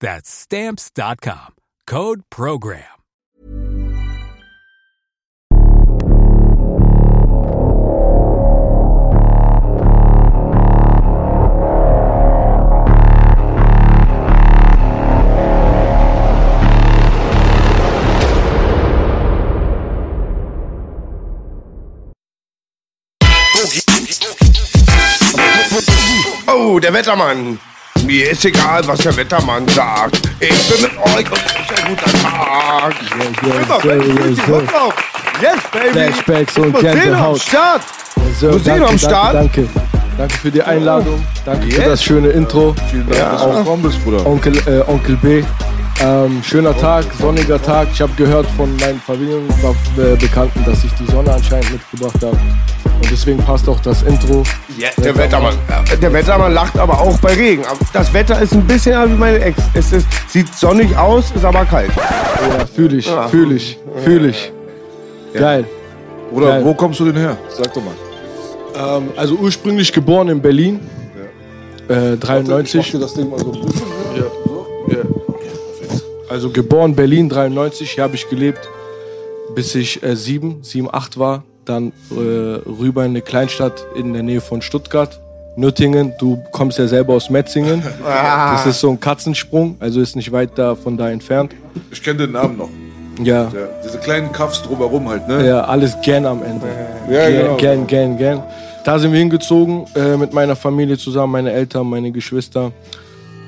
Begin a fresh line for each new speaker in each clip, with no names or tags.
That's stamps.com. Code program.
Oh, der Wettermann. Mir ist egal, was der Wettermann sagt. Ich bin mit euch und es ist ein guter Tag. Immer, die Hund lauf. Yes, baby.
Flashbacks und
Museen am. Start.
So,
Museen
danke,
am Start.
Danke, danke. Danke für die Einladung. Danke für
Yes.
das schöne Intro.
Vielen Dank, dass du gekommen bist, Bruder.
Onkel, äh, Onkel B. Ähm, schöner Tag, sonniger Tag. Ich habe gehört von meinen Familienbekannten, dass ich die Sonne anscheinend mitgebracht habe. Und deswegen passt auch das Intro.
Ja, der Wettermann. äh, Der Wettermann lacht aber auch bei Regen. Das Wetter ist ein bisschen wie meine Ex. Es ist, sieht sonnig aus, ist aber kalt.
Ja, fühle ich, fühle ich, fühle ich. Geil.
Bruder,
Geil.
wo kommst du denn her? Sag doch mal.
Ähm, also ursprünglich geboren in Berlin. Äh,
Ich
93.
mach dir das Ding mal so. Ja. So? Ja.
Also geboren Berlin 93, hier habe ich gelebt, bis ich äh, sieben, sieben, acht war. Dann äh, rüber in eine Kleinstadt in der Nähe von Stuttgart, Nürtingen. Du kommst ja selber aus Metzingen. Das ist so ein Katzensprung, also ist nicht weit da von da entfernt.
Ich kenne den Namen noch.
Ja,
Ja. Diese kleinen Kaffs drumherum halt, ne?
ja alles gern am Ende.
Ja,
Gern,
genau.
gern, gern, gern. Da sind wir hingezogen äh, mit meiner Familie zusammen, meine Eltern, meine Geschwister.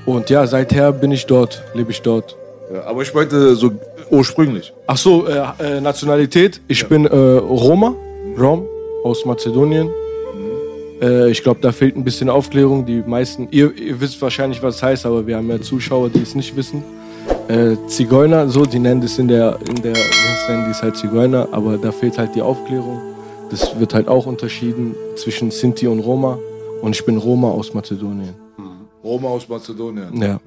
Und ja, seither bin ich dort, lebe ich dort.
Ja, aber ich meinte so ursprünglich.
Ach so, äh, äh, Nationalität. Ich bin äh, Roma, Rom aus Mazedonien. Äh, ich glaube, da fehlt ein bisschen Aufklärung. Die meisten, ihr, ihr wisst wahrscheinlich, was es heißt, aber wir haben ja Zuschauer, die es nicht wissen. Äh, Zigeuner, so, die nennen das in der, in der, nennen die es halt Zigeuner, aber da fehlt halt die Aufklärung. Das wird halt auch unterschieden zwischen Sinti und Roma. Und ich bin Roma aus Mazedonien.
Roma aus Mazedonien.
Ja.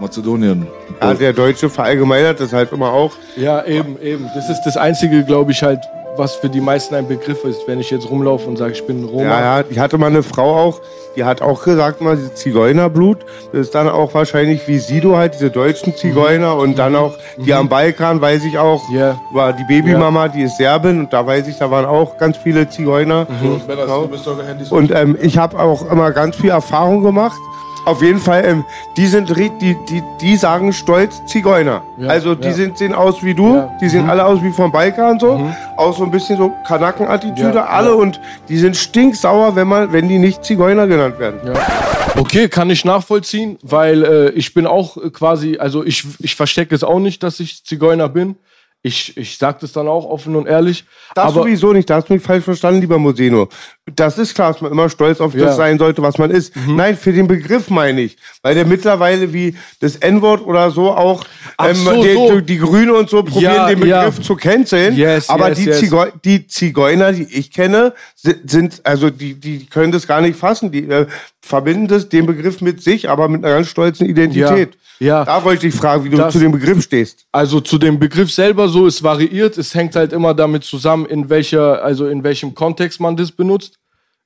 Mazedonien.
Ja, der Deutsche verallgemeinert das halt immer auch.
Ja, eben, eben. Das ist das Einzige, glaube ich, halt, was für die meisten ein Begriff ist, wenn ich jetzt rumlaufe und sage, ich bin Roma.
Ja, ja, ich hatte mal eine Frau auch, die hat auch gesagt, mal Zigeunerblut, das ist dann auch wahrscheinlich wie Sido halt, diese deutschen Zigeuner und dann auch die am Balkan, weiß ich auch,
Mhm. Ja.
war die Babymama, die ist Serbin und da weiß ich, da waren auch ganz viele Zigeuner.
Mhm.
Eure Handys
Und ähm, ich habe auch immer ganz viel Erfahrung gemacht. Auf jeden Fall, ähm, die sind die, die, die sagen stolz Zigeuner.
Ja,
also die
ja.
sind, sehen aus wie du,
Ja. Mhm.
die sehen alle aus wie vom Balkan so, auch so ein bisschen so Kanaken-Attitüde, alle und die sind stinksauer, wenn man, wenn die nicht Zigeuner genannt werden.
Okay, kann ich nachvollziehen, weil äh, ich bin auch quasi, also ich, ich verstecke es auch nicht, dass ich Zigeuner bin. Ich, ich sage das dann auch offen und ehrlich.
Das
aber
sowieso nicht, da hast du mich falsch verstanden, lieber Moseno. Das ist klar, dass man immer stolz auf
Ja.
das sein sollte, was man ist.
Mhm.
Nein, für den Begriff meine ich. Weil der mittlerweile wie das N-Wort oder so auch ähm,
so,
die,
so.
die Grüne und so probieren,
Ja,
den
ja.
Begriff zu canceln.
Yes,
Aber
yes,
die,
yes.
Zigeu die Zigeuner, die ich kenne, sind, sind also die, die können das gar nicht fassen. Die äh, verbinden das, den Begriff mit sich, aber mit einer ganz stolzen Identität.
Ja.
Da wollte ich fragen, wie du
Das-
zu dem Begriff stehst.
Also zu dem Begriff selber so, es variiert, es hängt halt immer damit zusammen, in welcher, also in welchem Kontext man das benutzt.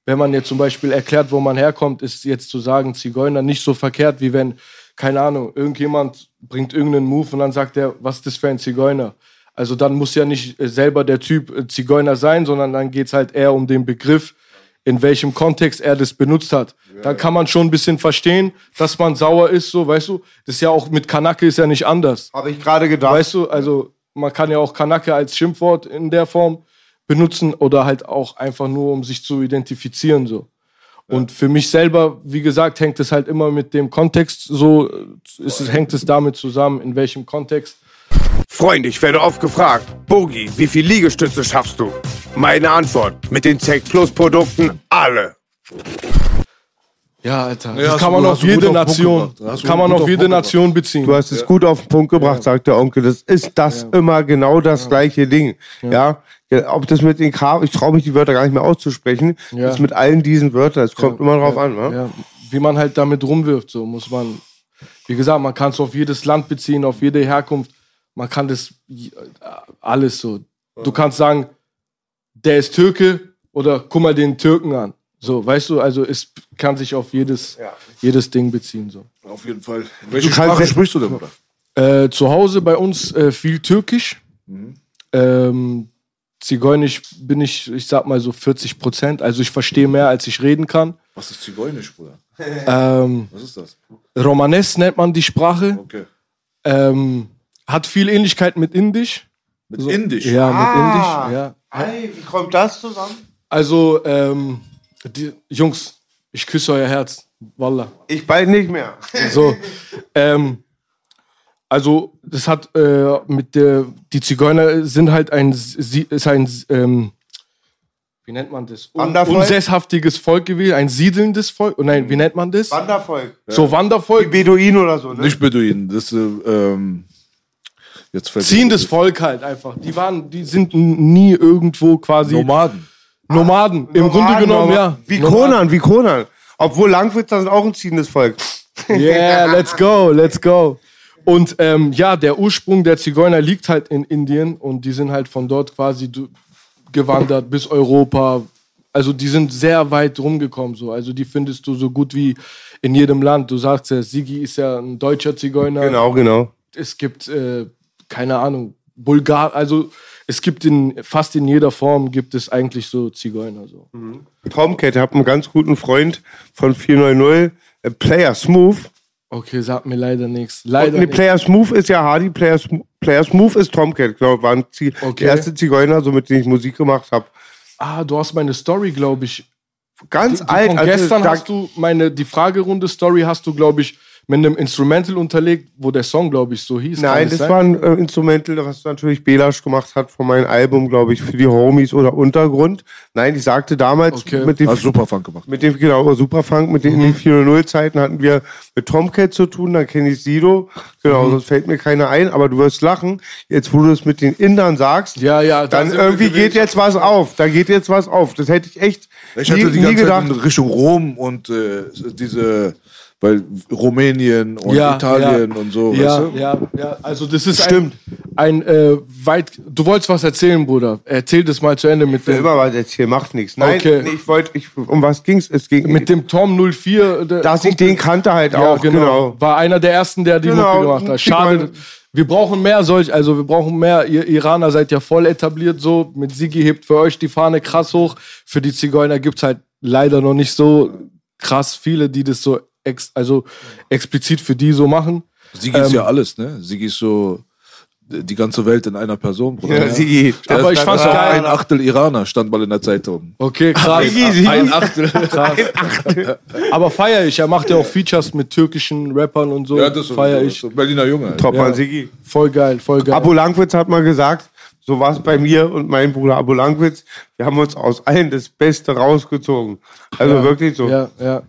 Wenn man jetzt zum Beispiel erklärt, wo man herkommt, ist jetzt zu sagen Zigeuner nicht so verkehrt, wie wenn, keine Ahnung, irgendjemand bringt irgendeinen Move und dann sagt er, was ist das für ein Zigeuner? Also dann muss ja nicht äh, selber der Typ äh, Zigeuner sein, sondern dann geht's halt eher um den Begriff, in welchem Kontext er das benutzt hat. Dann kann man schon ein bisschen verstehen, dass man sauer ist, so, weißt du? Das ist ja auch mit Kanake ist ja nicht anders.
Habe ich gerade gedacht.
Weißt du, also man kann ja auch Kanake als Schimpfwort in der Form benutzen oder halt auch einfach nur, um sich zu identifizieren so. Und für mich selber, wie gesagt, hängt es halt immer mit dem Kontext so, ist es, hängt es damit zusammen, in welchem Kontext.
Freunde, ich werde oft gefragt, Bogi, wie viel Liegestütze schaffst du? Meine Antwort, mit den Tech Plus Produkten alle.
Ja, Alter.
Ja,
das kann man auf jede Nation, kann man auf jede Nation beziehen.
Du hast es gut auf den Punkt gebracht, sagt der Onkel. Das ist das immer genau das gleiche Ding. Ja. Ja, ob das mit den K, ich traue mich die Wörter gar nicht mehr auszusprechen.
Ja.
Das ist mit allen diesen Wörtern. Es kommt immer drauf an, ne?
Ja, wie man halt damit rumwirft, so muss man. Wie gesagt, man kann es auf jedes Land beziehen, auf jede Herkunft. Man kann das alles so. Du kannst sagen, der ist Türke oder guck mal den Türken an. So, weißt du, also es kann sich auf jedes, jedes Ding beziehen. So.
Auf jeden Fall. Welche
kannst
Sprache
ja-
sprichst du denn, Bruder?
Äh, zu Hause bei uns äh, viel Türkisch. Ähm, Zigeunisch bin ich, ich sag mal so 40 Prozent. Also ich verstehe mehr, als ich reden kann.
Was ist Zigeunisch, Bruder?
Ähm,
Was ist das?
Romanes nennt man die Sprache.
Okay.
Ähm, hat viel Ähnlichkeit mit Indisch.
Mit Indisch?
Ja,
Ah.
mit Indisch. Ja.
Hey, wie kommt das zusammen?
Also, ähm, die, Jungs, ich küsse euer Herz. Wallah.
Ich bald nicht mehr.
So, ähm, also das hat äh, mit der die Zigeuner sind halt ein ist ein ähm, wie nennt man das Un
Wandervolk?
unsesshaftiges Volk gewesen, ein siedelndes Volk. Oh nein, wie nennt man das?
Wandervolk.
So Wandervolk,
Beduinen oder so, ne?
Nicht Beduinen. Das ist, äh, ähm, jetzt
ziehendes Volk halt einfach. Die waren, die sind nie irgendwo quasi
Nomaden.
Nomaden. Im Grunde genommen, ja.
Wie. Konan, wie Konan. Obwohl Langwitzer sind auch ein ziehendes Volk.
Yeah, let's go, let's go. Und ähm, ja, der Ursprung der Zigeuner liegt halt in Indien und die sind halt von dort quasi gewandert bis Europa. Also die sind sehr weit rumgekommen so. Also die findest du so gut wie in jedem Land. Du sagst ja, Sigi ist ja ein deutscher Zigeuner.
Genau, genau.
Es gibt äh, keine Ahnung Bulgar. Also es gibt in fast in jeder Form gibt es eigentlich so Zigeuner so.
Tomcat, ich habe einen ganz guten Freund von 490, äh, Player Smooth.
Okay, sagt mir leider nichts. Leider
nee. Player Smooth ist ja Hardy, Player, Player Smooth ist Tomcat, glaube war ein Zi
Okay.
erste Zigeuner, so mit dem ich Musik gemacht habe.
Ah, du hast meine Story, glaube ich,
Ganz
Die, die
alt.
von
also
gestern hast du meine die Fragerunde Story hast du glaube ich mit einem Instrumental unterlegt, wo der Song glaube ich so hieß.
Nein, das
sein?
war ein äh, Instrumental, was natürlich Belasch gemacht hat von meinem Album, glaube ich, für die Homies oder Untergrund. Nein, ich sagte damals
Okay.
mit dem
Hast Superfunk gemacht.
Mit dem, genau, Superfunk, mit den in den 4.0-Zeiten hatten wir mit Tomcat zu tun, dann kenne ich Sido. Genau, sonst fällt mir keiner ein, aber du wirst lachen. Jetzt, wo du es mit den Indern sagst,
Ja, ja, da
dann irgendwie geht jetzt was auf. Da geht jetzt was auf. Das hätte ich echt
Ich hatte
nie,
die
nie
ganze
gedacht.
Zeit in Richtung Rom und äh, diese, weil Rumänien und Italien und so,
ja,
weißt du?
Ja, ja, also das ist
Stimmt.
ein, ein äh, weit. Du wolltest was erzählen, Bruder. Erzähl das mal zu Ende mit
Ich will
dem,
immer was erzählen, macht nichts. Nein,
Okay.
nee, ich wollte, ich, um was ging's? Es ging,
mit dem Tom 04. der-
dass ich den kannte halt
ja,
auch, genau.
War einer der ersten, der die
Genau,
Mucke gemacht hat. Schade. Wir brauchen mehr solch, also wir brauchen mehr. Ihr Iraner seid ja voll etabliert so. Mit Sigi hebt für euch die Fahne krass hoch. Für die Zigeuner gibt's halt leider noch nicht so krass viele, die das so ex, also explizit für die so machen.
Sigi ist
Ähm,
ja alles, ne? Sigi ist so die ganze Welt in einer Person, Bruder.
Ja, Sigi.
Der
Aber
ist-
ich fand's geil.
Ein Achtel Iraner stand mal in der Zeitung.
Okay, krass.
Sigi, Sigi.
Ein Achtel.
krass. Aber feier ich. Er macht ja auch Features mit türkischen Rappern und so.
Ja, das
feier
so,
ich.
so Berliner Junge. Alter.
Top,
Ja.
Sigi.
Voll geil, voll geil.
Abo Langwitz hat mal gesagt, so war es bei mir und meinem Bruder Abo Langwitz. Wir haben uns aus allen das Beste rausgezogen. Also wirklich so.
Ja, ja.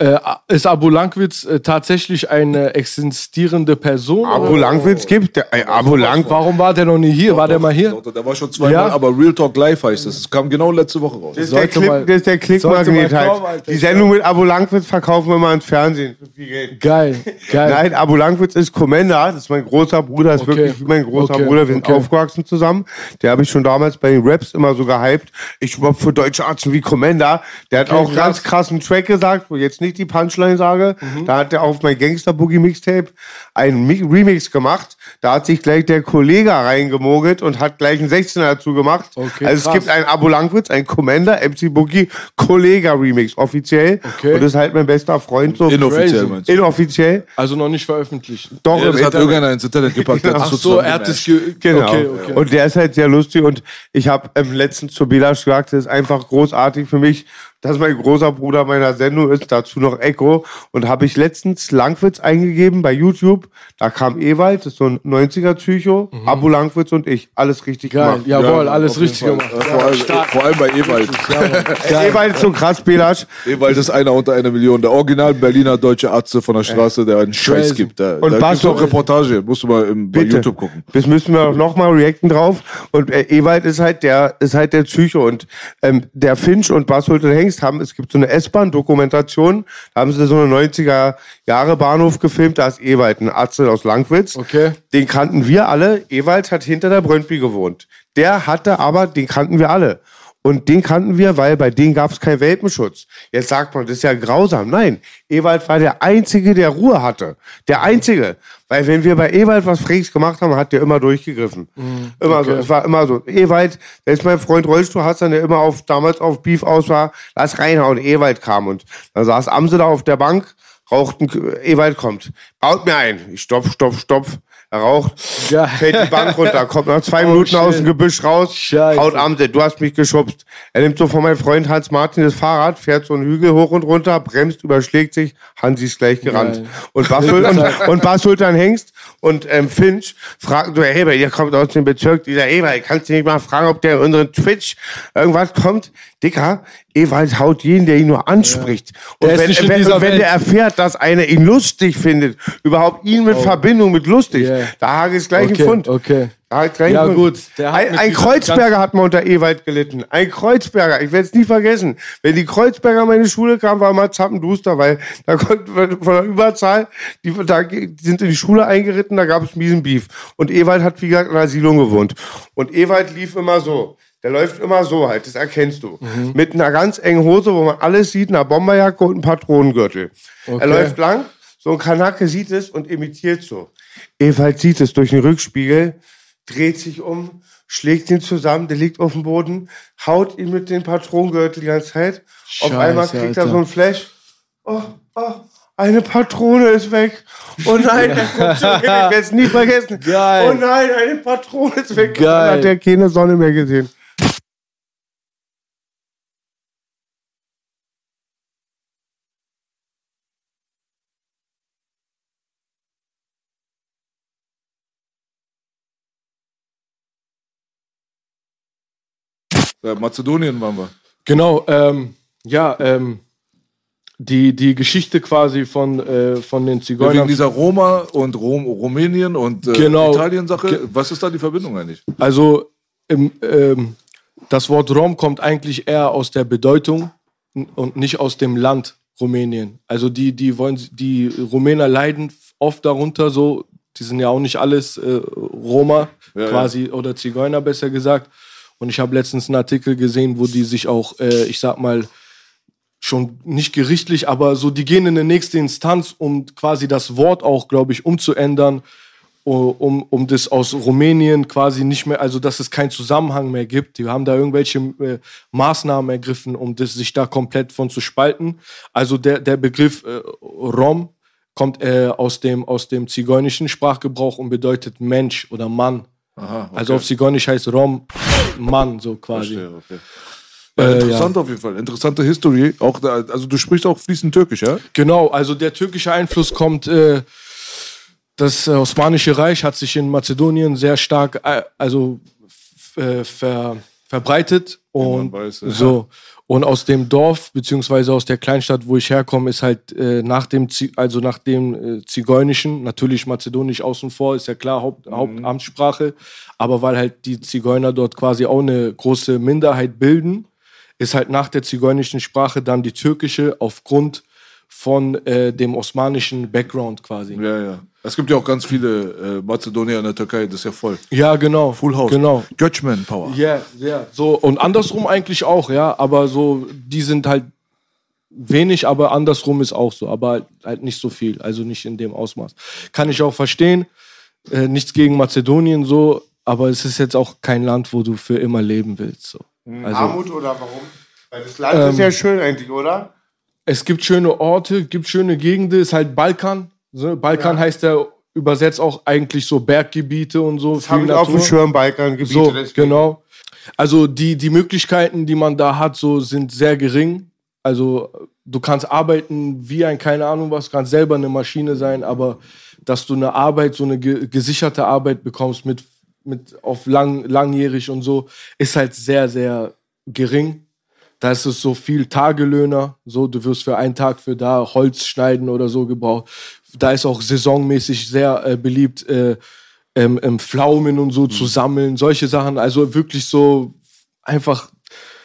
Äh, ist Abu Lankwitz äh, tatsächlich eine existierende Person?
Abo
oder?
Langwitz gibt, der, ey, Abo Langwitz.
Warum war der noch nie hier? War der mal hier?
Doch, doch, Der war schon zweimal,
Ja?
aber Real Talk Live heißt es. Es kam genau letzte Woche raus.
Das ist der
Sollte mal-
das ist der Klickmagnet
sollte mal kommen,
halt.
Alter.
Die Sendung mit Abo Langwitz verkaufen wir mal ins Fernsehen. Für viel Geld.
Geil, geil.
Nein, Abo Langwitz ist Commander, das ist mein großer Bruder, ist
Okay.
wirklich wie mein großer
Okay.
Bruder. Wir sind
Okay.
aufgewachsen zusammen. Der habe ich schon damals bei den Raps immer so gehypt. Ich überhaupt für deutsche Arzt wie Commander. Der hat
Okay,
auch
krass.
ganz krassen Track gesagt, wo jetzt nicht nicht die Punchline sage. Mhm. Da hat er auf mein Gangster Boogie Mixtape einen Remix gemacht. Da hat sich gleich der Kollege reingemogelt und hat gleich einen 16er dazu gemacht. Okay, also krass. es gibt einen Abo Langwitz, einen Commander, MC Boogie, Kollega Remix, offiziell. Okay. Und das ist halt mein bester Freund. So
Inoffiziell meinst
du? Inoffiziell.
Also noch nicht veröffentlicht.
Doch,
ja, das hat irgendeiner ins Internet gepackt.
genau. Ach so, er hat es
Genau. Okay, okay. Und der ist halt sehr lustig und ich habe ähm, letztens zu Belasch gesagt, das ist einfach großartig für mich, dass mein großer Bruder meiner Sendung ist, dazu noch Echo. Und habe ich letztens Langwitz eingegeben bei YouTube. Da kam Ewald, das ist so ein 90er-Psycho, mhm. Abu Langwitz und ich. Alles richtig
Geil.
gemacht.
Jawohl, ja, alles richtig gemacht. Ja,
vor, allem, vor, allem, bei Ewald.
Ewald ist so krass, Belasch.
Ewald ist einer unter einer Million. Der original Berliner deutsche Arzt von der Straße, der einen Scheiß gibt. Da,
und
da
gibt's auch
Reportage. Musst du mal im, bei YouTube gucken.
Das müssen wir noch mal reacten drauf. Und äh, Ewald ist halt der, ist halt der Psycho. Und ähm, der Finch und Bas Hulte Hengst haben, es gibt so eine S-Bahn-Dokumentation. Da haben sie so eine 90er-Jahre-Bahnhof gefilmt. Da ist Ewald, ein Arzt aus Langwitz.
Okay.
Den kannten wir alle. Ewald hat hinter der Bröntby gewohnt. Der hatte aber, den kannten wir alle. Und den kannten wir, weil bei denen gab es keinen Welpenschutz. Jetzt sagt man, das ist ja grausam. Nein, Ewald war der Einzige, der Ruhe hatte. Der Einzige. Weil wenn wir bei Ewald was Freaks gemacht haben, hat der immer durchgegriffen. Mhm, immer okay. so. Es war immer so. Ewald, der ist mein Freund Rollstuhlhassan, der immer auf, damals auf Beef aus war, lass reinhauen. Ewald kam und da saß Amse da auf der Bank, rauchten, Ewald kommt. Baut mir ein. Ich stopf, stopf, stopf. Er raucht, ja. fällt die Bank runter, kommt nach zwei oh, Minuten shit. aus dem Gebüsch raus, Scheiße. haut Amte, du hast mich geschubst. Er nimmt so von meinem Freund Hans Martin das Fahrrad, fährt so einen Hügel hoch und runter, bremst, überschlägt sich, Hansi ist gleich gerannt. Geil. Und Bas, und, und Bas Sultan Hengst und ähm, Finch fragt, du Herr Heber, ihr kommt aus dem Bezirk, dieser Heber, kannst du nicht mal fragen, ob der in unseren Twitch irgendwas kommt? Dicker, Ewald haut jeden, der ihn nur anspricht. Ja. Und wenn, wenn, und wenn der erfährt, dass einer ihn lustig findet, überhaupt ihn mit oh. Verbindung mit lustig, yeah. Da hage ich gleich
okay.
Pfund.
Okay.
ja, gut. ein, ein Kreuzberger hat mal unter Ewald gelitten. Ein Kreuzberger. Ich werde es nie vergessen. Wenn die Kreuzberger in meine Schule kamen, war mal zappenduster, weil da konnte von der Überzahl, die, da, sind in die Schule eingeritten, da gab es miesen Beef. Und Ewald hat, wie gesagt, in der Siedlung gewohnt. Und Ewald lief immer so. Der läuft immer so halt, das erkennst du. Mhm. Mit einer ganz engen Hose, wo man alles sieht, einer Bomberjacke und einem Patronengürtel. Okay. Er läuft lang, so ein Kanake sieht es und imitiert so. Ewald sieht es durch den Rückspiegel, dreht sich um, schlägt ihn zusammen, der liegt auf dem Boden, haut ihn mit dem Patronengürtel die ganze Zeit. Scheiße, auf einmal kriegt Alter. er so ein Flash. Oh, oh, eine Patrone ist weg. Oh nein, der guckt hin, ich werde es nie vergessen. Geil. Oh nein, eine Patrone ist weg. Geil. Und dann hat er keine Sonne mehr gesehen.
Bei Mazedonien waren wir.
Genau, ähm, ja, ähm, die, die Geschichte quasi von, äh, von den Zigeunern.
Ja, wegen dieser Roma und Rom, Rumänien und äh, genau. Italien-Sache. Was ist da die Verbindung eigentlich?
Also, im, ähm, das Wort Rom kommt eigentlich eher aus der Bedeutung und nicht aus dem Land Rumänien. Also die, die wollen, die Rumäner leiden oft darunter so, die sind ja auch nicht alles äh, Roma ja, quasi ja. oder Zigeuner besser gesagt. Und ich habe letztens einen Artikel gesehen, wo die sich auch, äh, ich sag mal, schon nicht gerichtlich, aber so, die gehen in eine nächste Instanz, um quasi das Wort auch, glaube ich, umzuändern, um, um das aus Rumänien quasi nicht mehr, also dass es keinen Zusammenhang mehr gibt. Die haben da irgendwelche äh, Maßnahmen ergriffen, um das sich da komplett von zu spalten. Also der, der Begriff äh, Rom kommt äh, aus, dem, aus dem zigeunischen Sprachgebrauch und bedeutet Mensch oder Mann. Aha, okay. Also auf Zigonisch heißt Rom Mann, so quasi. Verstehe, okay.
Ja, interessant ja. auf jeden Fall. Interessante History. Auch da, also du sprichst auch fließend Türkisch, ja?
Genau, also der türkische Einfluss kommt. Äh, das Osmanische Reich hat sich in Mazedonien sehr stark, äh, also äh, ver, verbreitet und weiß, ja. so. Und aus dem Dorf, beziehungsweise aus der Kleinstadt, wo ich herkomme, ist halt äh, nach dem, also nach dem äh, Zigeunischen, natürlich Mazedonisch außen vor, ist ja klar Haupt, mhm. Hauptamtssprache, aber weil halt die Zigeuner dort quasi auch eine große Minderheit bilden, ist halt nach der zigeunischen Sprache dann die türkische aufgrund von äh, dem osmanischen Background quasi.
Ja, ja. Es gibt ja auch ganz viele äh, Mazedonier in der Türkei, das ist ja voll.
Ja, genau.
Full House.
Genau.
Götschman Power.
Ja, yeah, ja. Yeah. So, und andersrum eigentlich auch, ja. Aber so, die sind halt wenig, aber andersrum ist auch so, aber halt nicht so viel, also nicht in dem Ausmaß. Kann ich auch verstehen. Äh, nichts gegen Mazedonien so, aber es ist jetzt auch kein Land, wo du für immer leben willst. So.
Hm, also, Armut oder warum? Weil das Land ähm, ist ja schön eigentlich, oder?
Es gibt schöne Orte, gibt schöne Gegenden, ist halt Balkan. So, Balkan ja. heißt ja übersetzt auch eigentlich so Berggebiete und so.
Das habe ich auf dem Schirm, Balkangebiete.
So, genau. Also die, die Möglichkeiten, die man da hat, so sind sehr gering. Also du kannst arbeiten wie ein, keine Ahnung was, kannst selber eine Maschine sein, aber dass du eine Arbeit, so eine gesicherte Arbeit bekommst mit, mit auf lang, langjährig und so, ist halt sehr, sehr gering. Da ist es so viel Tagelöhner, so du wirst für einen Tag für da Holz schneiden oder so gebraucht. Da ist auch saisonmäßig sehr äh, beliebt, äh, ähm, ähm, Pflaumen und so mhm. zu sammeln, solche Sachen. Also wirklich so einfach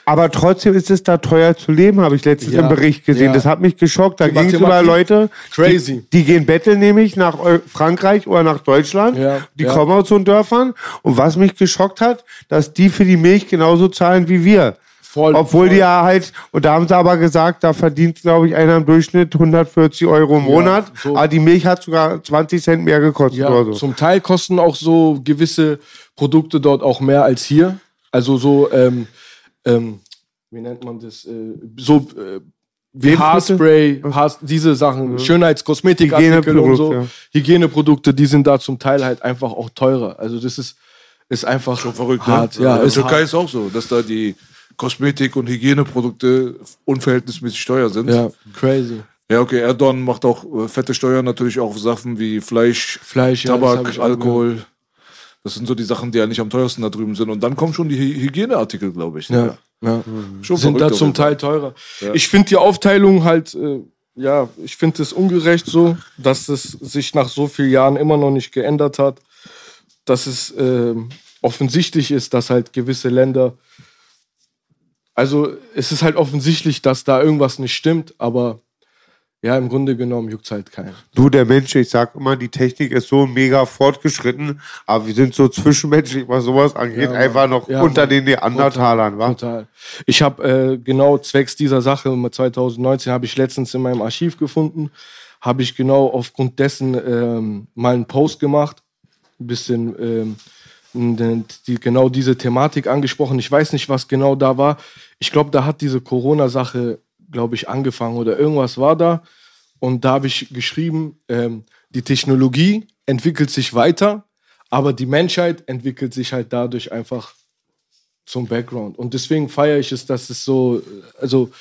aber trotzdem ist es da teuer zu leben, habe ich letztens ja, im Bericht gesehen. Ja. Das hat mich geschockt. Da ging es über Leute, Crazy. Die, die, gehen betteln nämlich nach Frankreich oder nach Deutschland. Ja, die kommen aus so Dörfern. Und was mich geschockt hat, dass die für die Milch genauso zahlen wie wir. Voll, Obwohl voll. die ja halt, und da haben sie aber gesagt, da verdient, glaube ich, einer im Durchschnitt 140 Euro im Monat. Ja, so. Aber die Milch hat sogar 20 Cent mehr gekostet ja, oder so.
Zum Teil kosten auch so gewisse Produkte dort auch mehr als hier. Also so, ähm, ähm, wie nennt man das? Äh, so äh, wie Haarspray, Haar, diese Sachen, ja. Schönheitskosmetikartikel und so, ja. Hygieneprodukte, die sind da zum Teil halt einfach auch teurer. Also das ist, ist einfach
schon verrückt. Ne? Hart. Ne? Ja, ja, in der Türkei hart. ist auch so, dass da die Kosmetik- und Hygieneprodukte unverhältnismäßig teuer sind.
Ja, crazy.
Ja, okay, Erdogan macht auch äh, fette Steuern natürlich auch auf Sachen wie Fleisch, Fleisch Tabak, ja, Alkohol. Das sind so die Sachen, die ja nicht am teuersten da drüben sind. Und dann kommen schon die Hygieneartikel, glaube ich.
Ne? Ja, ja. Schon sind da zum Teil teurer. Ich finde die Aufteilung halt, äh, ja, ich finde es ungerecht so, dass es sich nach so vielen Jahren immer noch nicht geändert hat. Dass es äh, offensichtlich ist, dass halt gewisse Länder also es ist halt offensichtlich, dass da irgendwas nicht stimmt, aber ja, im Grunde genommen juckt es halt keinen.
Du, der Mensch, ich sag immer, die Technik ist so mega fortgeschritten, aber wir sind so zwischenmenschlich, was sowas angeht, ja, einfach noch ja, unter den Neandertalern, wa? Total.
Ich habe äh, genau zwecks dieser Sache 2019 habe ich letztens in meinem Archiv gefunden, habe ich genau aufgrund dessen ähm, mal einen Post gemacht, ein bisschen ähm, die, genau diese Thematik angesprochen. Ich weiß nicht, was genau da war. Ich glaube, da hat diese Corona-Sache, glaube ich, angefangen oder irgendwas war da. Und da habe ich geschrieben, ähm, die Technologie entwickelt sich weiter, aber die Menschheit entwickelt sich halt dadurch einfach zum Background. Und deswegen feiere ich es, dass es so, also,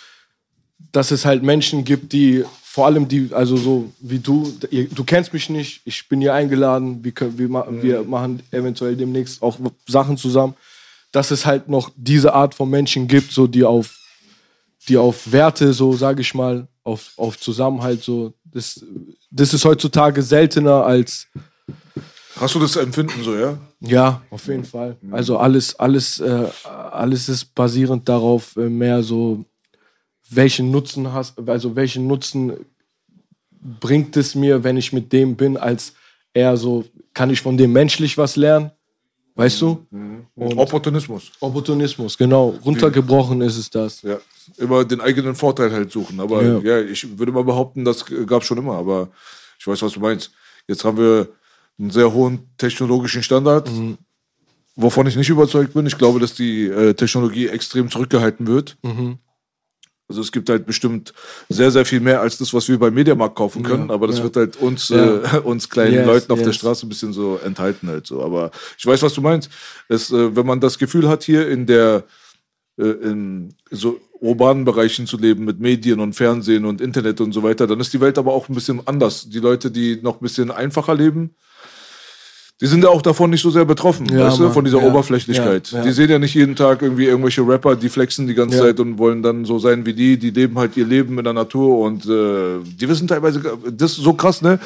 dass es halt Menschen gibt, die vor allem die, also so wie du, du kennst mich nicht, ich bin hier eingeladen, wir, können, wir, mhm. wir machen eventuell demnächst auch Sachen zusammen, dass es halt noch diese Art von Menschen gibt, so die auf, die auf Werte, so sage ich mal, auf, auf Zusammenhalt, so, das, das ist heutzutage seltener als.
Hast du das Empfinden so, ja?
Ja, auf jeden Fall. Also alles, alles, äh, alles ist basierend darauf, äh, mehr so welchen Nutzen hast, also welchen Nutzen bringt es mir, wenn ich mit dem bin, als eher so, kann ich von dem menschlich was lernen? Weißt du?
Mhm. Opportunismus.
Opportunismus, genau. Runtergebrochen ist es das.
Ja, immer den eigenen Vorteil halt suchen. Aber ja, ja ich würde mal behaupten, das gab es schon immer. Aber ich weiß, was du meinst. Jetzt haben wir einen sehr hohen technologischen Standard, mhm. wovon ich nicht überzeugt bin. Ich glaube, dass die äh, Technologie extrem zurückgehalten wird. Mhm. Also es gibt halt bestimmt sehr, sehr viel mehr als das, was wir beim Mediamarkt kaufen können. Ja, aber das ja. wird halt uns, ja. äh, uns kleinen yes, Leuten auf yes. der Straße ein bisschen so enthalten halt so. Aber ich weiß, was du meinst. Es, äh, wenn man das Gefühl hat, hier in der äh, in so urbanen Bereichen zu leben mit Medien und Fernsehen und Internet und so weiter, dann ist die Welt aber auch ein bisschen anders. Die Leute, die noch ein bisschen einfacher leben, die sind ja auch davon nicht so sehr betroffen, ja, weißt du, von dieser ja, Oberflächlichkeit. Ja, die sehen ja nicht jeden Tag irgendwie irgendwelche Rapper, die flexen die ganze Zeit und wollen dann so sein wie die, die leben halt ihr Leben in der Natur und äh, die wissen teilweise, das ist so krass, ne?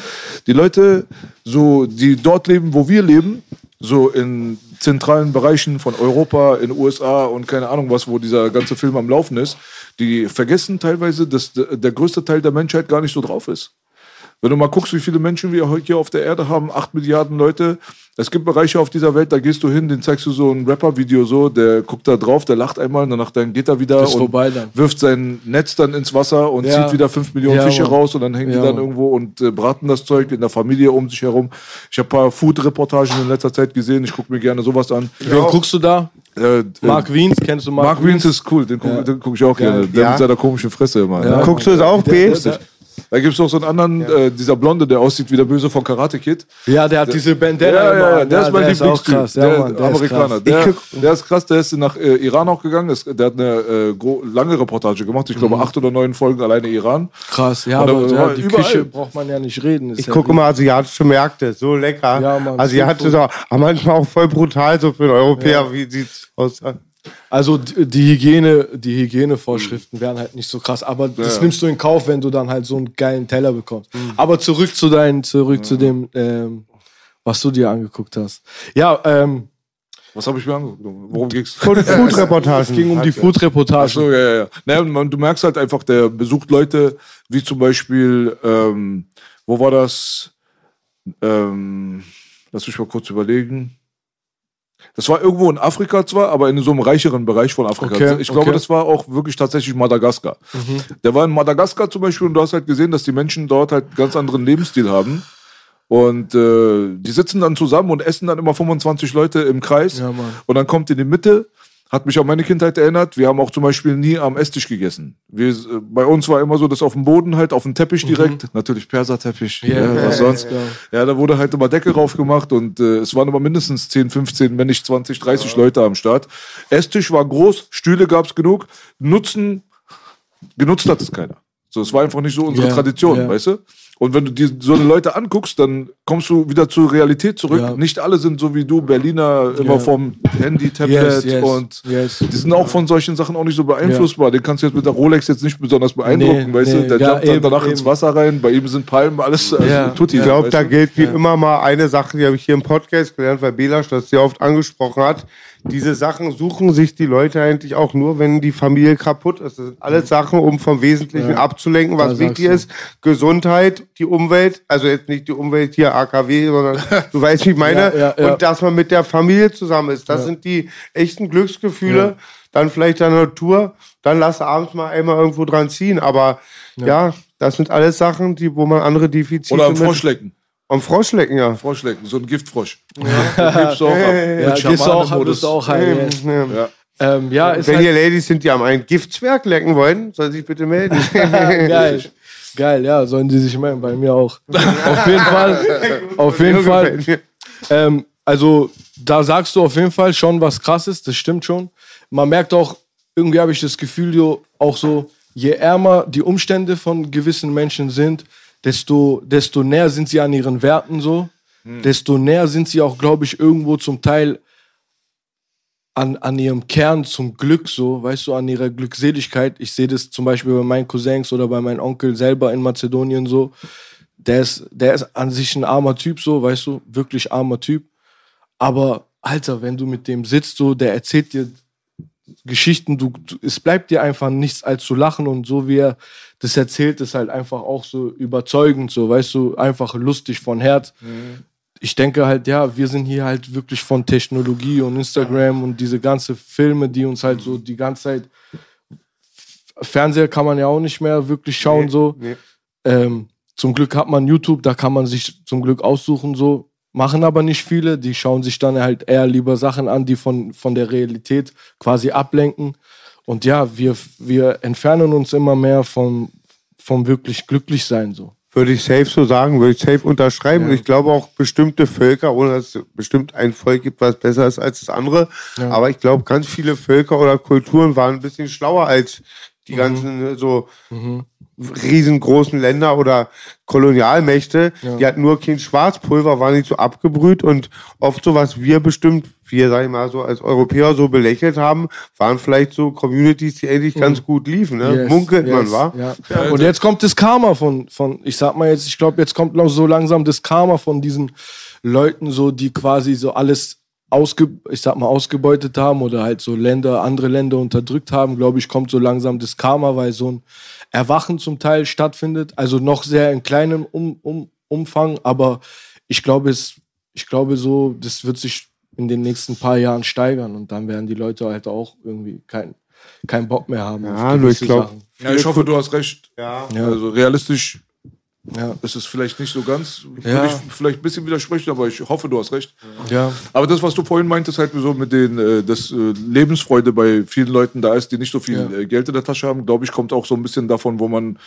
Die Leute, so, die dort leben, wo wir leben, so in zentralen Bereichen von Europa, in USA und keine Ahnung was, wo dieser ganze Film am Laufen ist, die vergessen teilweise, dass der größte Teil der Menschheit gar nicht so drauf ist. Wenn du mal guckst, wie viele Menschen wir heute hier auf der Erde haben, 8 Milliarden Leute. Es gibt Bereiche auf dieser Welt, da gehst du hin, den zeigst du so ein Rapper-Video so, der guckt da drauf, der lacht einmal, danach dann geht er wieder
Ist
und
vorbei dann.
wirft sein Netz dann ins Wasser und
Ja.
zieht wieder 5 Millionen
Ja,
Fische
Mann.
raus und dann hängen die
Ja,
dann
Mann.
irgendwo und äh, braten das Zeug in der Familie um sich herum. Ich habe ein paar Food-Reportagen in letzter Zeit gesehen, ich gucke mir gerne sowas an.
Wen guckst du da?
Äh, äh,
Mark Wiens, kennst du Mark,
Mark Wiens ist cool, den gucke
Ja.
guck ich auch gerne. Der
Ja.
mit seiner komischen Fresse immer.
Ja.
ne?
Guckst du es auch, B?
Der, der,
Da gibt es noch so einen anderen, äh, dieser Blonde, der aussieht wie der Böse von Karate Kid.
ja, der hat diese Bandana
Ja,
immer
ja, ja, der ist mein
der ist auch
Lieblingstyp.
krass. Ja,
der
Mann, der ist
Amerikaner.
krass.
Der, der ist krass, der ist nach äh, Iran auch gegangen. Ist, der hat eine äh, lange Reportage gemacht. Ich
Mhm.
glaube, acht oder neun Folgen alleine Iran.
Krass, ja,
Und
aber ja, die
überall.
Küche braucht man ja nicht reden. ist
Ich
ja
gucke immer asiatische Märkte, so lecker.
Ja, Mann,
Asiatische,
Streetfood.
aber manchmal auch voll brutal, so für einen Europäer. Wie sieht's aus?
Also die Hygiene, die Hygienevorschriften wären halt nicht so krass, aber das
Ja.
nimmst du in Kauf, wenn du dann halt so einen geilen Teller bekommst. Aber zurück zu deinen, zurück zu dem, ähm, was du dir angeguckt hast. Ja, ähm,
Was habe ich mir angeguckt? Worum ging's?
Food- Food-Reportagen.
es ging um die Food-Reportage.
Ach so, ja, ja, ja. Naja, man, du merkst halt einfach, der besucht Leute, wie zum Beispiel, ähm, wo war das? Ähm, lass mich mal kurz überlegen. Das war irgendwo in Afrika zwar, aber in so einem reicheren Bereich von Afrika.
Okay,
ich glaube,
okay.
das war auch wirklich tatsächlich Madagaskar.
Mhm.
Der war in Madagaskar zum Beispiel und du hast halt gesehen, dass die Menschen dort halt einen ganz anderen Lebensstil haben. Und äh, die sitzen dann zusammen und essen dann immer 25 Leute im Kreis.
Ja.
Und dann kommt in die Mitte, hat mich an meine Kindheit erinnert. Wir haben auch zum Beispiel nie am Esstisch gegessen. Wir, äh, bei uns war immer so, dass auf dem Boden halt, auf dem Teppich direkt, natürlich Perserteppich,
Mhm. Ja,
ja, was
ja,
sonst.
ja.
Ja, da wurde halt immer Decke rauf gemacht und äh, es waren immer mindestens 10, 15, wenn nicht 20, 30 Leute am Start. Esstisch war groß, Stühle gab's genug. Nutzen, genutzt hat es keiner. So, es war einfach nicht so unsere
Ja,
Tradition,
ja.
weißt du? Und wenn du dir so eine Leute anguckst, dann kommst du wieder zur Realität zurück.
Ja.
Nicht alle sind so wie du, Berliner, immer
Ja.
vom Handy, Tablet
Yes, yes,
und
yes.
die sind auch von solchen Sachen auch nicht so beeinflussbar. Den kannst du jetzt mit der Rolex jetzt nicht besonders beeindrucken,
Nee,
weißt
nee,
du? Der
ja,
jumpt dann
eben,
danach
eben.
ins Wasser rein, bei ihm sind Palmen, alles also
Ja,
Tutti.
Ich glaube, da
du?
gilt wie immer mal eine Sache, die habe ich hier im Podcast gelernt, weil Belasch das sehr oft angesprochen hat. Diese Sachen suchen sich die Leute eigentlich auch nur, wenn die Familie kaputt ist. Das sind alles Sachen, um vom Wesentlichen
Ja.
abzulenken, was wichtig ist. Gesundheit, die Umwelt, also jetzt nicht die Umwelt hier AKW, sondern du weißt, wie ich meine.
Ja, ja, ja.
Und dass man mit der Familie zusammen ist. Das sind die echten Glücksgefühle. Dann vielleicht der Natur, dann lass abends mal einmal irgendwo dran ziehen. Aber ja, das sind alles Sachen, die, wo man andere Defizite
Oder am Froschlecken.
Am Froschlecken, ja.
Froschlecken, so ein Giftfrosch. Ja. Gibst du auch ab.
Ja, gehst du auch, bist heil.
Ja.
Ja.
Ähm, ja, ist
Wenn
halt
hier Ladies sind, die am einen Giftzwerg lecken wollen, soll sich bitte melden.
geil. Geil, ja, sollen die sich melden, bei mir auch. auf jeden Fall, auf jeden Fall. Ähm, also, da sagst du auf jeden Fall schon was krasses, das stimmt schon. Man merkt auch, irgendwie habe ich das Gefühl, jo, auch so, je ärmer die Umstände von gewissen Menschen sind, desto, desto näher sind sie an ihren Werten so. Desto näher sind sie auch, glaube ich, irgendwo zum Teil an, an ihrem Kern zum Glück so, weißt du, an ihrer Glückseligkeit. Ich sehe das zum Beispiel bei meinen Cousins oder bei meinem Onkel selber in Mazedonien so. Der ist, der ist an sich ein armer Typ so, weißt du, wirklich armer Typ. Aber Alter, wenn du mit dem sitzt so, der erzählt dir Geschichten, du, du, es bleibt dir einfach nichts als zu lachen und so wie er das erzählt, ist halt einfach auch so überzeugend, so, weißt du, einfach lustig von Herz. Ich denke halt, ja, wir sind hier halt wirklich von Technologie und Instagram und diese ganze Filme, die uns halt so die ganze Zeit. Fernseher kann man ja auch nicht mehr wirklich schauen, so.
nee.
Ähm, zum Glück hat man YouTube, da kann man sich zum Glück aussuchen, so. Machen aber nicht viele, die schauen sich dann halt eher lieber Sachen an, die von, von der Realität quasi ablenken. Und ja, wir, wir entfernen uns immer mehr vom, vom wirklich glücklich sein, so.
Würde ich safe so sagen, würde ich safe unterschreiben. Und ich glaube auch bestimmte Völker, ohne dass es bestimmt ein Volk gibt, was besser ist als das andere. Aber ich glaube, ganz viele Völker oder Kulturen waren ein bisschen schlauer als die ganzen äh, so riesengroßen Länder oder Kolonialmächte. Die hatten nur kein Schwarzpulver, waren nicht so abgebrüht und oft so, was wir bestimmt, wir, sag ich mal, so als Europäer so belächelt haben, waren vielleicht so Communities, die eigentlich ganz gut liefen. Ne?
Yes,
Munkelt man,
yes,
war.
Ja. Und jetzt kommt das Karma von, von ich sag mal jetzt, ich glaube, jetzt kommt noch so langsam das Karma von diesen Leuten, so, die quasi so alles ausge, ich sag mal, ausgebeutet haben oder halt so Länder, andere Länder unterdrückt haben, glaube ich, kommt so langsam das Karma, weil so ein Erwachen zum Teil stattfindet. Also noch sehr in kleinem um, um, Umfang, aber ich glaube, es, ich glaube so, das wird sich in den nächsten paar Jahren steigern und dann werden die Leute halt auch irgendwie keinen kein Bock mehr haben.
Ja, ich glaube.
Ja, ich hoffe, du hast recht.
Ja.
Also realistisch
Ja.
ist es vielleicht nicht so ganz.
Ja.
Würde ich vielleicht ein bisschen widersprechen, aber ich hoffe, du hast recht.
Ja.
Aber das, was du vorhin meintest, halt so mit den, äh, dass äh, Lebensfreude bei vielen Leuten da ist, die nicht so viel
Ja.
äh, Geld in der Tasche haben, glaube ich, kommt auch so ein bisschen davon, wo man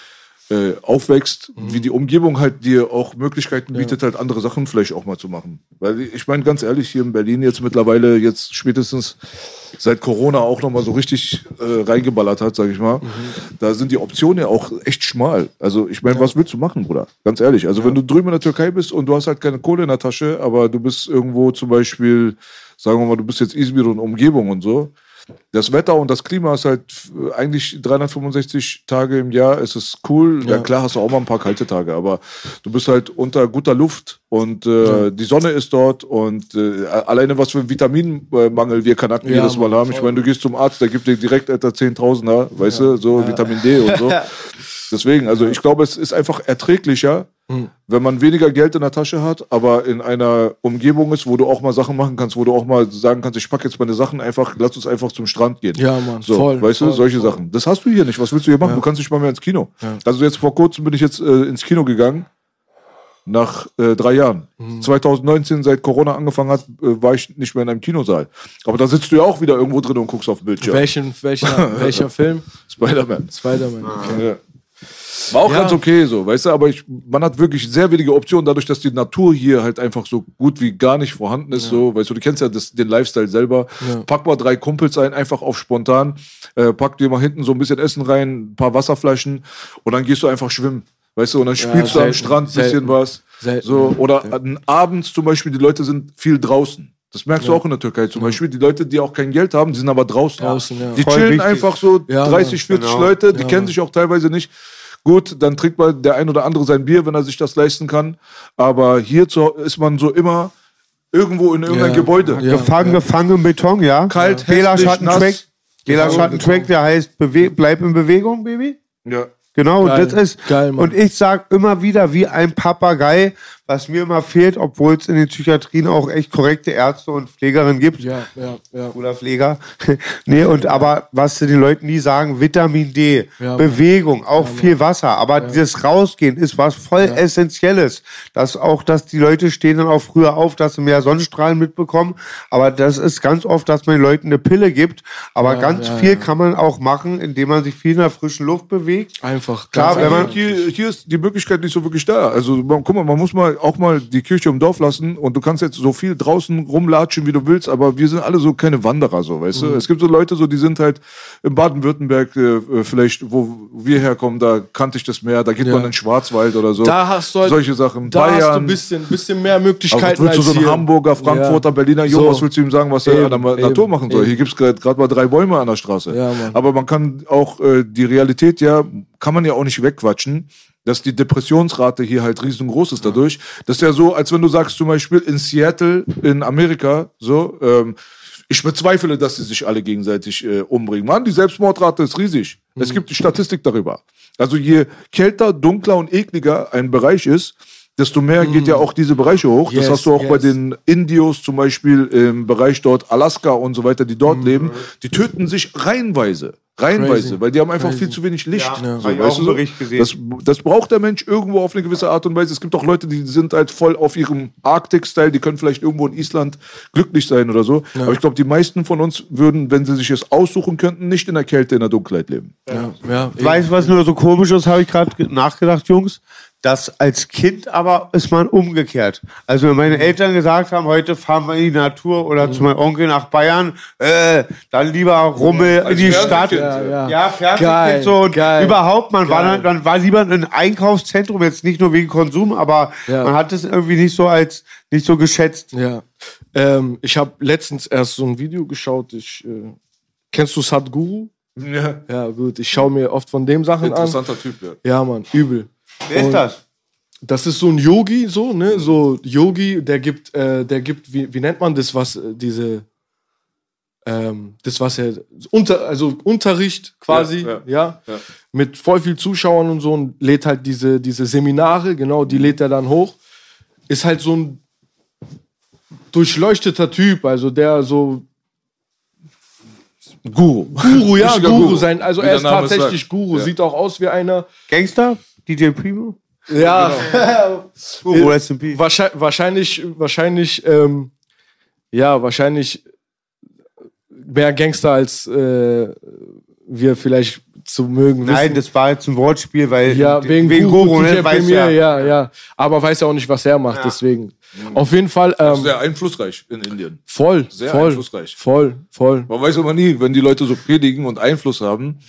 äh, aufwächst,
Mhm.
wie die Umgebung halt dir auch Möglichkeiten bietet, halt andere Sachen vielleicht auch mal zu machen. Weil ich meine, ganz ehrlich, hier in Berlin jetzt mittlerweile, jetzt spätestens seit Corona auch nochmal so richtig äh, reingeballert hat, sage ich mal, da sind die Optionen ja auch echt schmal. Also ich meine, was willst du machen, Bruder? Ganz ehrlich. Also wenn du drüben in der Türkei bist und du hast halt keine Kohle in der Tasche, aber du bist irgendwo zum Beispiel, sagen wir mal, du bist jetzt Izmir und Umgebung und so, das Wetter und das Klima ist halt äh, eigentlich 365 Tage im Jahr. Es ist cool. Ja.
Ja.
klar hast du auch mal ein paar kalte Tage, aber du bist halt unter guter Luft und äh, die Sonne ist dort und äh, alleine was für einen Vitaminmangel wir Kanaken
Ja,
jedes Mal haben. Ich meine, du gehst zum Arzt, der gibt dir direkt etwa 10.000er, weißt du, so Vitamin D und so. Deswegen, also ich glaube, es ist einfach erträglicher,
Hm.
wenn man weniger Geld in der Tasche hat, aber in einer Umgebung ist, wo du auch mal Sachen machen kannst, wo du auch mal sagen kannst, ich packe jetzt meine Sachen einfach, lass uns einfach zum Strand gehen.
Ja, Mann,
So,
voll,
weißt du,
voll,
solche
voll.
Sachen. Das hast du hier nicht. Was willst du hier machen? Du kannst nicht mal mehr ins Kino. Also jetzt vor kurzem bin ich jetzt äh, ins Kino gegangen. Nach äh, drei Jahren.
Mhm.
2019, seit Corona angefangen hat, äh, war ich nicht mehr in einem Kinosaal. Aber da sitzt du ja auch wieder irgendwo drin und guckst auf den Bildschirm.
Welchen, welcher, welcher Film?
Spider-Man.
Spider-Man. Okay.
Ja. War auch
Ja.
ganz okay so, weißt du, aber ich, man hat wirklich sehr wenige Optionen, dadurch, dass die Natur hier halt einfach so gut wie gar nicht vorhanden ist, so, weißt du, du kennst ja das, den Lifestyle selber.
Ja.
Pack mal drei Kumpels ein, einfach auf spontan, äh, pack dir mal hinten so ein bisschen Essen rein, ein paar Wasserflaschen und dann gehst du einfach schwimmen. Weißt du, und dann spielst du am Strand ein bisschen
selten.
was.
Selten,
so,
ja.
oder abends zum Beispiel, die Leute sind viel draußen. Das merkst du auch in der Türkei zum Beispiel. Die Leute, die auch kein Geld haben, die sind aber draußen.
Draußen, ja.
Die
Voll
chillen
wichtig.
einfach so
Ja,
30, 40
genau.
Leute, die
Ja,
kennen sich auch teilweise nicht. Gut, dann trinkt mal der ein oder andere sein Bier, wenn er sich das leisten kann. Aber hier ist man so immer irgendwo in irgendein
Ja.
Gebäude.
Ja.
gefangen, gefangen im Beton, ja.
Kalt,
Bela
hässlich,
Schattentrack.
nass.
Bela
im
Schattentrack, der heißt Bewe Bleib in Bewegung, Baby.
Ja.
Genau,
Geil.
und das ist.
Geil, Mann.
und ich sag immer wieder wie ein Papagei, was mir immer fehlt, obwohl es in den Psychiatrien auch echt korrekte Ärzte und Pflegerinnen gibt.
Ja, ja, ja.
Oder Pfleger. nee, und aber was sie den Leuten nie sagen, Vitamin D,
Ja.
Bewegung, auch viel Wasser. Aber dieses Rausgehen ist was voll Essentielles. Dass auch, dass die Leute stehen dann auch früher auf, dass sie mehr Sonnenstrahlen mitbekommen. Aber das ist ganz oft, dass man den Leuten eine Pille gibt. Aber
Ja,
ganz
ja,
viel
ja.
kann man auch machen, indem man sich viel in der frischen Luft bewegt.
Einfach.
Klar, wenn man-
hier, hier ist die Möglichkeit nicht so wirklich da. Also man, guck mal, man muss mal auch mal die Kirche im Dorf lassen und du kannst jetzt so viel draußen rumlatschen, wie du willst, aber wir sind alle so keine Wanderer, so, weißt
Mhm.
du? Es gibt so Leute, so die sind halt in Baden-Württemberg, äh, äh, vielleicht, wo wir herkommen, da kannte ich das mehr, da geht
Ja.
man in den Schwarzwald oder so.
Da hast du halt,
solche Sachen.
Da hast du
Bayern.
ein bisschen, bisschen mehr
Aber
Möglichkeiten
willst du so ein
hier.
Hamburger, Frankfurter,
Ja.
Berliner Junge,
So.
was willst du ihm sagen, was er an der Natur machen soll?
eben.
Hier gibt's gerade gerade mal drei Bäume an der Straße.
Ja.
Aber man kann auch äh, die Realität ja, kann man ja auch nicht wegquatschen, dass die Depressionsrate hier halt riesengroß ist dadurch. Das ist ja so, als wenn du sagst zum Beispiel in Seattle, in Amerika, so, ähm, ich bezweifle, dass sie sich alle gegenseitig äh, umbringen. Mann, die Selbstmordrate ist riesig.
Mhm.
Es gibt die Statistik darüber. Also je kälter, dunkler und ekliger ein Bereich ist, desto mehr geht ja auch diese Bereiche hoch.
Yes,
das hast du auch bei
yes.
den Indios zum Beispiel im Bereich dort Alaska und so weiter, die dort leben. Die töten sich reihenweise. Reihenweise.
Crazy.
weil die haben einfach
Crazy.
viel zu wenig Licht.
Ja,
So, weißt du so? Das, das braucht der Mensch irgendwo auf eine gewisse Art und Weise. Es gibt auch Leute, die sind halt voll auf ihrem Arctic-Style, die können vielleicht irgendwo in Island glücklich sein oder so. Aber ich glaube, die meisten von uns würden, wenn sie sich es aussuchen könnten, nicht in der Kälte, in der Dunkelheit leben.
Ja, ja,
Weißt du, was nur so komisch ist, habe ich gerade ge- nachgedacht, Jungs? Das als Kind aber ist man umgekehrt. Also wenn meine Eltern gesagt haben, heute fahren wir in die Natur oder zu meinem Onkel nach Bayern, äh, dann lieber Rummel in die Stadt.
Fernsehkind,
ja, ja.
Ja, fertig
Geil,
so und
geil.
überhaupt, man war dann, man war lieber in einem Einkaufszentrum, jetzt nicht nur wegen Konsum, aber
Ja.
man hat es irgendwie nicht so als nicht so geschätzt.
Ja. Ähm, ich habe letztens erst so ein Video geschaut. Ich, äh, kennst du Sadhguru?
Ja.
Ja, gut. Ich schaue mir oft von dem Sachen an.
Interessanter Typ, ja.
Ja, Mann, übel.
Wer ist das?
das ist so ein Yogi, so, ne? So Yogi, der gibt, äh, der gibt, wie, wie nennt man das, was, äh, diese, ähm, das, was er, unter, also Unterricht quasi, ja,
Ja,
ja, mit voll viel Zuschauern und so und lädt halt diese, diese Seminare, genau, die lädt er dann hoch. Ist halt so ein durchleuchteter Typ, also der so
Guru.
Guru, ja, Guru sein. Also er ist tatsächlich. Guru,
Ja.
sieht auch aus wie einer.
Gangster? DJ Primo?
Ja,
in peace.
wahrscheinlich, wahrscheinlich, wahrscheinlich, ähm, ja, wahrscheinlich mehr Gangster als äh, wir vielleicht zu mögen
Nein,
wissen.
das war jetzt ein Wortspiel, weil
ja, wegen,
wegen
Guru,
Guru, ne? Weiß
Premier,
ja.
ja, ja. Aber weiß ja auch nicht, was er macht,
Ja.
deswegen. Auf jeden Fall, ähm,
Sehr einflussreich in Indien.
voll,
sehr
voll,
einflussreich.
voll, voll.
Man weiß immer nie, wenn die Leute so predigen und Einfluss haben,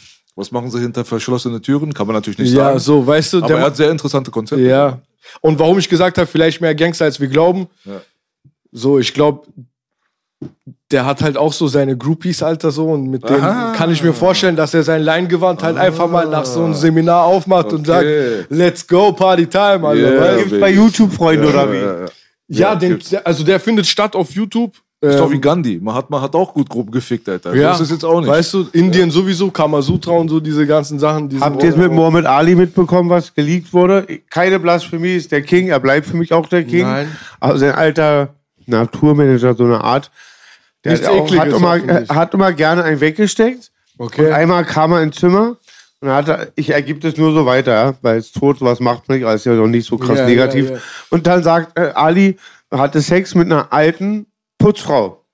was machen sie hinter verschlossenen Türen? Kann man natürlich nicht
Ja,
sagen.
so, weißt du,
Aber
der
er hat sehr interessante Konzepte.
Ja. Und warum ich gesagt habe, vielleicht mehr Gangster als wir glauben.
Ja.
So, ich glaube, der hat halt auch so seine Groupies, Alter, so. Und mit dem
Aha.
kann ich mir vorstellen, dass er sein Leingewand halt einfach mal nach so einem Seminar aufmacht und sagt,
Okay.
let's go, Party Time, Alter.
Yeah.
Gibt's bei YouTube Freunde oder wie?
Ja, ja.
Ja,
Ja,
den, also der findet statt auf YouTube.
Ist doch
Ähm,
wie Gandhi. Mahatma hat auch gut grob gefickt, Alter.
ja,
So ist jetzt auch nicht.
Weißt du, Indien sowieso, Kamasutra und so, diese ganzen Sachen. Die
Habt ihr es mit Mohammed Ali mitbekommen, was geleakt wurde? Keine Blasphemie, ist der King, er bleibt für mich auch der King.
Nein.
Aber sein alter Naturmanager, so eine Art, der hat, auch, hat, immer, hat immer gerne einen weggesteckt.
Okay.
Und einmal kam er ins Zimmer und dann hat er, ich ergibt es nur so weiter, ja, weil es tot, sowas macht man nicht, aber ist ja noch nicht so krass
Ja,
negativ.
ja, ja.
Und dann sagt äh, Ali, hatte Sex mit einer alten Putzfrau.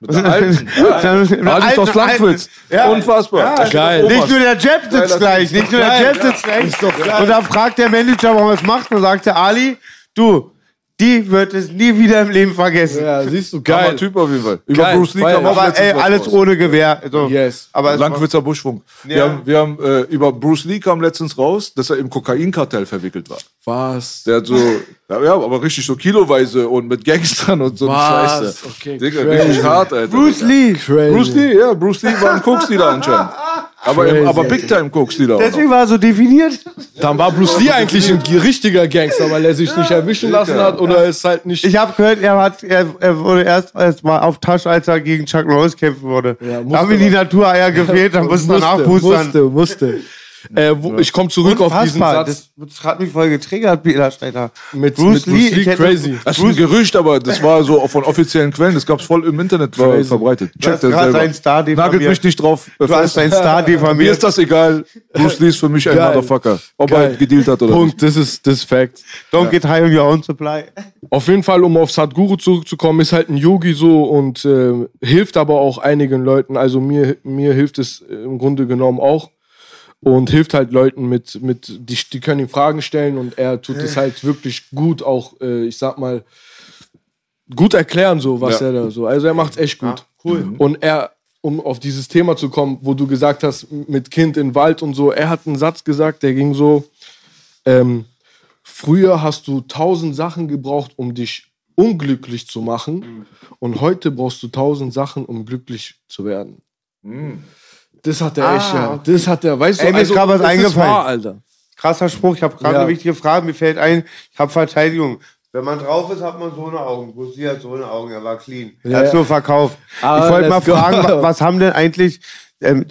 Mit der alten. Ist aus Langwitz.
Ja.
Unfassbar.
Ja,
Geil.
Nicht nur der Jeb sitzt gleich, nicht nur der. Jeb sitzt gleich. Und dann fragt der Manager, warum er es macht, und sagt der Ali, du, die wird es nie wieder im Leben vergessen.
Ja, siehst du,
Geiler
geil.
Typ auf jeden Fall. Über
Geil.
Bruce Lee kam auch
Aber ey, alles
raus.
ohne Gewehr. Also,
Yes.
Aber
Langwitzer Buschfunk. Wir
Ja.
haben, wir haben äh, über Bruce Lee kam letztens raus, dass er im Kokainkartell verwickelt war.
Was?
Der hat so, ja, aber richtig so kiloweise und mit Gangstern und so eine
Was?
Scheiße.
Okay,
Digga,
crazy.
richtig hart, Alter.
Bruce Lee.
Crazy.
Bruce Lee, ja, Bruce Lee war ein Koksdealer anscheinend. Aber, im, aber Big Time Koksdealer. auch noch.
Deswegen war er so definiert.
Dann war Bruce Lee eigentlich ein richtiger Gangster, weil er sich nicht erwischen lassen hat oder ist halt nicht.
Ich habe gehört, er, hat, er, er wurde erst, erst mal auf Tasche, als er gegen Chuck Norris kämpfen wurde.
Ja,
da haben ihm die Natureier gefehlt, dann mussten wir nachboostern.
musste, musste. Äh, wo, Ich komme zurück auf diesen
Unfassbar.
Satz
Das, das hat mich voll getriggert, Peter Steiner.
mit
Bruce
mit
Lee,
Bruce Lee,
hätte-
crazy.
Das ist ein Gerücht, aber das war so von offiziellen Quellen. Das gab es voll im Internet war
Crazy.
verbreitet.
Du hast
Checkt das selber.
deinen Star
Nagelt mich nicht drauf.
Du hast deinen Star
Mir
diffamiert.
ist das egal. Bruce Lee ist für mich ein
Geil.
Motherfucker. Ob
Geil.
er gedealt hat oder
Punkt, das ist das ist Fact.
Don't get high on your own supply.
Auf jeden Fall, um auf Sadhguru zurückzukommen, ist halt ein Yogi so und äh, hilft aber auch einigen Leuten. Also mir, mir hilft es äh, im Grunde genommen auch. Und hilft halt Leuten mit, mit die, die können ihm Fragen stellen und er tut es halt wirklich gut auch, äh, ich sag mal, gut erklären, so was
Ja.
er da so. Also er macht es echt gut.
cool.
Und er, um auf dieses Thema zu kommen, wo du gesagt hast, mit Kind im Wald und so, er hat einen Satz gesagt, der ging so, ähm, früher hast du tausend Sachen gebraucht, um dich unglücklich zu machen und heute brauchst du tausend Sachen, um glücklich zu werden. Das hat er
Ah,
echt, ja.
okay.
Das hat er, weißt
Ey,
du,
mir ist grad was eingefallen.
wahr, Alter.
Krasser Spruch, ich habe gerade
Ja.
eine wichtige Frage, mir fällt ein, ich habe Verteidigung. Wenn man drauf ist, hat man so eine Augen. Lee hat so eine Augen, er war clean.
Ja,
er hat
ja.
nur verkauft.
Ah,
ich wollte mal
go.
fragen, wa- was haben denn eigentlich, ähm,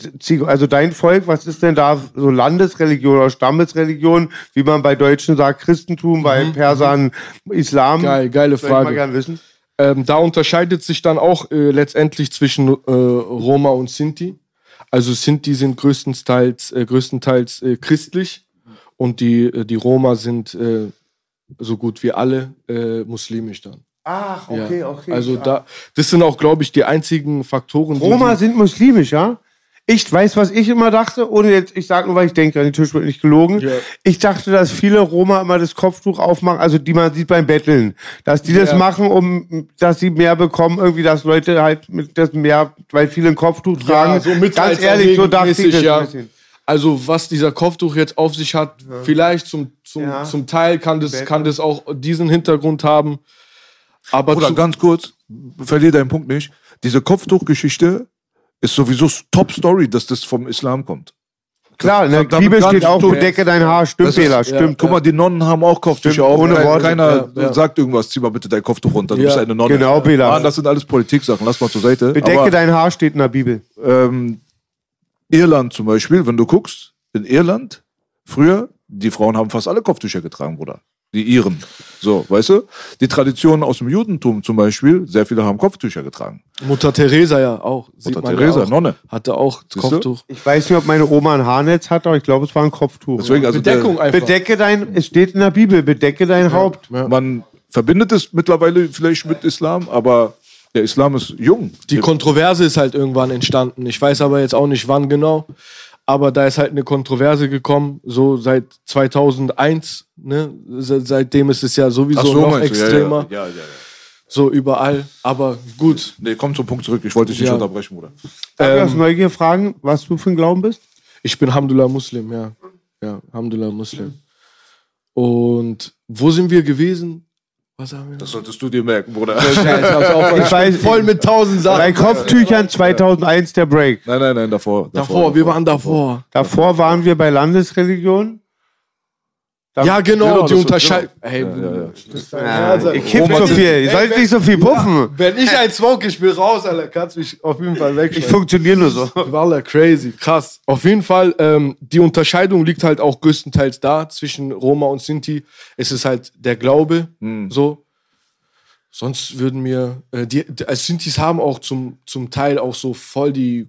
also dein Volk, was ist denn da so Landesreligion oder Stammesreligion, wie man bei Deutschen sagt, Christentum, bei Persern Islam?
Mhm. Geil, geile
Soll ich mal
Frage.
gern wissen.
Ähm, da unterscheidet sich dann auch äh, letztendlich zwischen äh, Roma und Sinti. Also Sinti sind größtenteils, äh, größtenteils äh, christlich und die, äh, die Roma sind äh, so gut wie alle äh, muslimisch dann.
Ach,
Ja.
okay, okay.
Also
klar.
da, das sind auch, glaube ich, die einzigen Faktoren, die
Roma
die,
sind muslimisch, ja? Ich weiß, was ich immer dachte, ohne jetzt, ich sage nur, weil ich denke, an den Tisch wird nicht gelogen.
Ja.
Ich dachte, dass viele Roma immer das Kopftuch aufmachen, also die man sieht beim Betteln. Dass die das
Ja.
machen, um, dass sie mehr bekommen, irgendwie, dass Leute halt mit das mehr, weil viele ein Kopftuch tragen.
ja, so
Ganz ehrlich, so dachte ich das
ja.
ein bisschen.
Also was dieser Kopftuch jetzt auf sich hat, vielleicht zum, zum,
Ja.
zum Teil kann das, kann das auch diesen Hintergrund haben. Aber
Oder ganz kurz, verlier deinen Punkt nicht. Diese Kopftuchgeschichte ist sowieso Top Story, dass das vom Islam kommt.
Klar, in der Bibel steht auch, bedecke dein Haar. Stimmt,
Das ist-
Fehler,
ja,
stimmt.
Guck mal, die Nonnen haben auch Kopftücher
Stimmt,
auf.
ohne Worte.
Keiner
Ja, ja.
sagt irgendwas, zieh mal bitte dein Kopftuch runter, du
Ja.
bist eine Nonne.
Genau, Bela.
Ah, das sind alles Politik-Sachen, lass mal zur Seite.
Bedecke
Aber,
dein Haar steht in der Bibel.
ähm, Irland zum Beispiel, wenn du guckst, in Irland, früher, die Frauen haben fast alle Kopftücher getragen, Bruder. Die Iren. So, weißt du? Die Traditionen aus dem Judentum zum Beispiel, sehr viele haben Kopftücher getragen.
Mutter Teresa ja auch.
Mutter Teresa,
ja auch.
Nonne.
Hatte auch? Kopftuch.
Ich weiß nicht, ob meine Oma ein Haarnetz hatte, aber ich glaube, es war ein Kopftuch.
Deswegen, also
Bedeckung
der,
einfach.
Bedecke dein, es steht in der Bibel, bedecke dein Haupt.
man verbindet es mittlerweile vielleicht mit Islam, aber der Islam ist jung.
Die Kontroverse ist halt irgendwann entstanden. Ich weiß aber jetzt auch nicht wann genau. Aber da ist halt eine Kontroverse gekommen, so seit 2001. Ne? Se- Seitdem ist es ja sowieso
so,
noch extremer.
Ja, ja, ja, ja.
So überall. Aber gut.
Nee, komm zum Punkt zurück. Ich wollte dich nicht
Ja.
unterbrechen, Bruder.
Darf ich aus Neugier fragen, was du für ein Glauben bist?
Ich bin Hamdullah Muslim, ja. Ja, Hamdullah Muslim. Und wo sind wir gewesen? Was haben wir?
Das solltest du dir merken, Bruder.
Ich weiß,
voll mit tausend Sachen.
bei Kopftüchern 2001 der Break.
Nein, nein, nein, davor.
davor, wir waren davor.
Davor waren wir bei Landesreligion.
Ja, genau,
Genau,
die unterscheiden.
genau.
Hey,
Ja, ja,
Ja,
Also,
ihr kifft so viel, ihr sollt nicht so viel puffen.
Wenn ich ein smoke, ich will raus, Alter. Kannst mich auf jeden Fall
Ich
wegschneiden.
funktioniere nur so.
Wallah, crazy, krass. Auf jeden Fall, ähm, die Unterscheidung liegt halt auch größtenteils da zwischen Roma und Sinti. Es ist halt der Glaube, so. Sonst würden mir, äh, die, die also Sintis haben auch zum, zum Teil auch so voll die,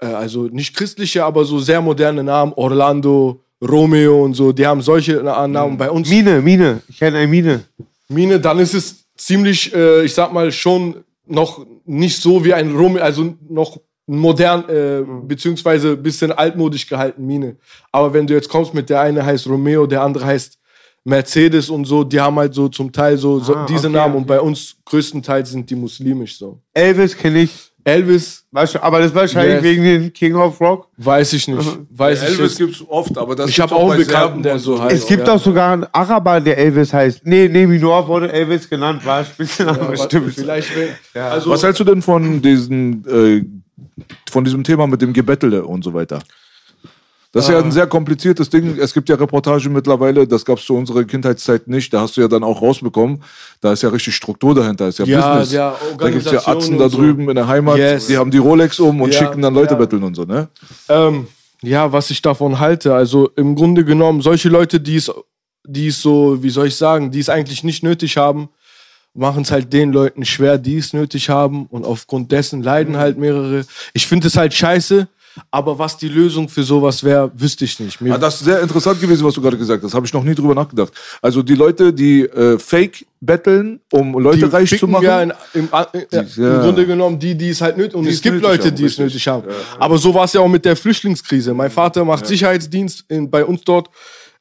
äh, also nicht christliche, aber so sehr moderne Namen, Orlando, Romeo und so, die haben solche Na- Namen. Bei uns
Mine, Mine. Ich kenne eine Mine.
Mine, dann ist es ziemlich, äh, ich sag mal, schon noch nicht so wie ein Romeo, also noch modern, äh, beziehungsweise ein bisschen altmodisch gehalten Mine. Aber wenn du jetzt kommst mit der eine heißt Romeo, der andere heißt Mercedes und so, die haben halt so zum Teil so, so
Ah,
diese
okay,
Namen
okay.
und bei uns größtenteils sind die muslimisch so.
Elvis kenne ich.
Elvis,
Weißt du, Aber das ist wahrscheinlich
Yes.
wegen den King of Rock.
weiß ich nicht. Weiß ich
Elvis
jetzt.
gibt's oft, aber das
Ich
gibt's
hab auch einen Bekannten, der so heißt.
Es gibt
ja.
auch sogar einen Araber, der Elvis heißt. Nee, nee, Minor wurde Elvis genannt, war Spitzname, stimmt.
Vielleicht, also,
Was hältst du denn von diesen, äh, von diesem Thema mit dem Gebettele und so weiter? Das ist ja ein sehr kompliziertes Ding. Es gibt ja Reportagen mittlerweile, das gab es zu unserer Kindheitszeit nicht. Da hast du ja dann auch rausbekommen. Da ist ja richtig Struktur dahinter, ist ja,
Ja,
Business.
ja,
da gibt es ja Atzen da
und so.
drüben in der Heimat,
Yes.
die haben die Rolex um und
Ja,
schicken dann Leute betteln und so, ne?
Ähm, ja, was ich davon halte. Also im Grunde genommen, solche Leute, die es, die es so, wie soll ich sagen, die es eigentlich nicht nötig haben, machen es halt den Leuten schwer, die es nötig haben. Und aufgrund dessen leiden halt mehrere. Ich finde es halt scheiße, aber was die Lösung für sowas wäre, wüsste ich nicht. Mir,
Ah, das ist sehr interessant gewesen, was du gerade gesagt hast. Habe ich noch nie drüber nachgedacht. Also die Leute, die äh, Fake betteln, um Leute
die
reich zu machen.
Ja in, im, äh,
Die-
Im
ja.
Grunde genommen die, die es halt nötig Und
Die
es
es
gibt Leute,
haben,
die es
richtig.
nötig haben. Aber so war es ja auch mit der Flüchtlingskrise. Mein Vater macht Sicherheitsdienst in, bei uns dort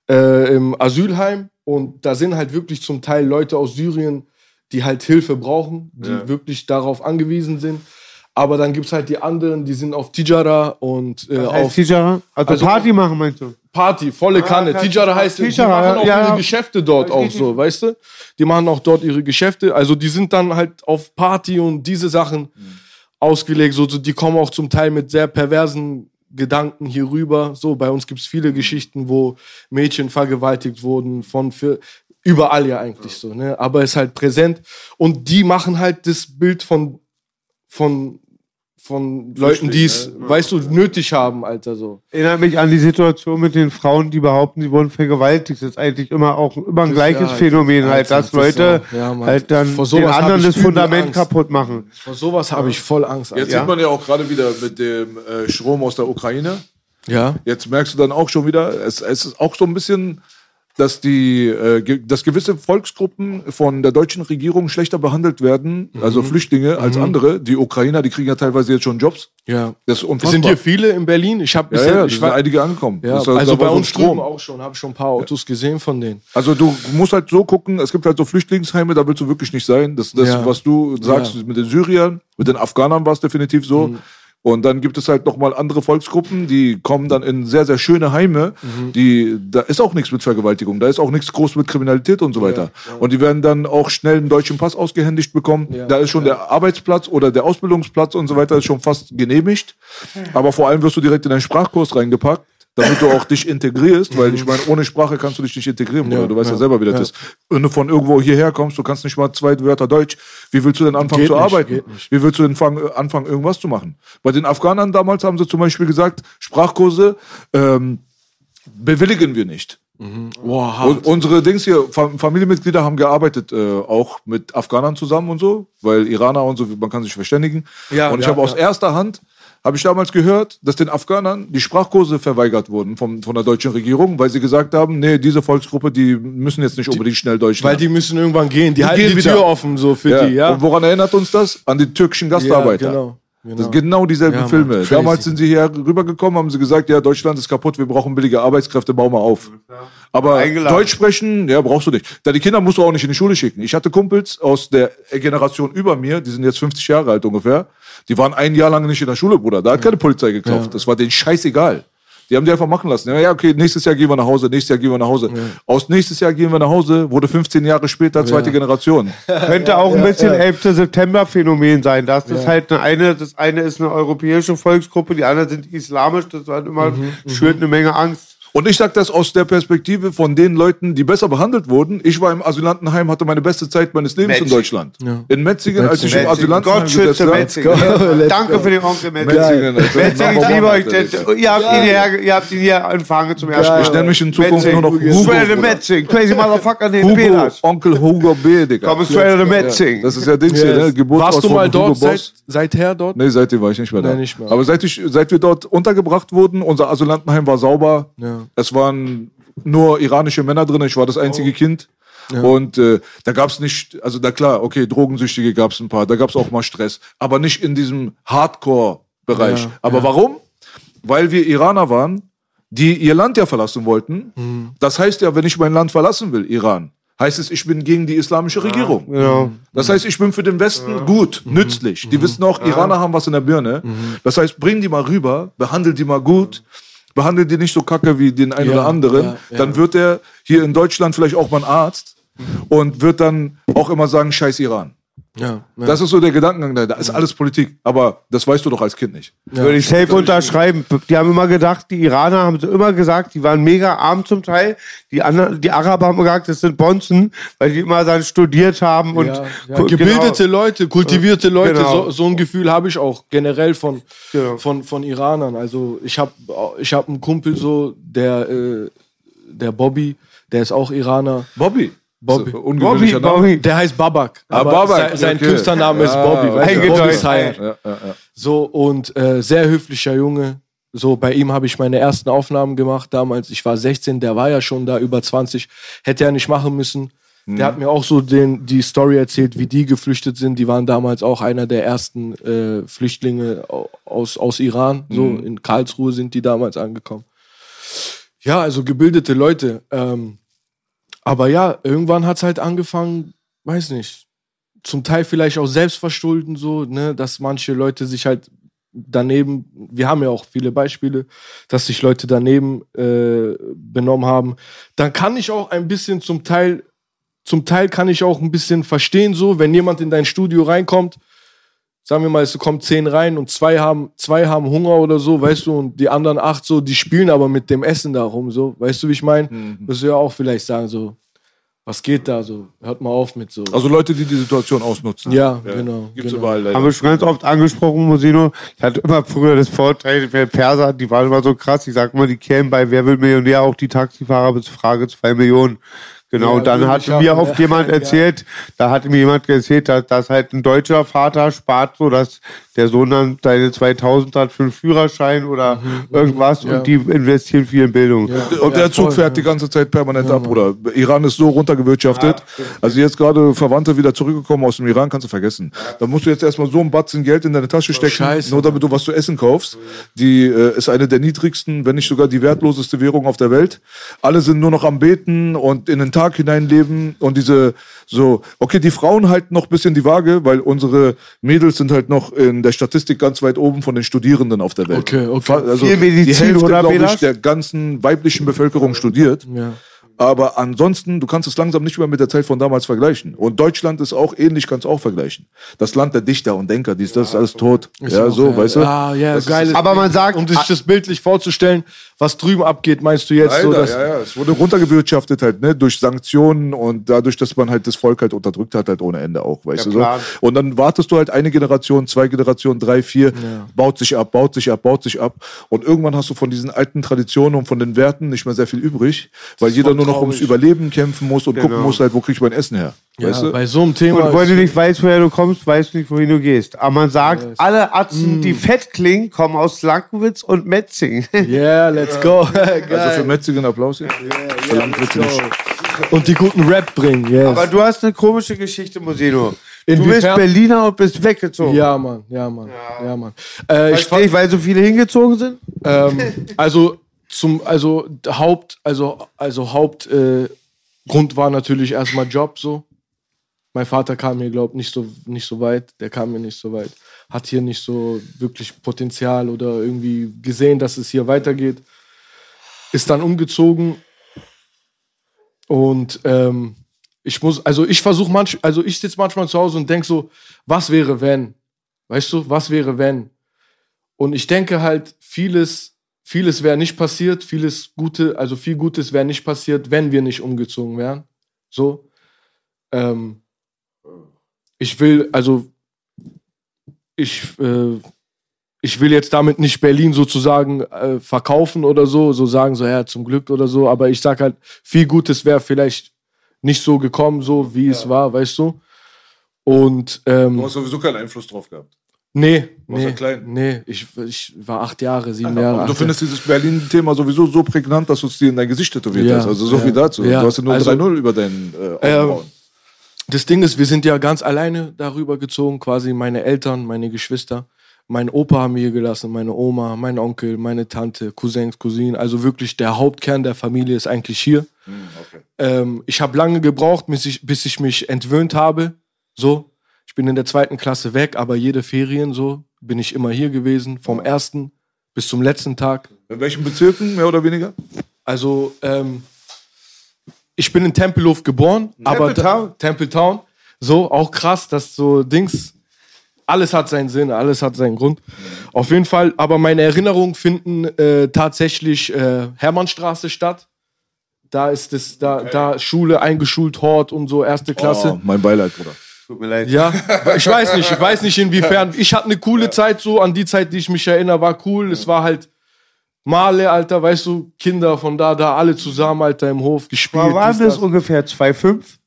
äh, im Asylheim. Und da sind halt wirklich zum Teil Leute aus Syrien, die halt Hilfe brauchen, die wirklich darauf angewiesen sind. Aber dann gibt es halt die anderen, die sind auf Tijara und äh,
Heißt
auf
Tijara? Also,
Also-
Party machen, meinst du?
Party, volle Kanne.
ja,
Tijara heißt, die
Tijara,
machen auch
ja,
ihre
ja.
Geschäfte dort auch so, weißt du? Die machen auch dort ihre Geschäfte. Also die sind dann halt auf Party und diese Sachen ausgelegt. So, so, die kommen auch zum Teil mit sehr perversen Gedanken hier rüber. So, bei uns gibt es viele Geschichten, wo Mädchen vergewaltigt wurden von für überall ja eigentlich so, ne? Aber ist halt präsent. Und die machen halt das Bild von, von, von Leuten, die es, weißt du, nötig haben, Alter, so.
Erinnert mich an die Situation mit den Frauen, die behaupten, sie wurden vergewaltigt. Das ist eigentlich immer auch immer ein gleiches
ja,
Phänomen, halt,
Alter,
dass
das
Leute.
Ja,
halt dann
Vor
den anderen das Fundament
Angst.
kaputt machen.
Vor sowas habe ich voll Angst.
Jetzt
Alter.
sieht man ja auch gerade wieder mit dem äh, Strom aus der Ukraine.
Ja.
Jetzt merkst du dann auch schon wieder, es, es ist auch so ein bisschen, dass die, äh, ge dass gewisse Volksgruppen von der deutschen Regierung schlechter behandelt werden, also
Mhm.
Flüchtlinge als andere. Die Ukrainer, die kriegen ja teilweise jetzt schon Jobs.
ja.
Das ist
Es
unfassbar.
sind hier viele in Berlin. Ich habe
ja, ja, es
ich war,
einige angekommen.
ja,
Das
also bei uns
Strom.
auch schon, habe ich schon ein paar Autos gesehen von denen.
Also du musst halt so gucken, es gibt halt so Flüchtlingsheime, da willst du wirklich nicht sein. Das, das
Ja.
was du sagst
Ja. Mhm.
mit den Syriern, mit den Afghanern war es definitiv so. Und dann gibt es halt nochmal andere Volksgruppen, die kommen dann in sehr, sehr schöne Heime.
Mhm.
Die, da ist auch nichts mit Vergewaltigung, da ist auch nichts groß mit Kriminalität und so weiter. Und die werden dann auch schnell einen deutschen Pass ausgehändigt bekommen.
Ja.
Da ist schon der Arbeitsplatz oder der Ausbildungsplatz und so weiter ist schon fast genehmigt. Aber vor allem wirst du direkt in einen Sprachkurs reingepackt. Damit du auch dich integrierst, weil ich meine, ohne Sprache kannst du dich nicht integrieren.
Ja,
du weißt ja, selber, wie das ist. Wenn du von irgendwo hierher kommst, du kannst nicht mal zwei Wörter Deutsch. Wie willst du denn anfangen
Geht
zu
nicht,
arbeiten? Wie willst du denn fang, anfangen, irgendwas zu machen? Bei den Afghanern damals haben sie zum Beispiel gesagt, Sprachkurse ähm, bewilligen wir nicht.
Boah,
Und unsere Dings hier, Fam- Familienmitglieder haben gearbeitet, äh, auch mit Afghanern zusammen und so, weil Iraner und so, man kann sich verständigen.
Ja,
und ich
ja,
habe aus
ja.
erster Hand, habe ich damals gehört, dass den Afghanern die Sprachkurse verweigert wurden vom, von der deutschen Regierung, weil sie gesagt haben, nee, diese Volksgruppe, die müssen jetzt nicht unbedingt schnell Deutsch
Weil
lernen.
die müssen irgendwann gehen. Die,
Die
halten die
wieder.
Tür offen so für
ja.
die, ja.
Und woran erinnert uns das? An die türkischen Gastarbeiter.
Ja, genau.
Das
genau.
sind genau dieselben
Ja, Mann,
Filme.
crazy.
Damals sind sie hier rübergekommen, haben sie gesagt, ja, Deutschland ist kaputt, wir brauchen billige Arbeitskräfte, bau mal auf. Aber
Eingeladen.
Deutsch sprechen, ja, brauchst du nicht. Da die Kinder musst du auch nicht in die Schule schicken. Ich hatte Kumpels aus der Generation über mir, die sind jetzt 50 Jahre alt ungefähr, die waren ein Jahr lang nicht in der Schule, Bruder. Da hat keine Polizei geklopft. Das war denen scheißegal. Die haben die einfach machen lassen. Ja, ja, okay, nächstes Jahr gehen wir nach Hause, nächstes Jahr gehen wir nach Hause. Aus nächstes Jahr gehen wir nach Hause, wurde 15 Jahre später zweite Generation.
Könnte auch ein bisschen 11. September-Phänomen sein. Das ist halt eine, eine, das eine ist eine europäische Volksgruppe, die anderen sind islamisch, das war immer,
Mhm,
schürt eine Menge Angst.
Und ich sage das aus der Perspektive von den Leuten, die besser behandelt wurden. Ich war im Asylantenheim, hatte meine beste Zeit meines Lebens in
Metzingen.
Deutschland. In Metzingen, als ich im. Asylantenheim
Gott schütze. Metzingen.
Let's
Danke für den Onkel Metzingen.
Metzingen, Alter.
Metzingen, ich liebe euch. Ihr habt, ihn hier, ihr habt ihn hier empfangen zum ersten
Ich nenne mich in Zukunft nur noch Hugo.
Hugo de
Bruder.
Metzing. Crazy Motherfucker, den
Hugo,
Pelas.
Onkel Hugo B, Digga.
Komm of Metzing.
Das ist ja Dings hier, ne? Geburtsort
Warst du mal dort seit, seither dort?
Nee, seitdem war ich nicht mehr da.
Nee, nicht mehr.
Aber seit, ich, seit wir dort untergebracht wurden, unser Asylantenheim war sauber.
Ja.
Es waren nur iranische Männer drin. Ich war das einzige Kind. Und äh, da gab es nicht, also da klar, okay, Drogensüchtige gab es ein paar, da gab es auch mal Stress, aber nicht in diesem Hardcore-Bereich.
Ja,
aber warum? Weil wir Iraner waren, die ihr Land ja verlassen wollten.
Mhm.
Das heißt ja, wenn ich mein Land verlassen will, Iran, heißt es, ich bin gegen die islamische Regierung.
Genau.
Das heißt, ich bin für den Westen gut, nützlich. Die wissen auch, Iraner haben was in der Birne. Das heißt, bring die mal rüber, behandel die mal gut, behandel die nicht so kacke wie den einen
Ja,
oder anderen.
ja, ja.
Dann wird er hier in Deutschland vielleicht auch mal ein Arzt und wird dann auch immer sagen, scheiß Iran.
Ja. ja.
Das ist so der Gedankengang da. Da ist alles Politik. Aber das weißt du doch als Kind nicht.
Würde ich safe unterschreiben. Die haben immer gedacht, die Iraner haben sie immer gesagt, die waren mega arm zum Teil. Die anderen, die Araber haben gesagt, das sind Bonzen, weil die immer dann studiert haben und
ja, ja,
Ku-
gebildete Leute, kultivierte Leute,
Genau.
so, so ein Gefühl habe ich auch generell von,
Genau.
von, von Iranern. Also ich habe ich hab einen Kumpel so, der, äh, der Bobby, der ist auch Iraner.
Bobby.
Bobby.
So, ungewöhnlicher
Bobby,
Name.
Bobby.
Der heißt Babak.
Ah, Babak,
Sein, sein
okay.
Künstlername ist
Ah,
Bobby. Du?
Eingedeutscht.
Bobby Sayed.
Ja, ja, ja.
So, und äh, sehr höflicher Junge. So, bei ihm habe ich meine ersten Aufnahmen gemacht damals. Ich war 16, der war ja schon da über 20. Hätte er nicht machen müssen. Der hat mir auch so den, die Story erzählt, wie die geflüchtet sind. Die waren damals auch einer der ersten äh, Flüchtlinge au- aus, aus Iran. So, in Karlsruhe sind die damals angekommen. Ja, also gebildete Leute. Ähm, aber ja, irgendwann hat es halt angefangen, weiß nicht, zum Teil vielleicht auch selbstverschulden so, ne, dass manche Leute sich halt daneben, wir haben ja auch viele Beispiele, dass sich Leute daneben äh, benommen haben. Dann kann ich auch ein bisschen zum Teil, zum Teil kann ich auch ein bisschen verstehen, so, wenn jemand in dein Studio reinkommt, sagen wir mal, es kommen zehn rein und zwei haben, zwei haben Hunger oder so, weißt du, und die anderen acht so, die spielen aber mit dem Essen da rum, so, weißt du, wie ich meine? Wirst du ja auch vielleicht sagen, so, was geht da so? Hört mal auf mit so.
Also Leute, die die Situation ausnutzen.
ja, genau.
Gibt's
genau.
überall leider.
Haben wir schon ganz oft angesprochen, Musino. Ich hatte immer früher das Vorteil, der Perser, die waren immer so krass. Ich sag mal, die kämen bei Wer will Millionär auch die Taxifahrer bis Frage zwei Millionen. Genau,
Ja,
und dann hat mir oft
ja.
jemand
Ja.
erzählt, da hatte mir jemand erzählt, dass, dass halt ein deutscher Vater spart so, dass der Sohn dann seine 2000 hat für einen Führerschein oder irgendwas
Mhm. Ja.
und die investieren viel in Bildung.
Und der Zug
voll,
fährt die ganze Zeit permanent ab, Bruder. Iran ist so runtergewirtschaftet. Also jetzt gerade Verwandte wieder zurückgekommen aus dem Iran, kannst du vergessen. Da musst du jetzt erstmal so einen Batzen Geld in deine Tasche stecken,
Scheiße.
nur damit du was zu essen kaufst. Die äh, ist eine der niedrigsten, wenn nicht sogar die wertloseste Währung auf der Welt. Alle sind nur noch am Beten und in den Tag hineinleben und diese so, okay, die Frauen halten noch ein bisschen die Waage, weil unsere Mädels sind halt noch in der Statistik ganz weit oben von den Studierenden auf der Welt.
Okay, okay.
Also
Viel Medizin,
die Hälfte,
oder,
glaube ich, der ganzen weiblichen Bevölkerung studiert.
Ja.
Aber ansonsten, du kannst es langsam nicht mehr mit der Zeit von damals vergleichen. Und Deutschland ist auch ähnlich, kannst auch vergleichen. Das Land der Dichter und Denker, dies, das ist alles tot. ja, so,
ja,
weißt du?
Ah, ja,
Das
geil.
ist-
Aber man sagt-
um sich das bildlich vorzustellen, was drüben abgeht, meinst du jetzt so,
Leider,
dass
ja, ja. Es wurde runtergewirtschaftet halt, ne, durch Sanktionen und dadurch, dass man halt das Volk halt unterdrückt hat, halt ohne Ende auch, weißt
Der
du so. Und dann wartest du halt eine Generation, zwei Generationen, drei, vier, baut sich ab, baut sich ab, baut sich ab. Und irgendwann hast du von diesen alten Traditionen und von den Werten nicht mehr sehr viel übrig, weil jeder
voll
nur noch ums. Überleben kämpfen muss und gucken
Genau.
muss halt, wo krieg ich mein Essen her.
ja,
weißt du?
bei so einem Thema
Und wenn du nicht weißt, woher du kommst, weißt du nicht, wohin du gehst. Aber man sagt, alle Atzen, die fett klingen, kommen aus Lankowitz und Metzing.
Yeah, let's go.
Also für
Geil.
Metzingen einen Applaus hier. Verlangt
let's
bitte nicht.
go. Und die guten Rap bringen, yes.
Aber du hast eine komische Geschichte, Moseno. Du bist
Inwiefern?
Berliner und bist weggezogen.
ja, Mann, ja, Mann, ja, Mann. Äh, ich
Versteh ich, weil so viele hingezogen sind?
ähm, also zum, also Haupt, also also Haupt äh, war natürlich erstmal Job so. Mein Vater kam hier, glaub nicht so nicht so weit. Der kam hier nicht so weit. Hat hier nicht so wirklich Potenzial oder irgendwie gesehen, dass es hier weitergeht. Ist dann umgezogen und ähm, ich muss, also ich versuche manch, also ich sitze manchmal zu Hause und denke so, was wäre wenn? Weißt du, was wäre wenn? Und ich denke halt, vieles, vieles wäre nicht passiert, vieles Gute, also viel Gutes wäre nicht passiert, wenn wir nicht umgezogen wären. So. Ähm, ich will, also ich, äh, ich will jetzt damit nicht Berlin sozusagen äh, verkaufen oder so, so sagen, so ja, zum Glück oder so, aber ich sag halt, viel Gutes wäre vielleicht nicht so gekommen, so wie es war, weißt du? Und ähm,
Du hast sowieso keinen Einfluss drauf gehabt.
Nee,
warst
nee,
klein.
nee, ich, ich war acht Jahre, sieben Jahre.
Und du findest dieses Berlin-Thema sowieso so prägnant, dass du es dir in dein Gesicht tätowiert
Ja,
hast. Also so
ja,
viel dazu.
ja.
Du hast ja nur
Also-
3-0 über deinen äh,
Ähm,
Augenbrauen.
Das Ding ist, wir sind ja ganz alleine darüber gezogen, quasi meine Eltern, meine Geschwister. Mein Opa haben wir hier gelassen, meine Oma, mein Onkel, meine Tante, Cousins, Cousinen. Also wirklich der Hauptkern der Familie ist eigentlich hier.
Hm, okay.
Ähm, ich habe lange gebraucht, bis ich, bis ich mich entwöhnt habe. So, ich bin in der zweiten Klasse weg, aber jede Ferien so bin ich immer hier gewesen, vom ersten bis zum letzten Tag.
In welchen Bezirken, mehr oder weniger?
Also, ähm, ich bin in Tempelhof geboren, aber
Templetown?
Templetown. So, auch krass, dass so Dings, alles hat seinen Sinn, alles hat seinen Grund. Auf jeden Fall, aber meine Erinnerungen finden äh, tatsächlich äh, Hermannstraße statt. Da ist es, da, da Schule eingeschult, Hort und so, erste Klasse.
Oh, mein Beileid, Bruder.
Tut mir leid.
Ja, ich weiß nicht, ich weiß nicht inwiefern. Ich hatte eine coole Zeit so, an die Zeit, die ich mich erinnere, war cool. Es war halt Male, Alter, weißt du, Kinder von da, da, alle zusammen, Alter, im Hof gespielt.
War
dies,
das
das.
ungefähr? 2,5?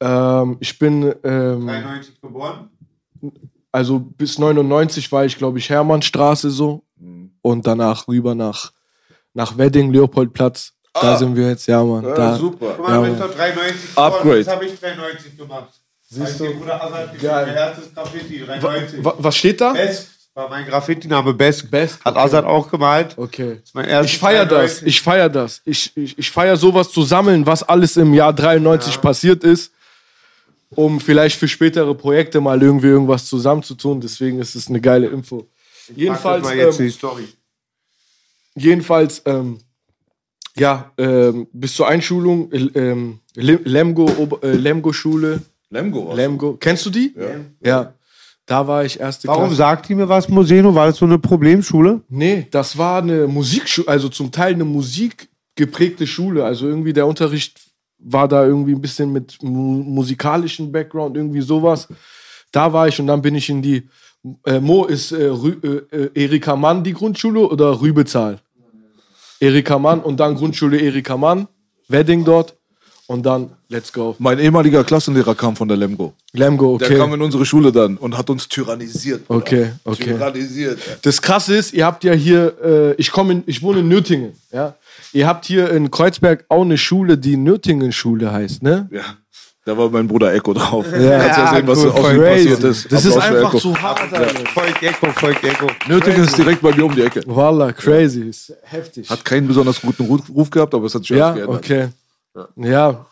Ähm, ich bin, ähm,
93 geboren?
also bis 99 war ich, glaube ich, Hermannstraße so. Und danach rüber nach, nach Wedding, Leopoldplatz. Da sind wir jetzt, ja, Mann.
Ja,
da,
super.
Guck mal,
Ja,
du bist doch 93
Upgrade.
geboren. Das habe ich 93 gemacht. Siehst
du? Geil.
mein erstes Graffiti, 93.
Wa- Was steht da?
Besk war mein Graffiti-Name, Besk.
Besk,
Hat
okay.
Azad auch gemalt.
Okay. Ich feier das,
93.
ich feier das. Ich, ich, ich feier sowas zu sammeln, was alles im Jahr 93 passiert ist, um vielleicht für spätere Projekte mal irgendwie irgendwas zusammenzutun. Deswegen ist es eine geile Info.
Das
Jedenfalls,
mal jetzt
ähm,
die Story.
jedenfalls, ähm, ja, ähm, bis zur Einschulung, äh, ähm, Lemgo, äh, Lemgo-Schule,
Lemgo. was?
Lemgo. Kennst du die?
Ja.
Ja. Da war ich erste
Warum
Klasse.
sagt die mir was, Moseno? War das so eine Problemschule?
Nee, das war eine Musikschule, also zum Teil eine musikgeprägte Schule. Also irgendwie der Unterricht war da irgendwie ein bisschen mit mu musikalischen Background, irgendwie sowas. Da war ich und dann bin ich in die. Äh, Mo ist äh, Rü äh, äh, Erika Mann die Grundschule oder Rübezahl? Erika Mann und dann Grundschule Erika Mann, Wedding dort und dann Let's Go.
Mein ehemaliger Klassenlehrer kam von der Lemgo.
Lemgo,
Der kam
okay.
in unsere Schule dann und hat uns tyrannisiert. Bruder.
Okay, okay.
Tyrannisiert.
Das Krasse ist, ihr habt ja hier, äh, ich komme, ich wohne in Nürtingen, ja. Ihr habt hier in Kreuzberg auch eine Schule, die Nürtingen-Schule heißt, ne?
Ja. Da war mein Bruder Echo drauf.
Ja.
Kannst ja sehen, was
cool,
aus ihm
crazy.
passiert ist.
Das ist
Applaus für
einfach
Echo.
zu hart, Alter.
Volk Echo, Volk Echo.
Nötigen ist direkt bei mir um die Ecke.
Wallah, crazy. Ist heftig.
Hat keinen besonders guten Ruf, gehabt, aber es hat sich
ja,
geändert.
okay. Ja.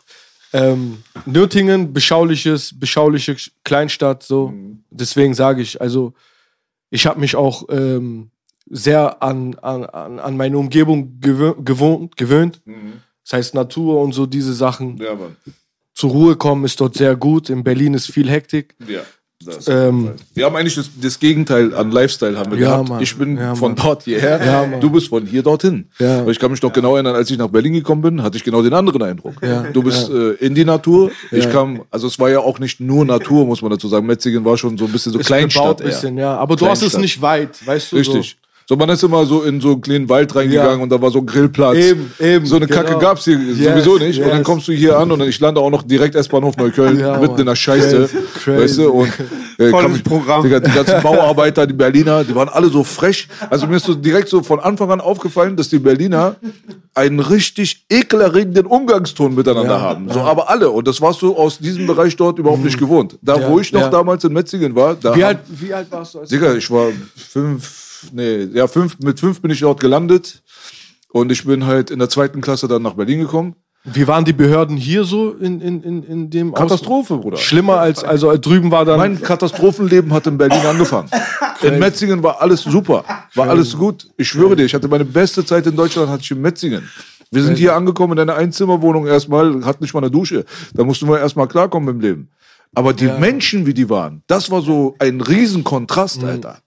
Ähm, Nürtingen, beschauliches, beschauliche Kleinstadt, so.
Mhm.
Deswegen sage ich, also, ich habe mich auch ähm, sehr an, an, an meine Umgebung gewohnt, gewöhnt.
Mhm.
Das heißt Natur und so diese Sachen.
Ja, Mann.
Zur Ruhe kommen ist dort sehr gut. In Berlin ist viel Hektik.
Ja.
Ähm,
wir haben eigentlich das, das Gegenteil an Lifestyle haben wir
Ja,
gehabt.
Mann.
Ich bin
Ja,
von dort hierher,
Ja,
du bist von hier dorthin.
Ja.
Ich kann mich noch genau erinnern, als ich nach Berlin gekommen bin, hatte ich genau den anderen Eindruck.
Ja.
Du bist äh, in die Natur. Ich
Ja.
kam, also es war ja auch nicht nur Natur, muss man dazu sagen. Metzingen war schon so ein bisschen so Kleinstadt.
bebaut bisschen, ja. Aber du hast es
Kleinstadt.
nicht weit, weißt du?
Richtig. So, man ist immer so in so einen kleinen Wald reingegangen
Ja.
und da war so ein Grillplatz.
Eben, eben,
So eine
genau.
Kacke gab's hier
Yes,
sowieso nicht. Und dann
yes.
kommst du hier an und dann ich lande auch noch direkt S-Bahnhof Neukölln,
Ja,
mitten
Mann.
in der Scheiße.
Crazy, crazy.
Weißt du? Und äh,
Volles
ich-
Programm.
Digga, die ganzen Bauarbeiter, die Berliner, die waren alle so frech. Also mir ist so direkt so von Anfang an aufgefallen, dass die Berliner einen richtig ekelerregenden Umgangston miteinander
Ja,
haben. So, aber alle. Und das warst du aus diesem Bereich dort überhaupt nicht gewohnt. Da, wo ich noch damals in Metzingen war, da
Wie alt, wie alt warst du? Als
Digga, ich war fünf, nee, ja, fünf, mit fünf bin ich dort gelandet. Und ich bin halt in der zweiten Klasse dann nach Berlin gekommen.
Wie waren die Behörden hier so in, in, in, in dem
Katastrophe, Bruder.
Aus Schlimmer als, also drüben war dann.
Mein Katastrophenleben hat in Berlin angefangen. In Metzingen war alles super, war alles gut. Ich schwöre dir, ich hatte meine beste Zeit in Deutschland, hatte ich in Metzingen. Wir sind hier angekommen in einer Einzimmerwohnung erstmal, hat nicht mal eine Dusche. Da mussten wir erstmal klarkommen im Leben. Aber die Menschen, wie die waren, das war so ein Riesenkontrast,
Mhm.
Alter.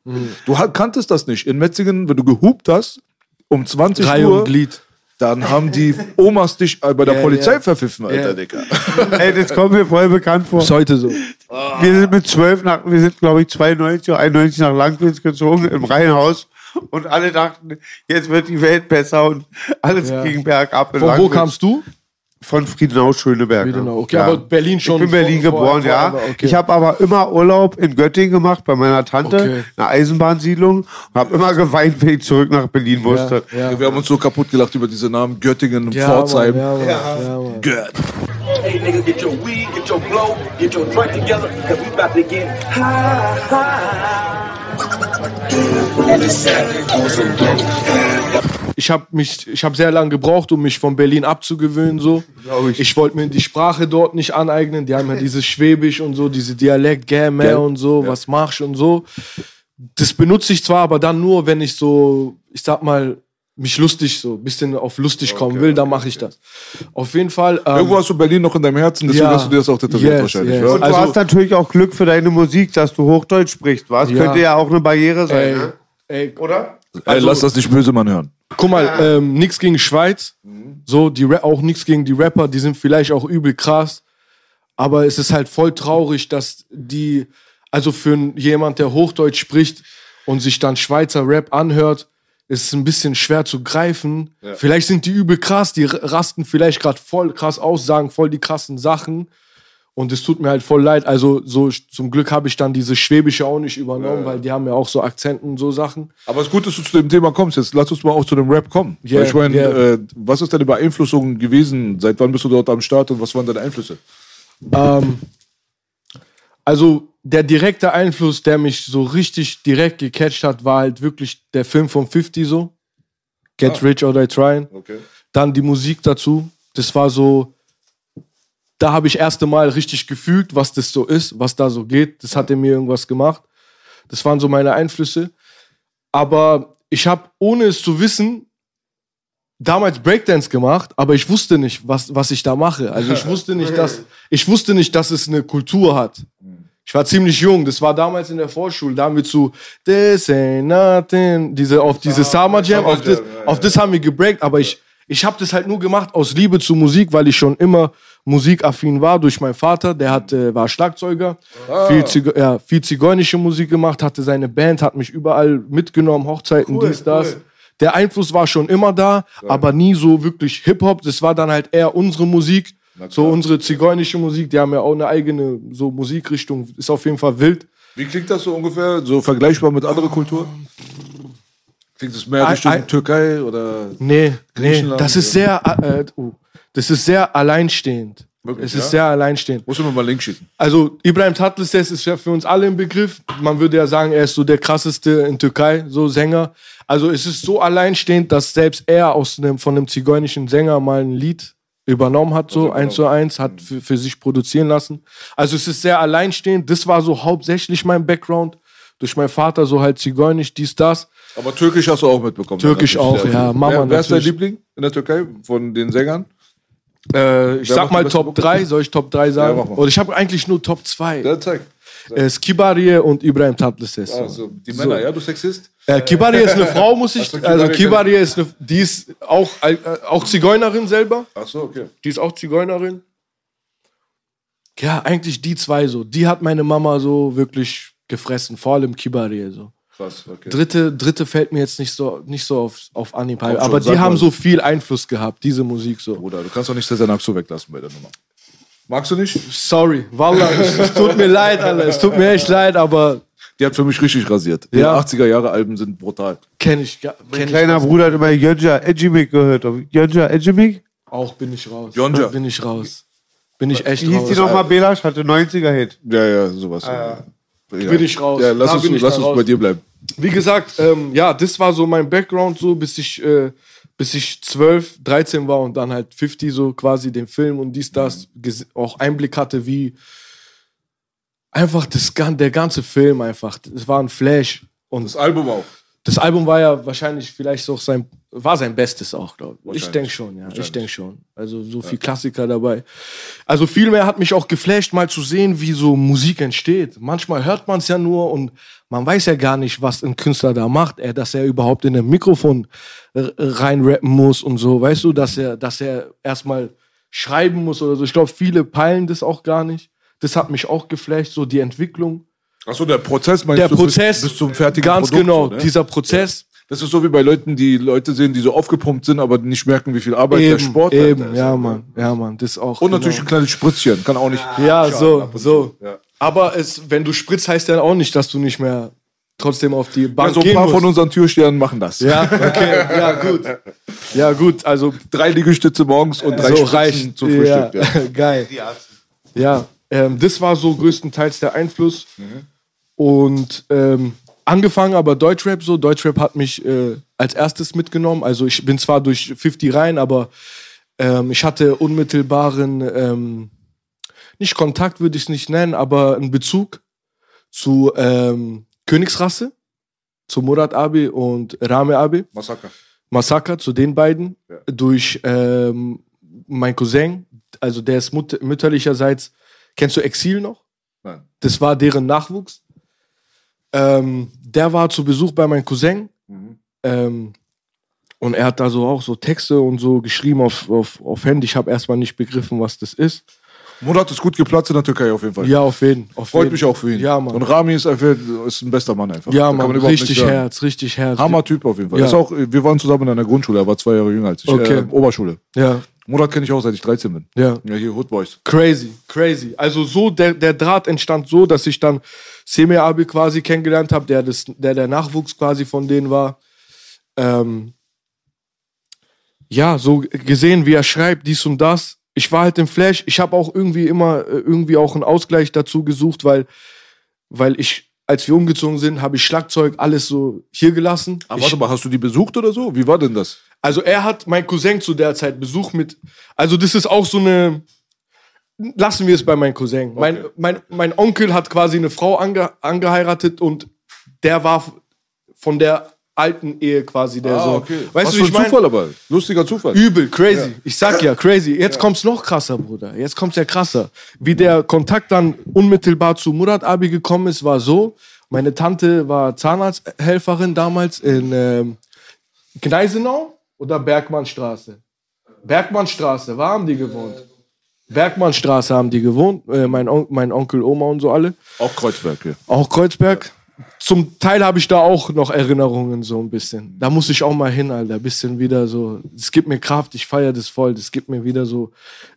Du ha- kanntest das nicht. In Metzingen, wenn du gehupt hast, um 20
Reihe
Uhr,
und Glied.
dann haben die Omas dich bei der
Ja,
Polizei
ja.
verpfiffen, Alter,
Ja.
Digga.
Ey, das kommt mir voll bekannt vor.
Bis heute so.
Wir sind mit zwölf nach, wir sind glaube ich 92 oder 91 nach Langwitz gezogen im Reihenhaus und alle dachten, jetzt wird die Welt besser und alles
Ja.
ging bergab. in
Von wo kamst du?
Von Friedenau Schöneberg.
Friedenau, okay, aber Berlin schon
Ich bin Berlin
vor-
geboren,
vor-
ja.
okay.
Ich habe aber immer Urlaub in Göttingen gemacht bei meiner Tante,
Okay.
eine Eisenbahnsiedlung und habe immer geweint, wenn ich zurück nach Berlin musste.
Ja, ja.
Wir haben uns so kaputt gelacht über diese Namen Göttingen und
Ja,
Pforzheim.
Mann, ja, Mann, ja, Mann.
Gött.
Hey niggas, get your weed, get your blow, get your drink together, cause we about to get high,
Ich habe mich, ich habe sehr lange gebraucht, um mich von Berlin abzugewöhnen. So,
ich.
ich wollte mir die Sprache dort nicht aneignen. Die haben ja dieses Schwäbisch und so, diese Dialekt, Gäme und so, was machst und so. Das benutze ich zwar, aber dann nur, wenn ich so, ich sag mal, mich lustig so, ein bisschen auf lustig kommen will, dann mache ich das. Auf jeden Fall. Ähm,
Irgendwo hast du Berlin noch in deinem Herzen, deswegen
Ja.
hast du dir das auch tätowiert
Yes,
wahrscheinlich.
yes.
Ja?
Und
Also-
du hast natürlich auch Glück für deine Musik, dass du Hochdeutsch sprichst, was?
Ja.
Könnte ja auch eine Barriere sein,
ey,
ne?
ey,
oder?
Ey, lass das nicht böse Mann hören.
Guck mal, ähm, nix gegen Schweiz, so die Ra auch nichts gegen die Rapper, die sind vielleicht auch übel krass, aber es ist halt voll traurig, dass die, also für jemand, der Hochdeutsch spricht und sich dann Schweizer Rap anhört, ist es ein bisschen schwer zu greifen. Vielleicht sind die übel krass, die rasten vielleicht gerade voll krass aus, sagen voll die krassen Sachen. Und es tut mir halt voll leid. Also so zum Glück habe ich dann diese Schwäbische auch nicht übernommen, weil die haben ja auch so Akzenten und so Sachen.
Aber es ist gut, dass du zu dem Thema kommst. Jetzt lass uns mal auch zu dem Rap kommen.
Yeah,
Weil ich meine,
yeah.
äh, was ist deine Beeinflussung gewesen? Seit wann bist du dort am Start und was waren deine Einflüsse?
Ähm, also der direkte Einfluss, der mich so richtig direkt gecatcht hat, war halt wirklich der Film von 50 so. Get Rich or Die Tryin'.
Okay.
Dann die Musik dazu. Das war so, da habe ich erste Mal richtig gefühlt, was das so ist, was da so geht. Das hat in mir irgendwas gemacht. Das waren so meine Einflüsse. Aber ich habe, ohne es zu wissen, damals Breakdance gemacht, aber ich wusste nicht, was, was ich da mache. Also ich wusste nicht, dass, ich wusste nicht, dass es eine Kultur hat. Ich war ziemlich jung, das war damals in der Vorschule, da haben wir zu This ain't nothing, diese, auf diese Summer Jam, auf das, auf das haben wir gebreakt, aber ich, ich habe das halt nur gemacht aus Liebe zur Musik, weil ich schon immer musikaffin war durch meinen Vater, der hat, äh, war Schlagzeuger, viel, Ziga ja, viel zigeunische Musik gemacht, hatte seine Band, hat mich überall mitgenommen, Hochzeiten, dies, das. Der Einfluss war schon immer da, aber nie so wirklich Hip-Hop. Das war dann halt eher unsere Musik, so unsere zigeunische Musik. Die haben ja auch eine eigene so Musikrichtung. Ist auf jeden Fall wild.
Wie klingt das so ungefähr? So vergleichbar mit anderer Kultur? Klingt es mehr Richtung
ei-
Türkei oder
Nee, nee,
Griechenland,
das ist sehr, äh, uh, das ist sehr alleinstehend.
Wirklich,
es ist
ja?
sehr alleinstehend.
muss ich mir mal einen Link schicken?
Also Ibrahim Tatlises ist ja für uns alle im Begriff. Man würde ja sagen, er ist so der krasseste in Türkei, so Sänger. Also es ist so alleinstehend, dass selbst er aus einem, von einem zigeunischen Sänger mal ein Lied übernommen hat, so eins zu eins, hat für, für sich produzieren lassen. Also es ist sehr alleinstehend. Das war so hauptsächlich mein Background. Durch meinen Vater so halt zigeunisch, dies, das.
Aber Türkisch hast du auch mitbekommen.
Türkisch auch, ja. Mama
wer, wer ist dein. Liebling in der Türkei von den Sängern?
Äh, ich
Wer
sag mal Top
Mucke?
3, soll ich Top 3 sagen?
Ja, mach mal.
Oder ich habe eigentlich nur Top 2.
Ja, zeig.
Äh, Skibarie und Ibrahim Tatlises.
Also, die Männer, ja, du Sexist?
Äh, Kibarie ist eine Frau, muss ich.
So, Kibarie
Also Kibarie ist eine, die ist auch, äh, auch Zigeunerin selber.
Ach so, okay.
Die ist auch Zigeunerin. Ja, eigentlich die zwei so. Die hat meine Mama so wirklich gefressen, vor allem Kibarie so.
Krass, okay.
Dritte, dritte fällt mir jetzt nicht so, nicht so auf, auf Anhieb. ein. Aber die haben
mal.
so viel Einfluss gehabt, diese Musik so.
Bruder, du kannst doch nicht Cesar Naxo weglassen bei der Nummer. Magst du nicht?
Sorry, Wallah, es, tut mir leid, Alter. Es tut mir echt leid, aber
Die hat für mich richtig rasiert. Die
Ja.
80er Jahre Alben sind brutal.
kenne ich, ga-
Mein
kenn ich
kleiner Bruder hat immer Yonja Ejimik gehört. Yonja Ejimik?
auch, bin ich raus.
Yonja.
Bin ich raus. Bin ich echt
Wie hieß
raus.
die nochmal, Belasch? Hatte 90er-Hit.
Ja, ja, sowas.
Ah,
ja.
Bin ich raus.
Ja, lass
Da
uns, lass uns
raus.
bei dir bleiben.
Wie gesagt, ähm, ja, das war so mein Background so, bis ich, äh, bis ich 12, 13 war und dann halt 50 so quasi den Film und dies, das, ges- auch Einblick hatte, wie einfach das, gan- der ganze Film einfach, das war ein Flash. Und
Das Album auch.
Das Album war ja wahrscheinlich vielleicht so sein, war sein Bestes auch, glaube ich. Ich denke schon, ja. Ich denke schon. Also so viel Klassiker dabei. Also vielmehr hat mich auch geflasht, mal zu sehen, wie so Musik entsteht. Manchmal hört man es ja nur und man weiß ja gar nicht, was ein Künstler da macht. Er, dass er überhaupt in ein Mikrofon reinrappen muss und so. Weißt du, dass er, dass er erstmal schreiben muss oder so. Ich glaube, viele peilen das auch gar nicht. Das hat mich auch geflasht, so die Entwicklung.
Achso, der Prozess meinst
Der
du
Prozess,
bis, bis zum fertigen
ganz
Produkt,
genau,
so, ne?
dieser Prozess.
Das ist so wie bei Leuten, die Leute sehen, die so aufgepumpt sind, aber nicht merken, wie viel Arbeit der
Eben,
Sport
eben,
ist.
ja, Mann, ja, Mann, das auch.
Und natürlich ein
genau.
kleines Spritzchen, kann auch nicht.
Ja, so, so.
Ja.
Aber es, wenn du spritzt, heißt ja auch nicht, dass du nicht mehr trotzdem auf die
Ja,
Bank
so ein
gehen
paar
musst.
von unseren Türstern machen das.
Ja, okay, ja, gut. Ja, gut, also
Drei Liegestütze morgens und drei
so
Spritzen
reicht.
zum Frühstück.
Ja,
Ja.
geil. Ja, ähm, das war so größtenteils der Einfluss. Und ähm, angefangen aber Deutschrap so. Deutschrap hat mich äh, als erstes mitgenommen. Also ich bin zwar durch 50 rein, aber ähm, ich hatte unmittelbaren, ähm, nicht Kontakt würde ich es nicht nennen, aber einen Bezug zu ähm, Königsrasse, zu Murat Abi und Rame Abi.
Massaker.
Massaker zu den beiden durch ähm, mein Cousin, also der ist mut mütterlicherseits. Kennst du Exil noch?
Nein.
Das war deren Nachwuchs. Ähm, der war zu Besuch bei meinem Cousin. Ähm, und er hat da so auch so Texte und so geschrieben auf, auf, auf Handy. Ich habe erstmal nicht begriffen, was das ist.
Murat ist gut geplatzt in der Türkei auf jeden Fall.
Ja, auf jeden Fall.
Freut mich auch für ihn.
Ja, Mann.
Und Rami ist einfach ist ein bester Mann einfach.
Ja, Mann, richtig. Herz, richtig Herz.
Hammer-Typ auf jeden Fall.
Ja.
Ist auch, wir waren zusammen in einer Grundschule, er war zwei Jahre jünger als ich.
Okay.
Äh, Oberschule.
Ja,
Murat kenne ich auch, seit ich 13 bin.
ja.
Ja, hier Hood Boys.
Crazy, crazy. Also so, der, der Draht entstand so, dass ich dann Semir Abi quasi kennengelernt habe, der, das, der der Nachwuchs quasi von denen war. Ähm, ja, so gesehen, wie er schreibt, dies und das. Ich war halt im Flash. Ich habe auch irgendwie immer äh, irgendwie auch einen Ausgleich dazu gesucht, weil, weil ich, als wir umgezogen sind, habe ich Schlagzeug alles so hier gelassen.
Aber
ich,
warte mal, hast du die besucht oder so? Wie war denn das?
Also er hat mein Cousin zu der Zeit Besuch mit. Also das ist auch so eine. Lassen wir es bei meinem Cousin. Mein, mein, mein Onkel hat quasi eine Frau ange, angeheiratet und der war von der alten Ehe quasi der so. Weißt
Ah, Was
du,
für
wie ich
ein
meine?
Zufall aber. Lustiger Zufall.
Übel, crazy. Ich sag ja, crazy. Jetzt kommt's noch krasser, Bruder. Jetzt kommt's ja krasser. Wie der Kontakt dann unmittelbar zu Murat Abi gekommen ist, war so. Meine Tante war Zahnarzthelferin damals in ähm, Gneisenau oder Bergmannstraße? Bergmannstraße, wo haben die gewohnt? Bergmannstraße haben die gewohnt. Äh, mein, On mein Onkel, Oma und so alle.
Auch Kreuzberg hier.
Auch Kreuzberg. Zum Teil habe ich da auch noch Erinnerungen so ein bisschen. Da muss ich auch mal hin, Alter. Bisschen wieder so. Es gibt mir Kraft, ich feiere das voll. Das gibt mir wieder so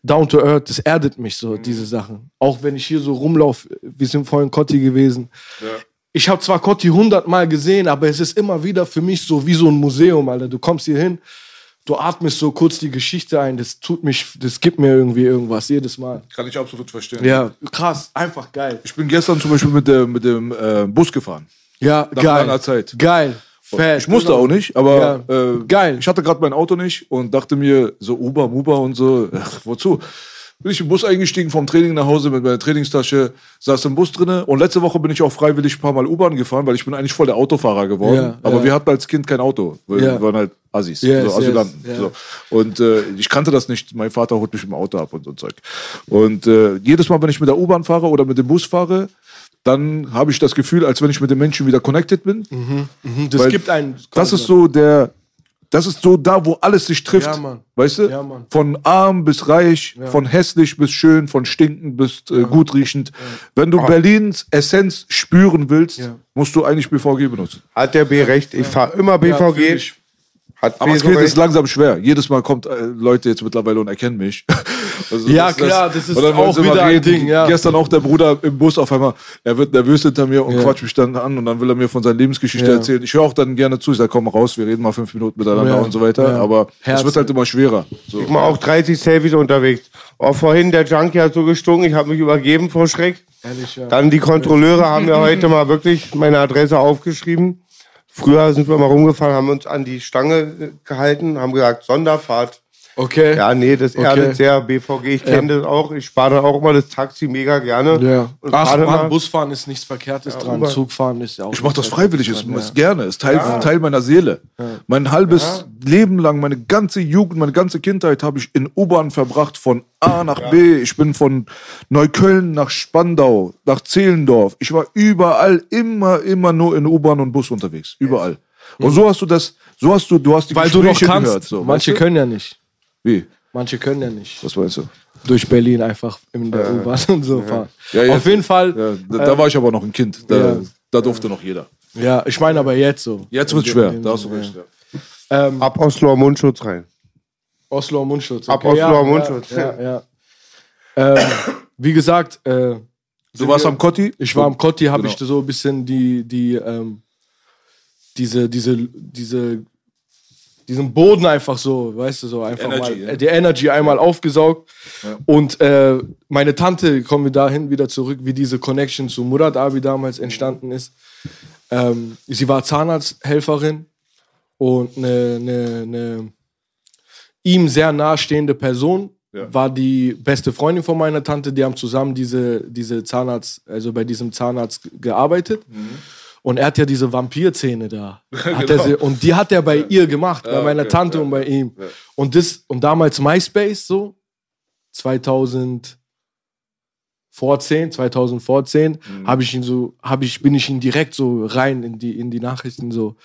down to earth. Das erdet mich so, diese Sachen. Auch wenn ich hier so rumlaufe. Wir sind vorhin Cotti gewesen. Ich habe zwar Cotti hundertmal gesehen, aber es ist immer wieder für mich so wie so ein Museum, Alter. Du kommst hier hin, du atmest so kurz die Geschichte ein. Das tut mich, das gibt mir irgendwie irgendwas jedes Mal.
Kann ich absolut verstehen.
Ja, krass, einfach geil.
Ich bin gestern zum Beispiel mit, der, mit dem äh, Bus gefahren.
Ja,
Nach
geil.
langer Zeit.
Geil. Fett.
Ich musste
Genau.
auch nicht, aber
Ja.
äh,
Geil.
ich hatte gerade mein Auto nicht und dachte mir, so Uber, Muber und so, ach, wozu? Bin ich im Bus eingestiegen vom Training nach Hause mit meiner Trainingstasche, saß im Bus drinne und letzte Woche bin ich auch freiwillig ein paar Mal U-Bahn gefahren, weil ich bin eigentlich voll der Autofahrer geworden.
Ja,
aber
ja.
wir hatten als Kind kein Auto. weil
Ja.
Wir waren halt Assis,
Yes,
so Asylanten.
yes,
so. Und äh, ich kannte das nicht. Mein Vater holt mich im Auto ab und so Zeug. Und äh, jedes Mal, wenn ich mit der U-Bahn fahre oder mit dem Bus fahre, dann habe ich das Gefühl, als wenn ich mit den Menschen wieder connected bin.
Das
Weil
gibt einen.
Das ist so der, das ist so da, wo alles sich trifft.
Ja, Mann.
Weißt du?
Ja, Mann.
Von arm bis reich, von hässlich bis schön, von stinkend bis äh, gut riechend. Wenn du Berlins Essenz spüren willst,
Ja.
musst du eigentlich BVG benutzen.
Hat der B recht? Ich fahre immer
Ja,
BVG. Hat
Aber
B
es geht jetzt langsam schwer. Jedes Mal kommt äh, Leute jetzt mittlerweile und erkennen mich. Also
Ja, klar, das ist
und dann
auch
sie
wieder ein Ding, ja.
Gestern auch der Bruder im Bus auf einmal, er wird nervös hinter mir und
Ja.
quatscht mich dann an und dann will er mir von seiner Lebensgeschichte
Ja.
erzählen. Ich höre auch dann gerne zu. Ich sage, komm raus, wir reden mal fünf Minuten miteinander
Ja.
und so weiter.
Ja.
Aber es wird halt immer schwerer. So.
Ich mach auch 30 Selfies unterwegs. Auch vorhin, der Junkie hat so gestunken, ich habe mich übergeben vor Schreck.
Ehrlich, ja.
Dann die Kontrolleure haben mir heute mal wirklich meine Adresse aufgeschrieben. Früher sind wir mal rumgefahren, haben uns an die Stange gehalten, haben gesagt, Sonderfahrt.
Okay.
Ja, nee, das
Okay.
erdet sehr BVG. Ich kenne das auch. Ich spare dann auch immer das Taxi mega gerne.
Ja.
Und
Ach
fahr dann
man,
mal-
Busfahren ist nichts Verkehrtes dran.
U-Bahn.
Zugfahren ist ja auch.
Ich mache das freiwillig, ist,
Verkehrtes
ist gerne, ist Teil, Teil meiner Seele. Mein halbes Leben lang, meine ganze Jugend, meine ganze Kindheit habe ich in U-Bahn verbracht, von A nach B. Ich bin von Neukölln nach Spandau, nach Zehlendorf. Ich war überall, immer, immer nur in U-Bahn und Bus unterwegs. Überall. Und so hast du das, so hast du, du hast die
Weil du noch
Gespräche
kannst.
gehört. So,
Manche
weißt du?
können ja nicht.
Wie?
Manche können ja nicht.
Was meinst du?
Durch Berlin einfach in der U-Bahn und so fahren.
Ja, jetzt-
Auf jeden Fall.
Ja, da, da war ich aber noch ein Kind. Da,
ja.
da durfte noch jeder.
Ja, ich meine aber jetzt so.
Jetzt wird schwer, da hast du recht.
ja.
Ja.
Ähm,
Ab Osloer Mundschutz rein.
Osloer Mundschutz.
Ab Osloer Mundschutz.
Ja, ja, ja. Ähm, wie gesagt, äh,
Du warst am Kotti?
ich war am Kotti, habe
Genau.
ich so ein bisschen die, die, ähm, diese, diese, diese, diesen Boden einfach so, weißt du, so einfach
Energy,
mal,
ja.
die Energy einmal aufgesaugt. Und äh, meine Tante, kommen wir dahin wieder zurück, wie diese Connection zu Murat Abi damals entstanden ist. Ähm, sie war Zahnarzthelferin und eine, eine, eine ihm sehr nahestehende Person
Ja.
war die beste Freundin von meiner Tante. Die haben zusammen diese, diese Zahnarzt, also bei diesem Zahnarzt ge- gearbeitet. Und er hat ja diese Vampirzähne da. Hat er sie, und die hat er bei ihr gemacht, bei meiner
okay,
Tante
ja,
und bei ihm. Und das, und damals MySpace so, 2000 vor 10, 2014, habe ich ihn so, habe ich, bin ich ihn direkt so rein in die, in die Nachrichten so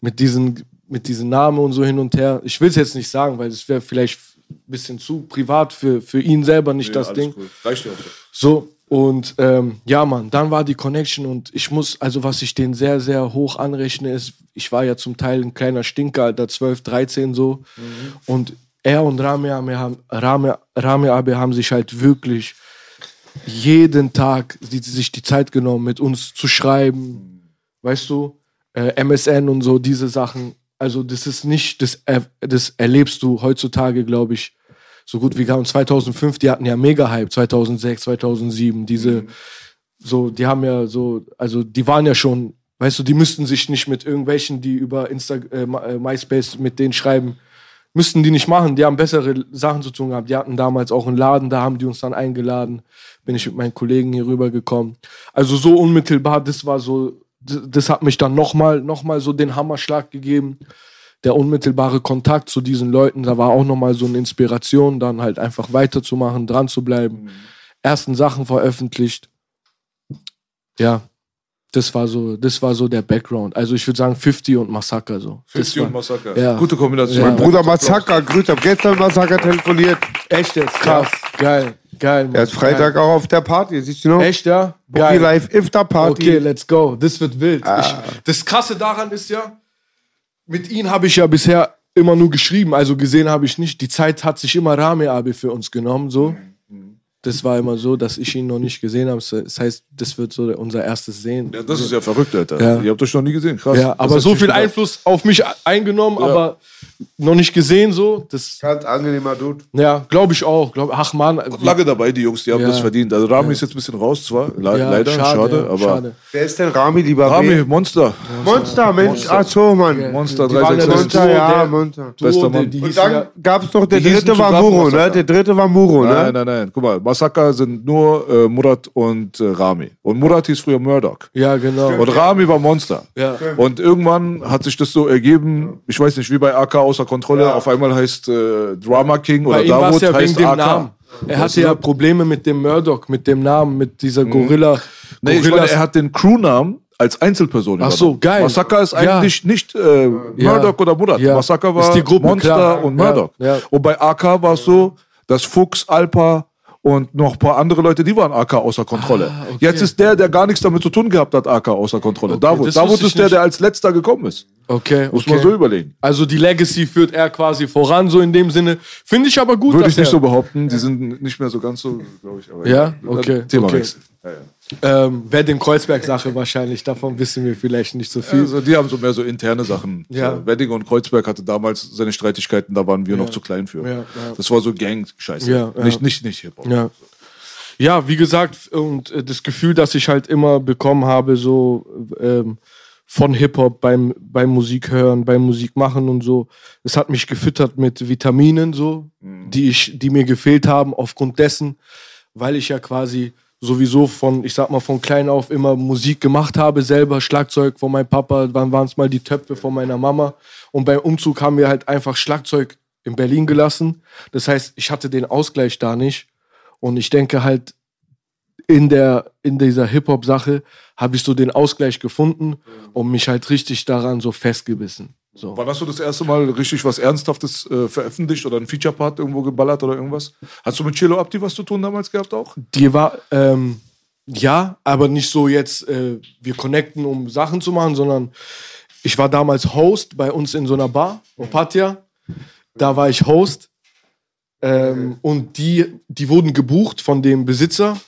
mit diesen, mit diesen Namen und so hin und her. Ich will es jetzt nicht sagen, weil es wäre vielleicht ein bisschen zu privat für, für ihn selber, nicht das
alles
Ding.
Cool. Reicht dir auch so.
So, und ähm, ja, Mann, dann war die Connection und ich muss, also was ich den sehr, sehr hoch anrechne, ist, ich war ja zum Teil ein kleiner Stinker, Alter, 12, 13 so. Und er und Rami Abe haben, Rami, Rami Abe haben sich halt wirklich jeden Tag die, sich die Zeit genommen, mit uns zu schreiben. Weißt du? Äh, MSN und so, diese Sachen. Also, das ist nicht, das, das erlebst du heutzutage, glaube ich, so gut wie gar. Und 2005, die hatten ja Mega-Hype, 2006, 2007, diese, so, die haben ja so, also, die waren ja schon, weißt du, die müssten sich nicht mit irgendwelchen, die über Insta, äh, äh, MySpace mit denen schreiben, müssten die nicht machen. Die haben bessere Sachen zu tun gehabt. Die hatten damals auch einen Laden, da haben die uns dann eingeladen. Bin ich mit meinen Kollegen hier rübergekommen. Also so unmittelbar, das war so, das, das hat mich dann nochmal noch mal so den Hammerschlag gegeben. Der unmittelbare Kontakt zu diesen Leuten, da war auch nochmal so eine Inspiration, dann halt einfach weiterzumachen, dran zu bleiben. Ersten Sachen veröffentlicht. Ja, das war so, das war so der Background. Also ich würde sagen 50 und Massaker so. Das
50 und
war-
Massaker.
Ja.
Gute Kombination.
Ja.
Mein Bruder Massaker, grüß, hab gestern Massaker telefoniert.
Echt jetzt? Krass. Geil, geil. Mann.
Er ist Freitag auch auf der Party, siehst du noch?
Geil. Echt, ja?
Bookie Live Iftar Party.
Okay, let's go. Das wird wild. Ich, das Krasse daran ist ja, mit ihm habe ich ja bisher immer nur geschrieben, also gesehen habe ich nicht. Die Zeit hat sich immer Rame Abi für uns genommen, so. Das war immer so, dass ich ihn noch nicht gesehen habe. Das heißt, das wird so unser erstes Sehen.
Ja, das ist ja verrückt, Alter.
Ja.
Ihr habt euch noch nie gesehen. Krass.
Ja, aber so viel
gedacht.
Einfluss auf mich eingenommen, aber noch nicht gesehen so. Das,
Ganz angenehmer Dude.
ja, glaube ich auch. Glaub, ach man,
Lange dabei, die Jungs, die haben
Ja.
das verdient. Also Rami ist jetzt ein bisschen raus, zwar, le
ja,
leider, schade,
ja,
aber
schade.
Wer ist denn Rami, lieber
Rami? Monster.
Monster, Mensch. Ach so, Mann.
Monster
Die waren ja
366.
das
Monster, ja, Monster.
Bester Mann.
die
Und dann
ja-
gab es noch, der dritte war Muro, ne? Der dritte war Muro,
Nein,
ne?
nein, nein. Guck mal, Massaker sind nur äh, Murat und äh, Rami. Und Murat hieß früher Murdoch.
Ja, genau.
Und Rami war Monster.
Ja.
Und irgendwann hat sich das so ergeben, ich weiß nicht, wie bei AK außer Kontrolle, auf einmal heißt äh, Drama King oder Davut
ja wegen
heißt
dem
AK.
Namen. Er hatte ja Probleme mit dem Murdoch, mit dem Namen, mit dieser Gorilla.
Mhm. Nee, ich meine, er hat den Crewnamen als Einzelperson
Ach so, geil.
Massaker ist
Ja.
eigentlich nicht äh,
Ja.
Murdoch oder Murat.
Ja.
Massaker war
Gruppe,
Monster
klar.
und
Ja,
Murdoch.
ja.
Und bei AK war es so, dass Fuchs, Alpa und noch ein paar andere Leute, die waren AK außer Kontrolle.
Ah, okay.
Jetzt ist der, der gar nichts damit zu tun gehabt hat, AK außer Kontrolle. Davut.
das
Davut
wusste
ist der, der als letzter gekommen ist.
Okay,
Muss
okay.
man so überlegen.
Also die Legacy führt er quasi voran, so in dem Sinne. Finde ich aber gut,
Würde ich nicht so behaupten. Die sind nicht mehr so ganz so, glaube ich. Aber
Ja? Okay,
Thema
okay.
Wechsel. Ja, ja.
Ähm, Wedding Kreuzberg-Sache wahrscheinlich. Davon wissen wir vielleicht nicht so viel.
Also die haben so mehr so interne Sachen.
Ja.
So, Wedding und Kreuzberg hatte damals seine Streitigkeiten, da waren wir noch zu klein für.
Ja, ja.
Das war so Gang-Scheiße.
Ja, ja.
Nicht, nicht, nicht Hip-Hop.
Ja. Ja, wie gesagt, und äh, das Gefühl, das ich halt immer bekommen habe, so ähm, von Hip-Hop beim, beim Musik hören, beim Musik machen und so, es hat mich gefüttert mit Vitaminen, so, die, ich, die mir gefehlt haben, aufgrund dessen, weil ich ja quasi sowieso von, ich sag mal, von klein auf immer Musik gemacht habe, selber Schlagzeug von meinem Papa, dann waren es mal die Töpfe von meiner Mama. Und beim Umzug haben wir halt einfach Schlagzeug in Berlin gelassen. Das heißt, ich hatte den Ausgleich da nicht. Und ich denke halt, in, der, in dieser Hip-Hop-Sache habe ich so den Ausgleich gefunden und mich halt richtig daran so festgebissen. So.
Wann hast du das erste Mal richtig was Ernsthaftes äh, veröffentlicht oder einen Feature-Part irgendwo geballert oder irgendwas? Hast du mit Chilo Abdi was zu tun damals gehabt auch?
Die war, ähm, ja, aber nicht so jetzt, äh, wir connecten, um Sachen zu machen, sondern ich war damals Host bei uns in so einer Bar, Opatia. Da war ich Host. Ähm, und die, die wurden gebucht von dem Besitzer.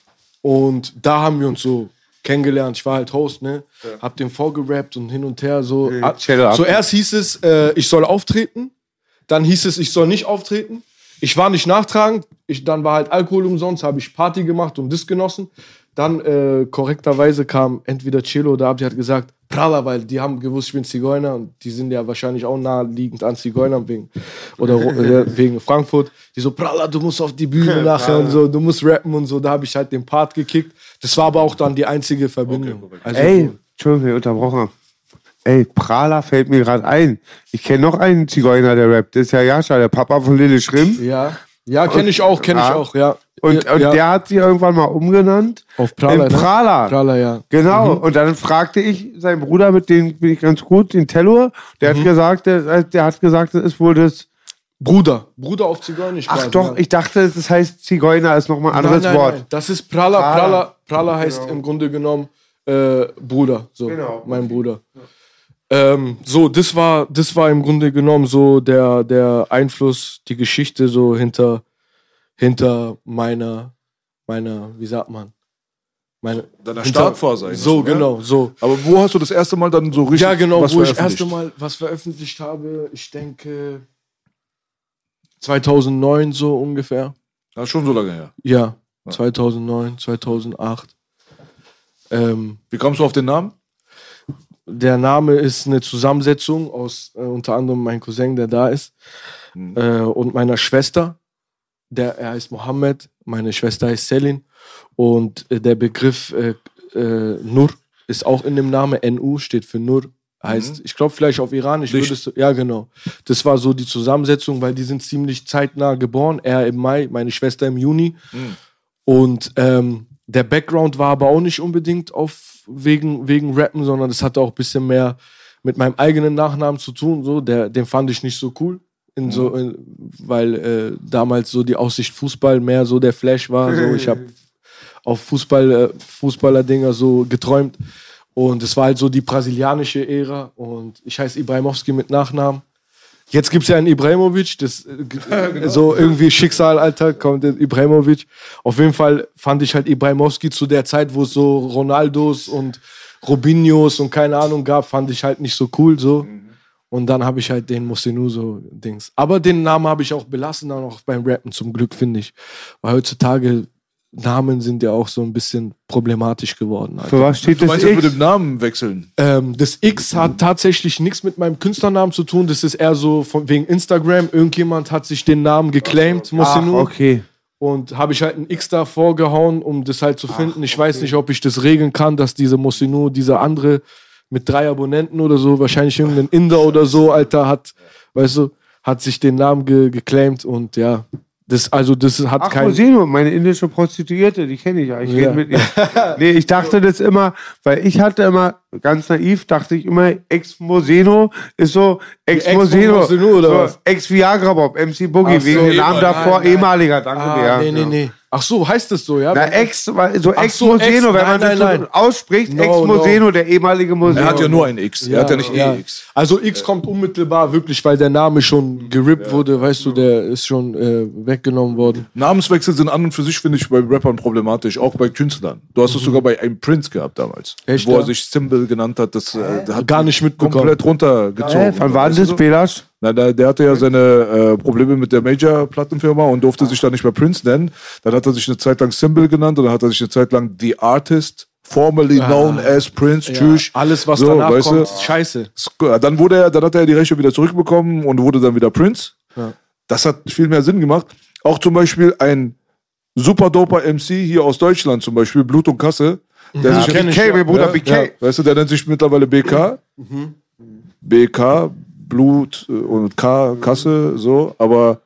Und da haben wir uns so kennengelernt. Ich war halt Host, ne? Hab den vorgerappt und hin und her so.
Ab.
Zuerst hieß es, äh, ich soll auftreten. Dann hieß es, ich soll nicht auftreten. Ich war nicht nachtragend. Ich, dann war halt Alkohol umsonst, habe ich Party gemacht und das genossen. Dann äh, korrekterweise kam entweder Cello oder Abdi hat gesagt, Prala, weil die haben gewusst, ich bin Zigeuner und die sind ja wahrscheinlich auch naheliegend an Zigeunern wegen, oder äh, wegen Frankfurt. Die so, Prala, du musst auf die Bühne nachher und so, du musst rappen und so. Da habe ich halt den Part gekickt. Das war aber auch dann die einzige Verbindung. also,
Ey, Entschuldigung, ich unterbrochen. Ey, Prala fällt mir gerade ein. Ich kenne noch einen Zigeuner, der rappt. Das ist ja Jascha, der Papa von Lille Schrimm.
Ja, ja kenne ich auch, kenne ich auch, ja.
Und,
ja,
und
ja.
der hat sich irgendwann mal umgenannt.
Auf Prala,
In
ne?
Prala.
Prala, ja.
Genau. Und dann fragte ich seinen Bruder, mit dem bin ich ganz gut, den Tellur. Der
Mhm.
hat gesagt, der, der hat gesagt, das ist wohl das.
Bruder. Bruder auf Zigeunisch.
Ach
quasi,
doch,
ja.
ich dachte, das heißt Zigeuner ist nochmal ein
Nein,
anderes
nein,
Wort.
Nein. Das ist Prala.
Prala.
Prala, Prala heißt im Grunde genommen äh, Bruder. So,
Genau.
mein Bruder. Ähm, so, das war, das war im Grunde genommen so der, der Einfluss, die Geschichte so hinter, hinter meiner, meiner, wie sagt man? Meine,
Deiner Startphase
So,
ja?
genau, so.
Aber wo hast du das erste Mal dann so richtig
Ja, genau,
was
wo ich das erste Mal was veröffentlicht habe, ich denke 2009 so ungefähr.
Ja, schon so lange her.
Ja, 2009, 2008. Ähm,
Wie kommst du auf den Namen?
der Name ist eine Zusammensetzung aus äh, unter anderem mein Cousin, der da ist, äh, und meiner Schwester. Der, er heißt Mohammed, meine Schwester heißt Selin. Und äh, der Begriff äh, äh, Nur ist auch in dem Namen. NU steht für Nur. Heißt, ich glaube, vielleicht auf Iranisch
Licht.
würdest du. Ja, genau. Das war so die Zusammensetzung, weil die sind ziemlich zeitnah geboren. Er im Mai, meine Schwester im Juni. Und ähm, der Background war aber auch nicht unbedingt auf wegen, wegen Rappen, sondern es hatte auch ein bisschen mehr mit meinem eigenen Nachnamen zu tun. So. Der, den fand ich nicht so cool. In so, in, weil äh, damals so die Aussicht Fußball mehr so der Flash war. So. Ich habe auf Fußball, äh, Fußballer-Dinger so geträumt. Und es war halt so die brasilianische Ära. Und ich heiße Ibrahimowski mit Nachnamen. Jetzt gibt es ja einen Ibrahimovic, das äh, g- so irgendwie Schicksal, Alter, kommt der Ibrahimovic. Auf jeden Fall fand ich halt Ibrahimowski zu der Zeit, wo es so Ronaldos und Robinhos und keine Ahnung gab, fand ich halt nicht so cool so. Und dann habe ich halt den Mosinu so Dings. Aber den Namen habe ich auch belassen, dann auch beim Rappen zum Glück, finde ich. Weil heutzutage Namen sind ja auch so ein bisschen problematisch geworden. Alter.
Für was steht
Du
das
meinst jetzt mit
X?
dem Namen wechseln?
Ähm, das X hat tatsächlich nichts mit meinem Künstlernamen zu tun. Das ist eher so von, wegen Instagram. Irgendjemand hat sich den Namen geclaimed,
Ach,
Mosinu.
okay.
Und habe ich halt ein X da vorgehauen, um das halt zu finden. Ich weiß nicht, ob ich das regeln kann, dass diese Mosinu, dieser andere mit drei Abonnenten oder so, wahrscheinlich irgendein Inder oder so, Alter, hat, weißt du, hat sich den Namen ge geclaimed und ja, das, also das hat
Ach,
kein.
Mosino, meine indische Prostituierte, die kenne ich ja. Ich
Ja.
rede mit ihr. nee, ich dachte das immer, weil ich hatte immer, ganz naiv, dachte ich immer, Ex-Moseno ist so, Ex-Moseno,
oder
so? Ex-Viagra-Bob, MC Boogie,
so,
wegen dem Namen davor,
Nein, nein.
ehemaliger, danke
Ah,
dir.
nee, nee, nee. Ach so, heißt es so, ja?
Na, Ex, so Ex-Moseno,
so, Ex,
wenn
nein,
man das
nein,
so
nein.
ausspricht,
No,
Ex-Moseno, der ehemalige Moseno.
Er hat ja nur ein X. er hat ja nicht
ja.
EX.
Also X kommt unmittelbar wirklich, weil der Name schon gerippt wurde, weißt du, der ist schon äh, weggenommen worden.
Namenswechsel sind an und für sich, finde ich, bei Rappern problematisch, auch bei Künstlern. Du hast es sogar bei einem Prince gehabt damals.
Mhm. Echt,
wo
ja?
er sich Symbol genannt hat. Das äh, hat
Gar nicht mitbekommen.
komplett runtergezogen.
Äh, wann war das, Belasch?
Na, der, der hatte ja seine äh, Probleme mit der Major-Plattenfirma und durfte sich dann nicht mehr Prince nennen. Dann hat er sich eine Zeit lang Symbol genannt und dann hat er sich eine Zeit lang The Artist, formerly known as Prince,
Ja,
tschüss.
alles, was
So,
danach
weißt
kommt,
du?
ist scheiße.
Sk- Dann wurde er, dann hat er die Rechte wieder zurückbekommen und wurde dann wieder Prince. Das hat viel mehr Sinn gemacht. Auch zum Beispiel ein super doper MC hier aus Deutschland, zum Beispiel Blut und Kasse. Der
Ja,
sich
kenn ich,
BK,
ja.
mein Bruder,
ja,
BK.
ja, weißt du, der nennt sich mittlerweile BK. BK, Blut äh, und K, Kasse, so. Aber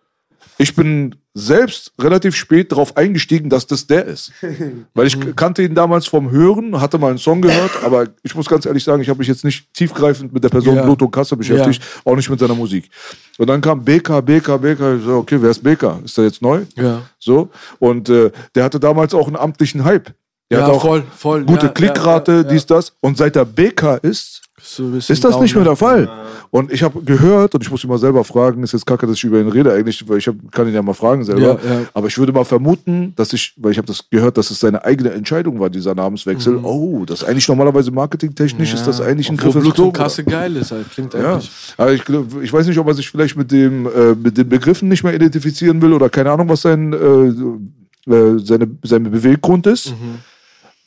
ich bin selbst relativ spät darauf eingestiegen, dass das der ist. Weil ich kannte ihn damals vom Hören, hatte mal einen Song gehört, aber ich muss ganz ehrlich sagen, ich habe mich jetzt nicht tiefgreifend mit der Person
Ja.
Blut und Kasse beschäftigt, auch nicht mit seiner Musik. Und dann kam BK, BK, BK, ich so, okay, wer ist BK? Ist der jetzt neu?
Ja.
So. Und äh, der hatte damals auch einen amtlichen Hype. Der
Ja,
hat auch
voll, voll.
gute
Ja,
Klickrate,
ja, ja, ja.
dies, das. Und seit der BK ist,
So bisschen
ist das nicht mehr der Fall. Und ich habe gehört, und ich muss ihn mal selber fragen, ist jetzt kacke, dass ich über ihn rede eigentlich, weil ich hab, kann ihn ja mal fragen selber.
Ja, ja.
Aber ich würde mal vermuten, dass ich, weil ich habe das gehört, dass es seine eigene Entscheidung war, dieser Namenswechsel.
Mhm.
Oh, das ist eigentlich normalerweise marketingtechnisch, ist das eigentlich ein Griff
Blut
Klo.
und Kasse geil ist halt. Klingt
Ja,
eigentlich.
aber ich, ich weiß nicht, ob er sich vielleicht mit dem äh, mit den Begriffen nicht mehr identifizieren will oder keine Ahnung, was sein, äh, äh, seine, sein Beweggrund ist.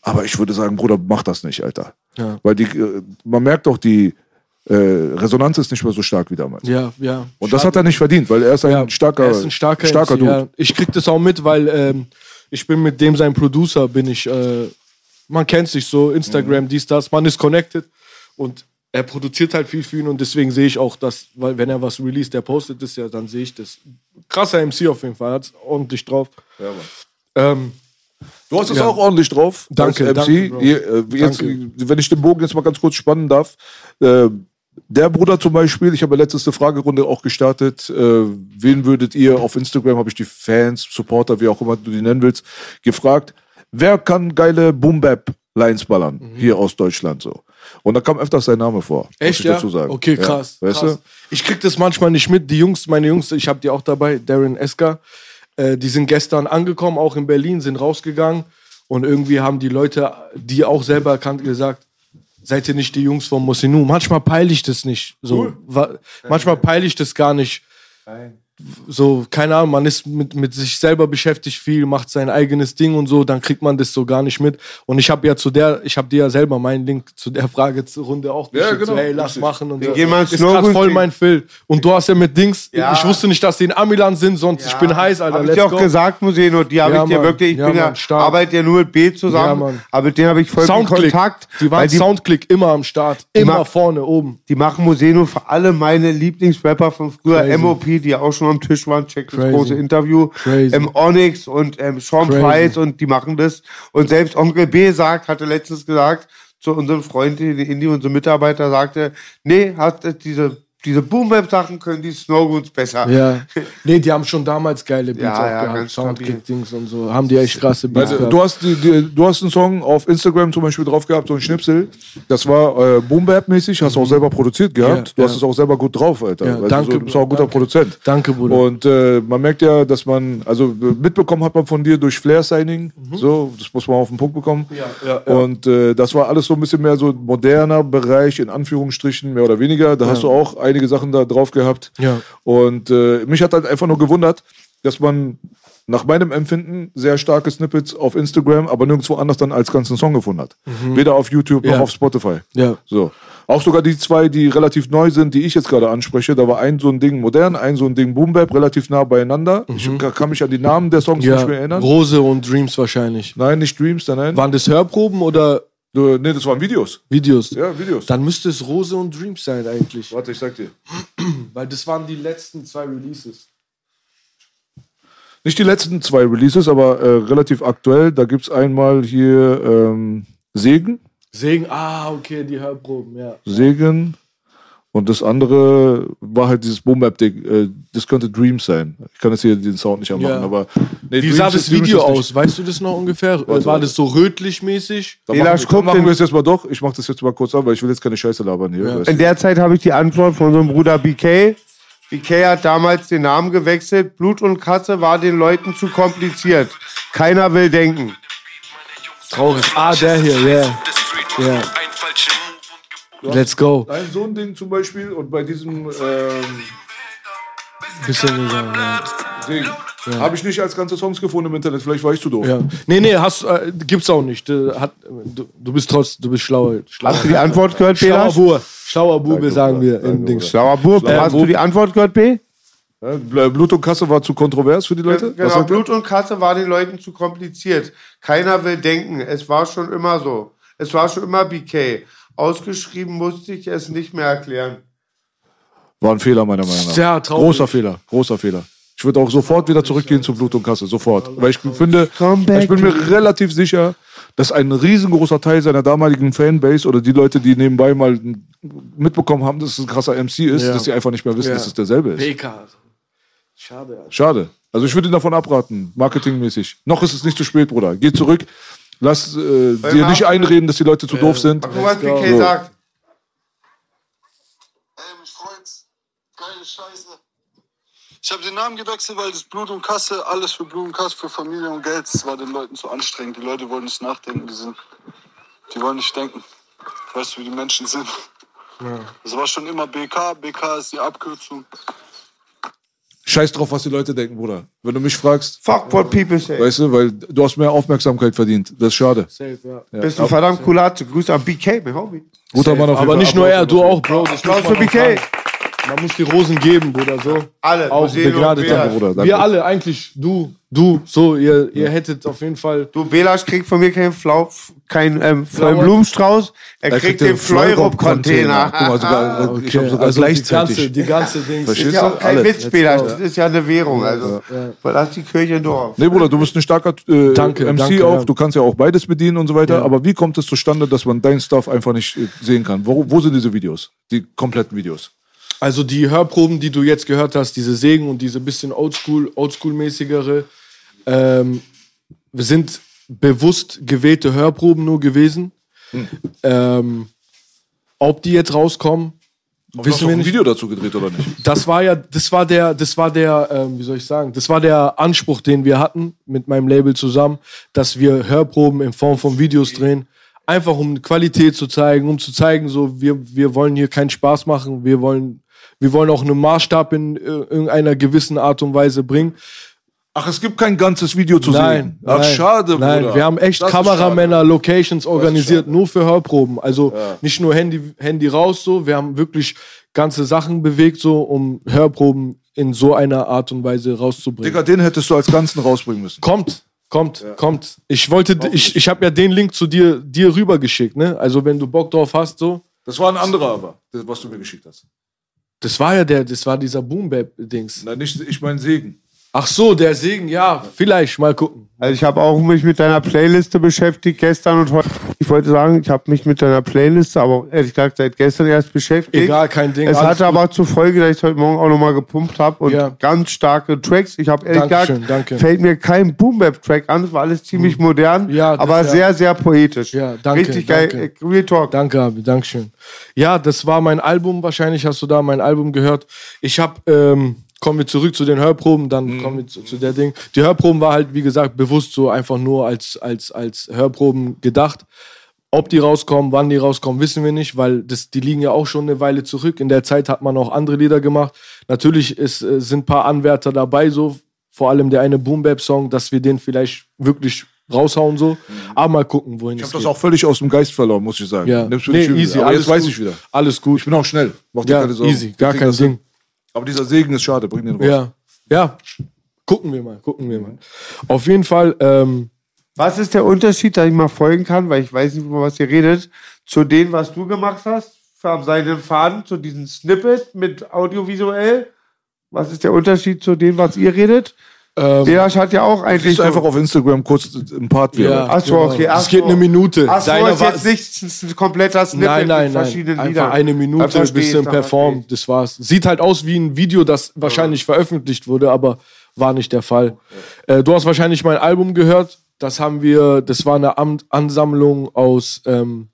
Aber ich würde sagen, Bruder, mach das nicht, Alter.
Ja.
Weil die, äh, man merkt auch, die äh, Resonanz ist nicht mehr so stark wie damals.
Ja, ja.
Und das hat er nicht verdient, weil er ist ein
Ja,
starker,
er ist ein starker,
starker Dude.
Ja. Ich krieg das auch mit, weil ähm, ich bin mit dem sein Producer, bin ich, äh, man kennt sich so,
Mhm.
Instagram, dies, das, man ist connected und er produziert halt viel für ihn und deswegen sehe ich auch, dass, weil wenn er was released, der postet das ja, dann sehe ich das. Krasser MC auf jeden Fall, hat's ordentlich drauf. ähm,
Du hast es
Ja.
auch ordentlich drauf.
Danke,
MC.
danke.
Ihr, äh, jetzt,
Danke.
Wenn ich den Bogen jetzt mal ganz kurz spannen darf. Äh, der Bruder zum Beispiel, ich habe ja letzte Fragerunde auch gestartet. Äh, wen würdet ihr auf Instagram, habe ich die Fans, Supporter, wie auch immer du die nennen willst, gefragt, wer kann geile Boom-Bap-Lines ballern hier aus Deutschland so? Und da kam öfters sein Name vor.
Mhm. Echt,
ich
ja?
dazu sagen.
Okay,
Ja,
krass.
weißt
krass.
du?
Ich krieg das manchmal nicht mit. Die Jungs, meine Jungs, ich habe die auch dabei, Darren Esker, äh, die sind gestern angekommen, auch in Berlin, sind rausgegangen und irgendwie haben die Leute, die auch selber erkannt, gesagt, seid ihr nicht die Jungs von Mosinu? Manchmal peile ich das nicht. So, wa- manchmal peile ich das gar nicht. So, keine Ahnung, man ist mit, mit sich selber beschäftigt viel, macht sein eigenes Ding und so, dann kriegt man das so gar nicht mit. Und ich habe ja zu der, ich habe dir ja selber meinen Link zu der Fragerunde auch
Ja,
geschickt,
genau.
so, hey, lass machen und so. ist gerade voll mein Film. Und du hast ja mit Dings,
Ja.
ich wusste nicht, dass die in Amiland sind, sonst ich bin heiß, Alter,
Habe ich dir auch
go.
gesagt, Museno, die habe
Ja,
ich dir
Mann.
wirklich, ich
Ja,
bin ja,
Mann, stark.
arbeite ja nur mit B zusammen,
Ja,
aber mit denen habe ich voll
Soundclick,
Kontakt.
die waren
die,
Soundclick immer am Start, immer vorne, oben.
die machen Museno für alle meine Lieblingsrapper von früher,
Crazy.
MOP, die auch schon am Tisch waren, check das
Crazy.
große Interview,
Crazy.
ähm, Onyx und ähm, Sean
Crazy.
Price und die machen das. Und selbst Onkel B sagt, hatte letztens gesagt, zu unserem Freund in Indie, unserem Mitarbeiter, sagte, nee, hat äh, diese, diese Boom-Bap-Sachen können die Snowgoons besser.
Ja. Nee, die haben schon damals geile Beats
Ja,
auch
ja,
gehabt. Soundclick-Dings und so. Haben die echt krasse Beats
Also, du, hast die, die, du hast einen Song auf Instagram zum Beispiel drauf gehabt, so ein Schnipsel. Das war äh, Boom Bap mäßig, hast du auch selber produziert gehabt.
Mhm. Ja,
du hast es auch selber gut drauf, Alter.
Ja,
du,
danke,
so, du bist auch ein guter
danke.
Produzent.
Danke, Bruder.
Und äh, man merkt ja, dass man, also mitbekommen hat man von dir durch Flair-Signing. So, das muss man auf den Punkt bekommen.
Mhm. ja, ja.
Und äh, das war alles so ein bisschen mehr so moderner Bereich, in Anführungsstrichen, mehr oder weniger. Da hast du auch einige Sachen da drauf gehabt.
Ja.
Und äh, mich hat halt einfach nur gewundert, dass man nach meinem Empfinden sehr starke Snippets auf Instagram, aber nirgendwo anders dann als ganzen Song gefunden hat. Weder auf YouTube noch
Mhm. Ja.
auf Spotify.
Ja.
So. Auch sogar die zwei, die relativ neu sind, die ich jetzt gerade anspreche, da war ein so ein Ding modern, ein so ein Ding Boom Bap, relativ nah beieinander. Ich ka- kann mich an die Namen der Songs
Mhm. Ja,
nicht mehr erinnern.
Rose und Dreams wahrscheinlich.
Nein, nicht Dreams, nein.
Waren das Hörproben oder
Nee, das waren Videos.
Videos?
Ja, Videos.
Dann müsste es Rose und Dreams sein eigentlich.
Warte, ich sag dir.
Weil das waren die letzten zwei Releases.
Nicht die letzten zwei Releases, aber äh, relativ aktuell. Da gibt es einmal hier ähm, Segen.
Segen, ah, okay, die Hörproben, ja.
Segen. Und das andere war halt dieses Boom Bap Ding. Äh, das könnte Dreams sein. Ich kann jetzt hier den Sound nicht anmachen,
Ja.
aber. Nee,
Wie
Dreams
sah das Video
ist nicht-
aus? Weißt du das noch ungefähr?
Warte,
War das so rötlich-mäßig?
Dann
Ela,
machen, wir,
guck
machen
den-
wir es jetzt mal doch. Ich mache das jetzt mal kurz an, weil ich will jetzt keine Scheiße labern hier.
Ja.
In der Zeit habe ich die Antwort von unserem Bruder BK. BK hat damals den Namen gewechselt. Blut und Katze war den Leuten zu kompliziert. Keiner will denken.
Traurig. Ah, der hier, ja. Ja. Let's go.
Ein so ein Ding zum Beispiel und bei diesem ähm,
Bisschen gesagt, ja.
Ding habe ich nicht als ganze Songs gefunden im Internet. Vielleicht war ich zu doof.
ja. Nee, nee, hast, äh, gibt's auch nicht. Äh, Hat, du, du bist trotz, du bist schlauer. schlauer.
Hast du die Antwort gehört,
Schlauer
Bela?
Bube. Schlauer Bube,
Danke,
sagen
Bruder.
wir
Danke,
in Dings.
Schlauer Bub.
Äh,
Hast du die Antwort gehört, B?
Ja, Bl- Blut und Kasse war zu kontrovers für die Leute?
Genau? Blut und Katze war den Leuten zu kompliziert. Keiner will denken. Es war schon immer so. Es war schon immer BK. Ausgeschrieben musste ich es nicht mehr erklären.
War ein Fehler meiner Meinung nach.
Ja, traurig.
großer Fehler, großer Fehler. Ich würde auch sofort wieder zurückgehen zu Blut und Kasse, sofort. Weil ich finde, ich bin mir relativ sicher, dass ein riesengroßer Teil seiner damaligen Fanbase oder die Leute, die nebenbei mal mitbekommen haben, dass es ein krasser MC ist,
Ja.
dass sie einfach nicht mehr wissen,
Ja.
dass es derselbe ist.
PK. Schade. Alter.
Schade. Also ich würde ihn davon abraten, marketingmäßig. Noch ist es nicht zu spät, Bruder. Geh zurück. Lass äh, dir nicht einreden, dass die Leute zu doof sind.
Mal gucken, was
So.
sagt.
Ey, mich freut's. Geile Scheiße. Ich habe den Namen gewechselt, weil das Blut und Kasse, alles für Blut und Kasse, für Familie und Geld, das war den Leuten zu anstrengend. Die Leute wollen nicht nachdenken, die, sind, die wollen nicht denken. Weißt du, wie die Menschen sind. Das war schon immer BK, BK ist die Abkürzung.
Scheiß drauf, was die Leute denken, Bruder. Wenn du mich fragst,
Fuck what people say.
weißt du, weil du hast mehr Aufmerksamkeit verdient. Das ist schade.
Safe, ja.
Ja.
Bist du verdammt cooler Arzt. Grüße an BK, mein Homie.
Guter Mann auf jeden
Aber
Fall.
nicht nur er, du auch, Bro. Das
Applaus für. BK.
Man muss die Rosen geben, Bruder, so.
Alle.
Auch
Museen.
Bruder. Danke.
Wir alle, eigentlich, du, du, so, ihr, ihr hättet auf jeden Fall.
Du, Belasch kriegt von mir keinen Flau, kein ähm? Blumenstrauß. Er, kriegt den Fleurop-Container.
Guck mal, sogar, ich hab sogar
also die
gleichzeitig.
ganze, die ganze Dings.
Verstehst
ist ja auch kein
Alle.
Witz, Belasch. Das ist ja eine Währung. Also, das ist die Kirche im Dorf.
Nee, Bruder, du bist ein starker äh,
Danke,
MC
danke,
auch.
ja.
Du kannst ja auch beides bedienen und so weiter.
Ja.
Aber wie kommt es zustande, dass man dein Stuff einfach nicht äh, sehen kann? Wo, wo sind diese Videos? Die kompletten Videos.
Also die Hörproben, die du jetzt gehört hast, diese Segen und diese bisschen Oldschool, Oldschool-mäßigere, ähm, sind bewusst gewählte Hörproben nur gewesen.
Hm.
Ähm, ob die jetzt rauskommen,
Aber
wissen wir
ein
nicht.
Video dazu gedreht, oder nicht?
Das war ja, das war der, das war der, ähm, wie soll ich sagen, das war der Anspruch, den wir hatten mit meinem Label zusammen, dass wir Hörproben in Form von Videos drehen. Einfach um Qualität zu zeigen, um zu zeigen, so, wir, wir wollen hier keinen Spaß machen, wir wollen, wir wollen auch einen Maßstab in äh, irgendeiner gewissen Art und Weise bringen.
Ach, es gibt kein ganzes Video zu
Nein,
sehen. Ach,
nein,
schade,
Nein,
Bruder.
wir haben echt
Das
Kameramänner, Locations organisiert, nur für Hörproben. Also nicht nur Handy, Handy raus so, wir haben wirklich ganze Sachen bewegt, so, um Hörproben in so einer Art und Weise rauszubringen.
Digga, den hättest du als Ganzen rausbringen müssen.
Kommt, kommt, kommt. Ich wollte, ich, ich habe ja den Link zu dir, dir rübergeschickt, ne? Also wenn du Bock drauf hast, so.
Das war ein anderer aber, das, was du mir geschickt hast.
Das war ja der, das war dieser Boom Bap Dings.
Nein, nicht, ich mein Segen.
Ach so, der Segen, ja, vielleicht mal gucken.
Also ich habe auch mich mit deiner Playliste beschäftigt gestern und heute. Ich wollte sagen, ich habe mich mit deiner Playliste, aber ehrlich gesagt seit gestern erst beschäftigt.
Egal, kein Ding.
Es hatte
gut.
aber zur Folge, dass ich heute Morgen auch nochmal gepumpt habe und
Ja.
ganz starke Tracks. Ich habe ehrlich
Dankeschön,
gesagt,
danke.
fällt mir kein Boom Track an. Es war alles ziemlich modern,
Ja, das-
aber
ja.
sehr, sehr poetisch.
Ja, danke,
Richtig geil.
danke.
Äh, Real Talk.
Danke, Abi, Dankeschön. Ja, das war mein Album. Wahrscheinlich hast du da mein Album gehört. Ich habe, ähm, kommen wir zurück zu den Hörproben, dann
Mhm.
kommen wir zu, zu der Ding. Die Hörproben war halt, wie gesagt, bewusst so einfach nur als, als, als Hörproben gedacht. Ob die rauskommen, wann die rauskommen, wissen wir nicht, weil das, die liegen ja auch schon eine Weile zurück. In der Zeit hat man auch andere Lieder gemacht. Natürlich ist, äh, sind ein paar Anwärter dabei, so vor allem der eine Boom Bap Song, dass wir den vielleicht wirklich raushauen so. Aber mal gucken, wohin
Ich
es
habe das auch völlig aus dem Geist verloren, muss ich sagen.
Ja. Nee, easy, alles
jetzt weiß
gut.
ich wieder.
Alles gut.
Ich bin auch schnell. Mach dir
Ja,
keine Sorgen.
easy, gar kein. Ding.
Aber dieser Segen ist schade, bring den raus.
Ja, ja. Gucken wir mal, gucken wir mal. Auf jeden Fall, ähm,
Was ist der Unterschied, dass ich mal folgen kann, weil ich weiß nicht, über was ihr redet, zu dem, was du gemacht hast, am seinen Faden, zu diesem Snippet mit audiovisuell? Was ist der Unterschied zu dem, was ihr redet?
Ähm,
Der hat ja auch eigentlich.
Du einfach auf Instagram kurz ein Part
ja,
wäre.
Ach so,
genau.
okay,
Es geht
so.
eine Minute.
Ach so,
Seiner
ist jetzt nicht ein kompletter Snippet
Nein, nein,
mit
nein.
verschiedenen
Einfach
Liedern.
eine Minute,
versteh
bisschen
ich,
performt, das war's. Sieht halt aus wie ein Video, das wahrscheinlich veröffentlicht wurde, aber war nicht der Fall. Äh, du hast wahrscheinlich mein Album gehört. Das haben wir, das war eine Am Ansammlung aus, ähm,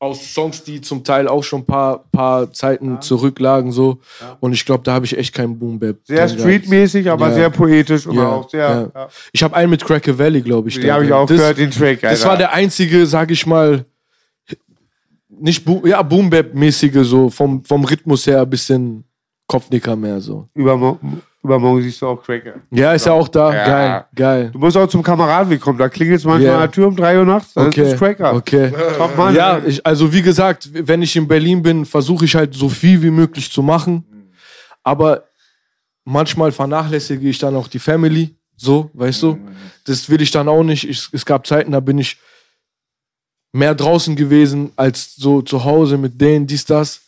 aus Songs, die zum Teil auch schon ein paar, paar Zeiten zurücklagen. So. Und ich glaube, da habe ich echt keinen Boom Bap.
Sehr streetmäßig, aber
Ja.
sehr poetisch und
Ja,
auch sehr.
ja.
Ja.
Ich habe einen mit Cracker Valley, glaube ich.
Die
da
habe ich auch
das,
gehört, den Track.
Das
Alter.
war der einzige, sag ich mal, nicht Boom, ja, Boom Bap mäßige so vom vom Rhythmus her ein bisschen Kopfnicker mehr so.
Übermorgen, übermorgen siehst du auch Cracker.
Ja, ist ja auch da.
Ja.
Geil, geil.
Du musst auch zum Kameradenweg kommen. Da klingelt es manchmal
Ja.
an der Tür um 3 Uhr nachts. Dann
Okay,
ist es Cracker.
okay.
Top Mann.
Ja, ich, also wie gesagt, wenn ich in Berlin bin, versuche ich halt so viel wie möglich zu machen. Aber manchmal vernachlässige ich dann auch die Family. So, weißt du? Das will ich dann auch nicht. Ich, es gab Zeiten, da bin ich mehr draußen gewesen als so zu Hause mit denen, dies, das.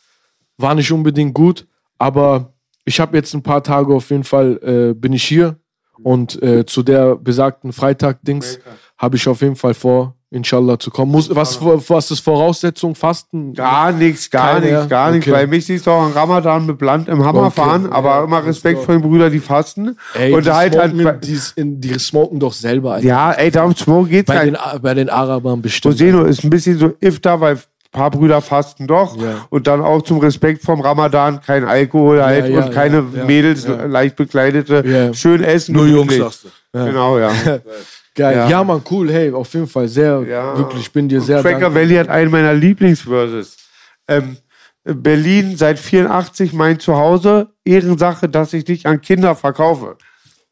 War nicht unbedingt gut. Aber ich habe jetzt ein paar Tage auf jeden Fall, äh, bin ich hier. Und äh, zu der besagten Freitag-Dings habe ich auf jeden Fall vor, inshallah zu kommen. Muss, was, was ist Voraussetzung? Fasten?
Gar nichts, gar nichts, gar nichts.
okay.
Weil mich siehst du auch an Ramadan mit Bland im Hammer
Okay,
fahren,
ja,
aber immer Respekt vor den Brüdern, die fasten.
Ey,
und
die,
halt halt.
smoken, die, in, die smoken doch selber. Alter.
Ja, ey, darum Smoke geht's
bei,
halt.
den, bei den Arabern bestimmt.
Roseno ist ein bisschen so Iftar, weil paar Brüder fasten doch.
Ja.
Und dann auch zum Respekt vom Ramadan kein Alkohol halt
ja,
und keine
ja, ja,
Mädels,
ja.
leicht bekleidete,
Ja.
schön essen.
Nur Jungs, sagst du.
Genau, ja.
Geil.
Ja.
Ja. man, cool. Hey, auf jeden Fall sehr,
Ja.
wirklich, ich bin dir sehr
Cracker
dankbar.
Valley hat einen meiner Lieblingsverses. Ähm, Berlin seit 84 mein Zuhause. Ehrensache, dass ich dich an Kinder verkaufe.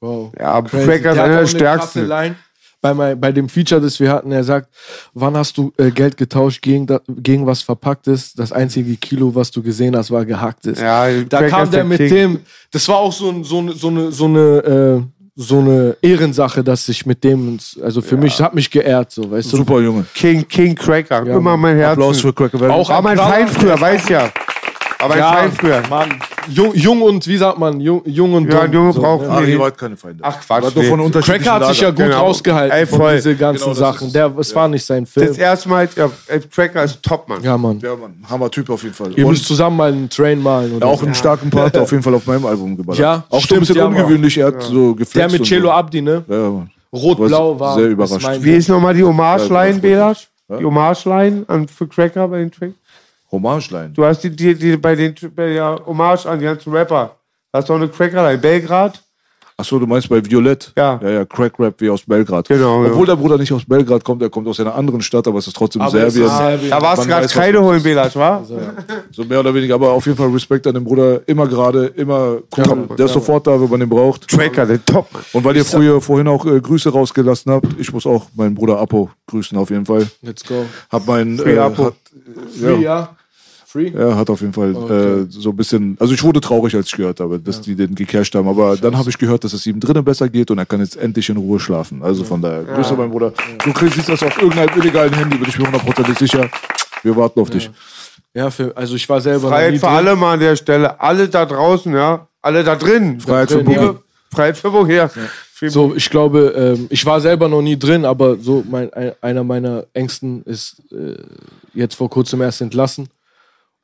Wow.
Ja,
Crazy.
Cracker ist einer der stärksten.
Bei, mein, bei dem Feature, das wir hatten. Er sagt, wann hast du äh, Geld getauscht gegen, da, gegen was Verpacktes? Das einzige Kilo, was du gesehen hast, war gehacktes.
Ja,
da kam der
der
mit
King.
dem, das war auch so, ein- so, eine- so eine, so eine, äh, so eine Ehrensache, dass ich mit dem, also für mich, hat mich geehrt, so, weißt du?
Super Junge.
King, King Cracker.
Ja,
Immer mein Herz.
Applaus für Cracker.
Auch
War mein. Feind früher, weiß ja. Aber ein
Ja,
Feind früher.
Mann, jung, jung und, wie sagt man, jung, jung und
Ja,
dumm.
ein Junge
so,
braucht-
ja.
Nee.
keine Feinde.
Ach, Quatsch, nee.
von
Cracker hat sich ja gut
Genau.
rausgehalten
Ey,
von diese ganzen
Genau, das
Sachen.
ist-
Der, es war nicht sein Film.
Das erste Mal, ja, ey, Cracker ist top, Mann.
ja, Mann.
Ja, Mann. Hammer Typ auf jeden Fall.
Ihr
Und
müsst zusammen mal einen Train malen. Oder
auch
so.
einen starken Part auf jeden Fall auf meinem Album geballert.
Ja,
auch so
stimmt,
ein bisschen
ja,
ungewöhnlich. Er hat so geflext.
Der mit Cello
so.
Abdi, ne?
Ja, ja, Mann.
Rot-Blau war.
Sehr überrascht.
Wie ist nochmal die Hommage-Line,
Ja,
Belasch? Die Hommage-Line für Cracker bei den Track?
Hommage-Line.
Du hast die, die, die bei den bei der Hommage an die ganzen Rapper. Hast du auch eine Cracker-Line? Belgrad?
Achso, du meinst bei Violett?
Ja.
Ja, ja, Crack Rap wie aus Belgrad.
Genau, ja.
Obwohl der Bruder nicht aus Belgrad kommt, er kommt aus einer anderen Stadt, aber es ist trotzdem
Aber es
Serbien.
ist Serbien.
Da warst du
Man
gerade
los
holen. Belasch, wa?
So mehr oder weniger, aber auf jeden Fall Respekt an den Bruder. Immer gerade, immer cool. der ist sofort da, wenn man den braucht.
Cracker, der Top.
Und weil ihr früher vorhin auch äh, Grüße rausgelassen habt, ich muss auch meinen Bruder Apo grüßen auf jeden Fall.
Let's go.
Hab mein
Free
äh,
Apo.
hat, ja,
ja. Free?
ja, hat auf jeden Fall
Okay.
äh, so ein bisschen, also ich wurde traurig, als ich gehört habe, dass die den gecasht haben, aber dann habe ich gehört, dass es ihm drinnen besser geht und er kann jetzt endlich in Ruhe schlafen. Also von daher, Grüße mein Bruder. Du kriegst siehst das auf irgendeinem illegalen Handy, bin ich mir hundertprozentig sicher. Wir warten auf dich.
Ja, für, also ich war selber
Freiheit für
drin.
alle mal an der Stelle. Alle da draußen, ja. Alle da drin.
Freiheit für
drin,
Boogie.
ja.
Freiheit für woher?
So, ich glaube, ähm, ich war selber noch nie drin, aber so mein, ein, einer meiner Ängsten ist äh, jetzt vor kurzem erst entlassen.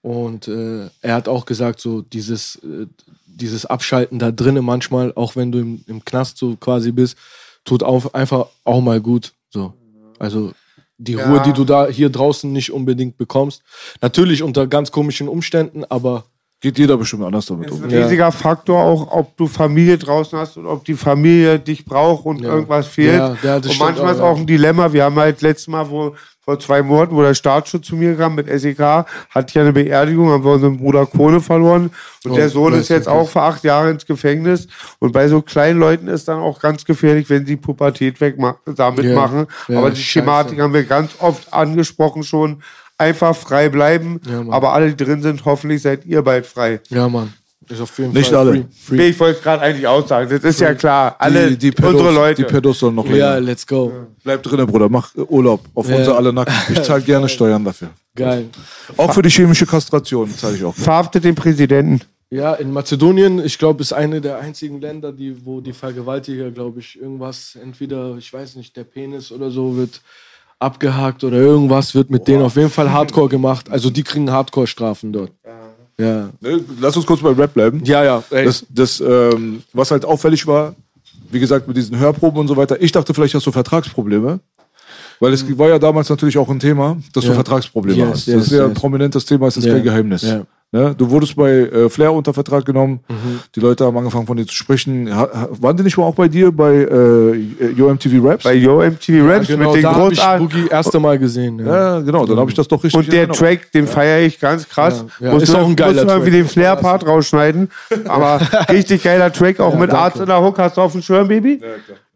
Und äh, er hat auch gesagt, so dieses, äh, dieses Abschalten da drinnen manchmal, auch wenn du im, im Knast so quasi bist, tut auch, einfach auch mal gut. So. Also die
Ja.
Ruhe, die du da hier draußen nicht unbedingt bekommst. Natürlich unter ganz komischen Umständen, aber
Geht jeder bestimmt anders damit
ist
um.
ein riesiger Faktor auch, ob du Familie draußen hast und ob die Familie dich braucht und
Ja.
irgendwas fehlt.
Ja, ja, das
und manchmal
auch,
ist
ja.
auch ein Dilemma. Wir haben halt letztes Mal, wo vor zwei Monaten, wo der Staatsschutz zu mir kam mit SEK, hatte ich eine Beerdigung, haben wir unseren Bruder Kohle verloren. Und
Oh,
der Sohn ist jetzt auch für acht Jahre ins Gefängnis. Und bei so kleinen Leuten ist dann auch ganz gefährlich, wenn sie Pubertät wegma damit
Ja.
machen.
Ja,
Aber die
scheiße.
Thematik haben wir ganz oft angesprochen schon. Einfach frei bleiben.
Ja,
aber alle, die drin sind, hoffentlich seid ihr bald frei.
Ja, Mann. Ist auf jeden
Nicht
Fall
alle.
free. free.
Nee, ich wollte es gerade eigentlich aussagen. Das ist ja klar. Alle
die, die Pedos,
unsere Leute.
Die Pedos sollen noch
Ja,
länger.
let's go.
Bleib drinnen, Bruder. Mach Urlaub. Auf
Ja.
unser alle Nacken. Ich zahle gerne Steuern dafür.
Geil.
Auch für die chemische Kastration zahle ich auch.
Verhaftet den Präsidenten.
Ja, in Mazedonien, ich glaube, ist eine der einzigen Länder, die, wo die Vergewaltiger, glaube ich, irgendwas, entweder, ich weiß nicht, der Penis oder so wird abgehakt oder irgendwas wird mit denen auf jeden Fall Hardcore gemacht. Also die kriegen Hardcore-Strafen dort. Ja.
Ne, Lass uns kurz bei Rap bleiben.
Ja, ja.
Das, das ähm, was halt auffällig war, wie gesagt, mit diesen Hörproben und so weiter, ich dachte, vielleicht hast du Vertragsprobleme. Weil es war ja damals natürlich auch ein Thema, dass du
Ja.
Vertragsprobleme
Yes,
hast.
yes,
das ist ja ein
yes.
prominentes Thema, es ist
Ja.
kein Geheimnis.
Ja.
Ne? Du wurdest bei äh, Flair unter Vertrag genommen.
Mhm.
Die Leute haben angefangen von dir zu sprechen. Ha, waren die nicht mal auch bei dir bei äh, Yo MTV Raps?
Bei Yo MTV Raps
genau,
mit den
habe ich. Boogie erste Mal gesehen. Ja.
ja, genau, dann habe ich das doch richtig
Und der
in
Track, den feiere ich ganz krass.
Ja, ja,
Muss
ist
nur-
auch ein geiler
muss irgendwie den Flair-Part rausschneiden. Aber richtig geiler Track, auch mit
danke.
Arzt in der Hook. Hast du auf dem Schirm, Baby?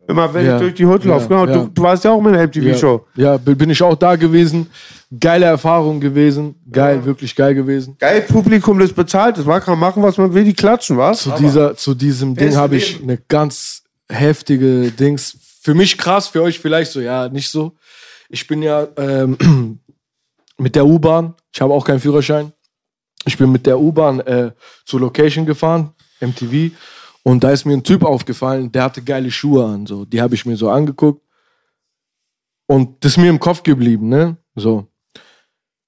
Immer wenn
Ja.
ich durch die Hut laufe.
Ja,
Genau,
ja.
Du, du warst ja auch in meiner MTV-Show.
Ja, ja, bin ich auch da gewesen. Geile Erfahrung gewesen. Geil, wirklich geil gewesen.
Geil, Publikum, das bezahlt ist. Man kann machen, was man will, die klatschen, was?
Zu, dieser, zu diesem Ding habe ich eine ganz heftige Dings. Für mich krass, für euch vielleicht so, ja, nicht so. Ich bin ja ähm, mit der U-Bahn, ich habe auch keinen Führerschein. Ich bin mit der U-Bahn äh, zur Location gefahren, MTV, und da ist mir ein Typ aufgefallen, der hatte geile Schuhe an. So. Die habe ich mir so angeguckt. Und das ist mir im Kopf geblieben, ne? So.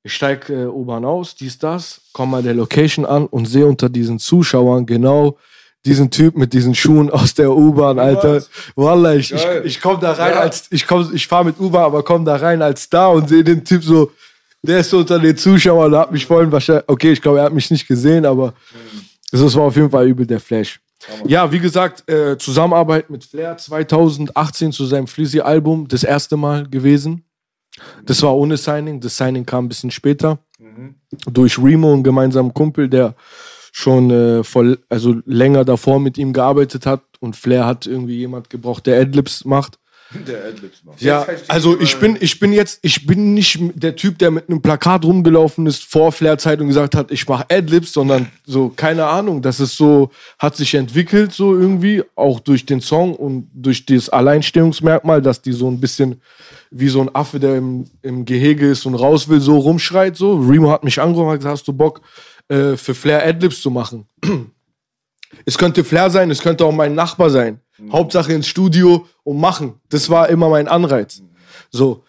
Ich steige äh, U-Bahn aus, dies, das, komme bei der Location an und sehe unter diesen Zuschauern genau diesen Typ mit diesen Schuhen aus der U-Bahn, Alter. Wallah, ich, ich, ich komme da rein als, ich komm, ich fahre mit U-Bahn, aber komme da rein als Star und sehe den Typ so, der ist so unter den Zuschauern, hat mich vorhin wahrscheinlich, okay, ich glaube, er hat mich nicht gesehen, aber das war auf jeden Fall übel der Flash. Ja, wie gesagt, äh, Zusammenarbeit mit Flair 2018 zu seinem Flizzy-Album, das erste Mal gewesen. Das war ohne Signing. Das Signing kam ein bisschen später. Durch Remo, einen gemeinsamen Kumpel, der schon äh, voll, also länger davor mit ihm gearbeitet hat. Und Flair hat irgendwie jemand gebraucht, der Adlibs macht.
Der.
Ja, also ich bin, ich bin jetzt, ich bin nicht der Typ, der mit einem Plakat rumgelaufen ist vor Flair-Zeit und gesagt hat, ich mache Adlibs, sondern so, keine Ahnung, das ist so, hat sich entwickelt so irgendwie, auch durch den Song und durch das Alleinstellungsmerkmal, dass die so ein bisschen wie so ein Affe, der im, im Gehege ist und raus will, so rumschreit so. Remo hat mich angerufen und gesagt, hast du Bock, äh, für Flair Adlibs zu machen? Es könnte Flair sein, es könnte auch mein Nachbar sein. Hauptsache ins Studio und machen. Das war immer mein Anreiz. So.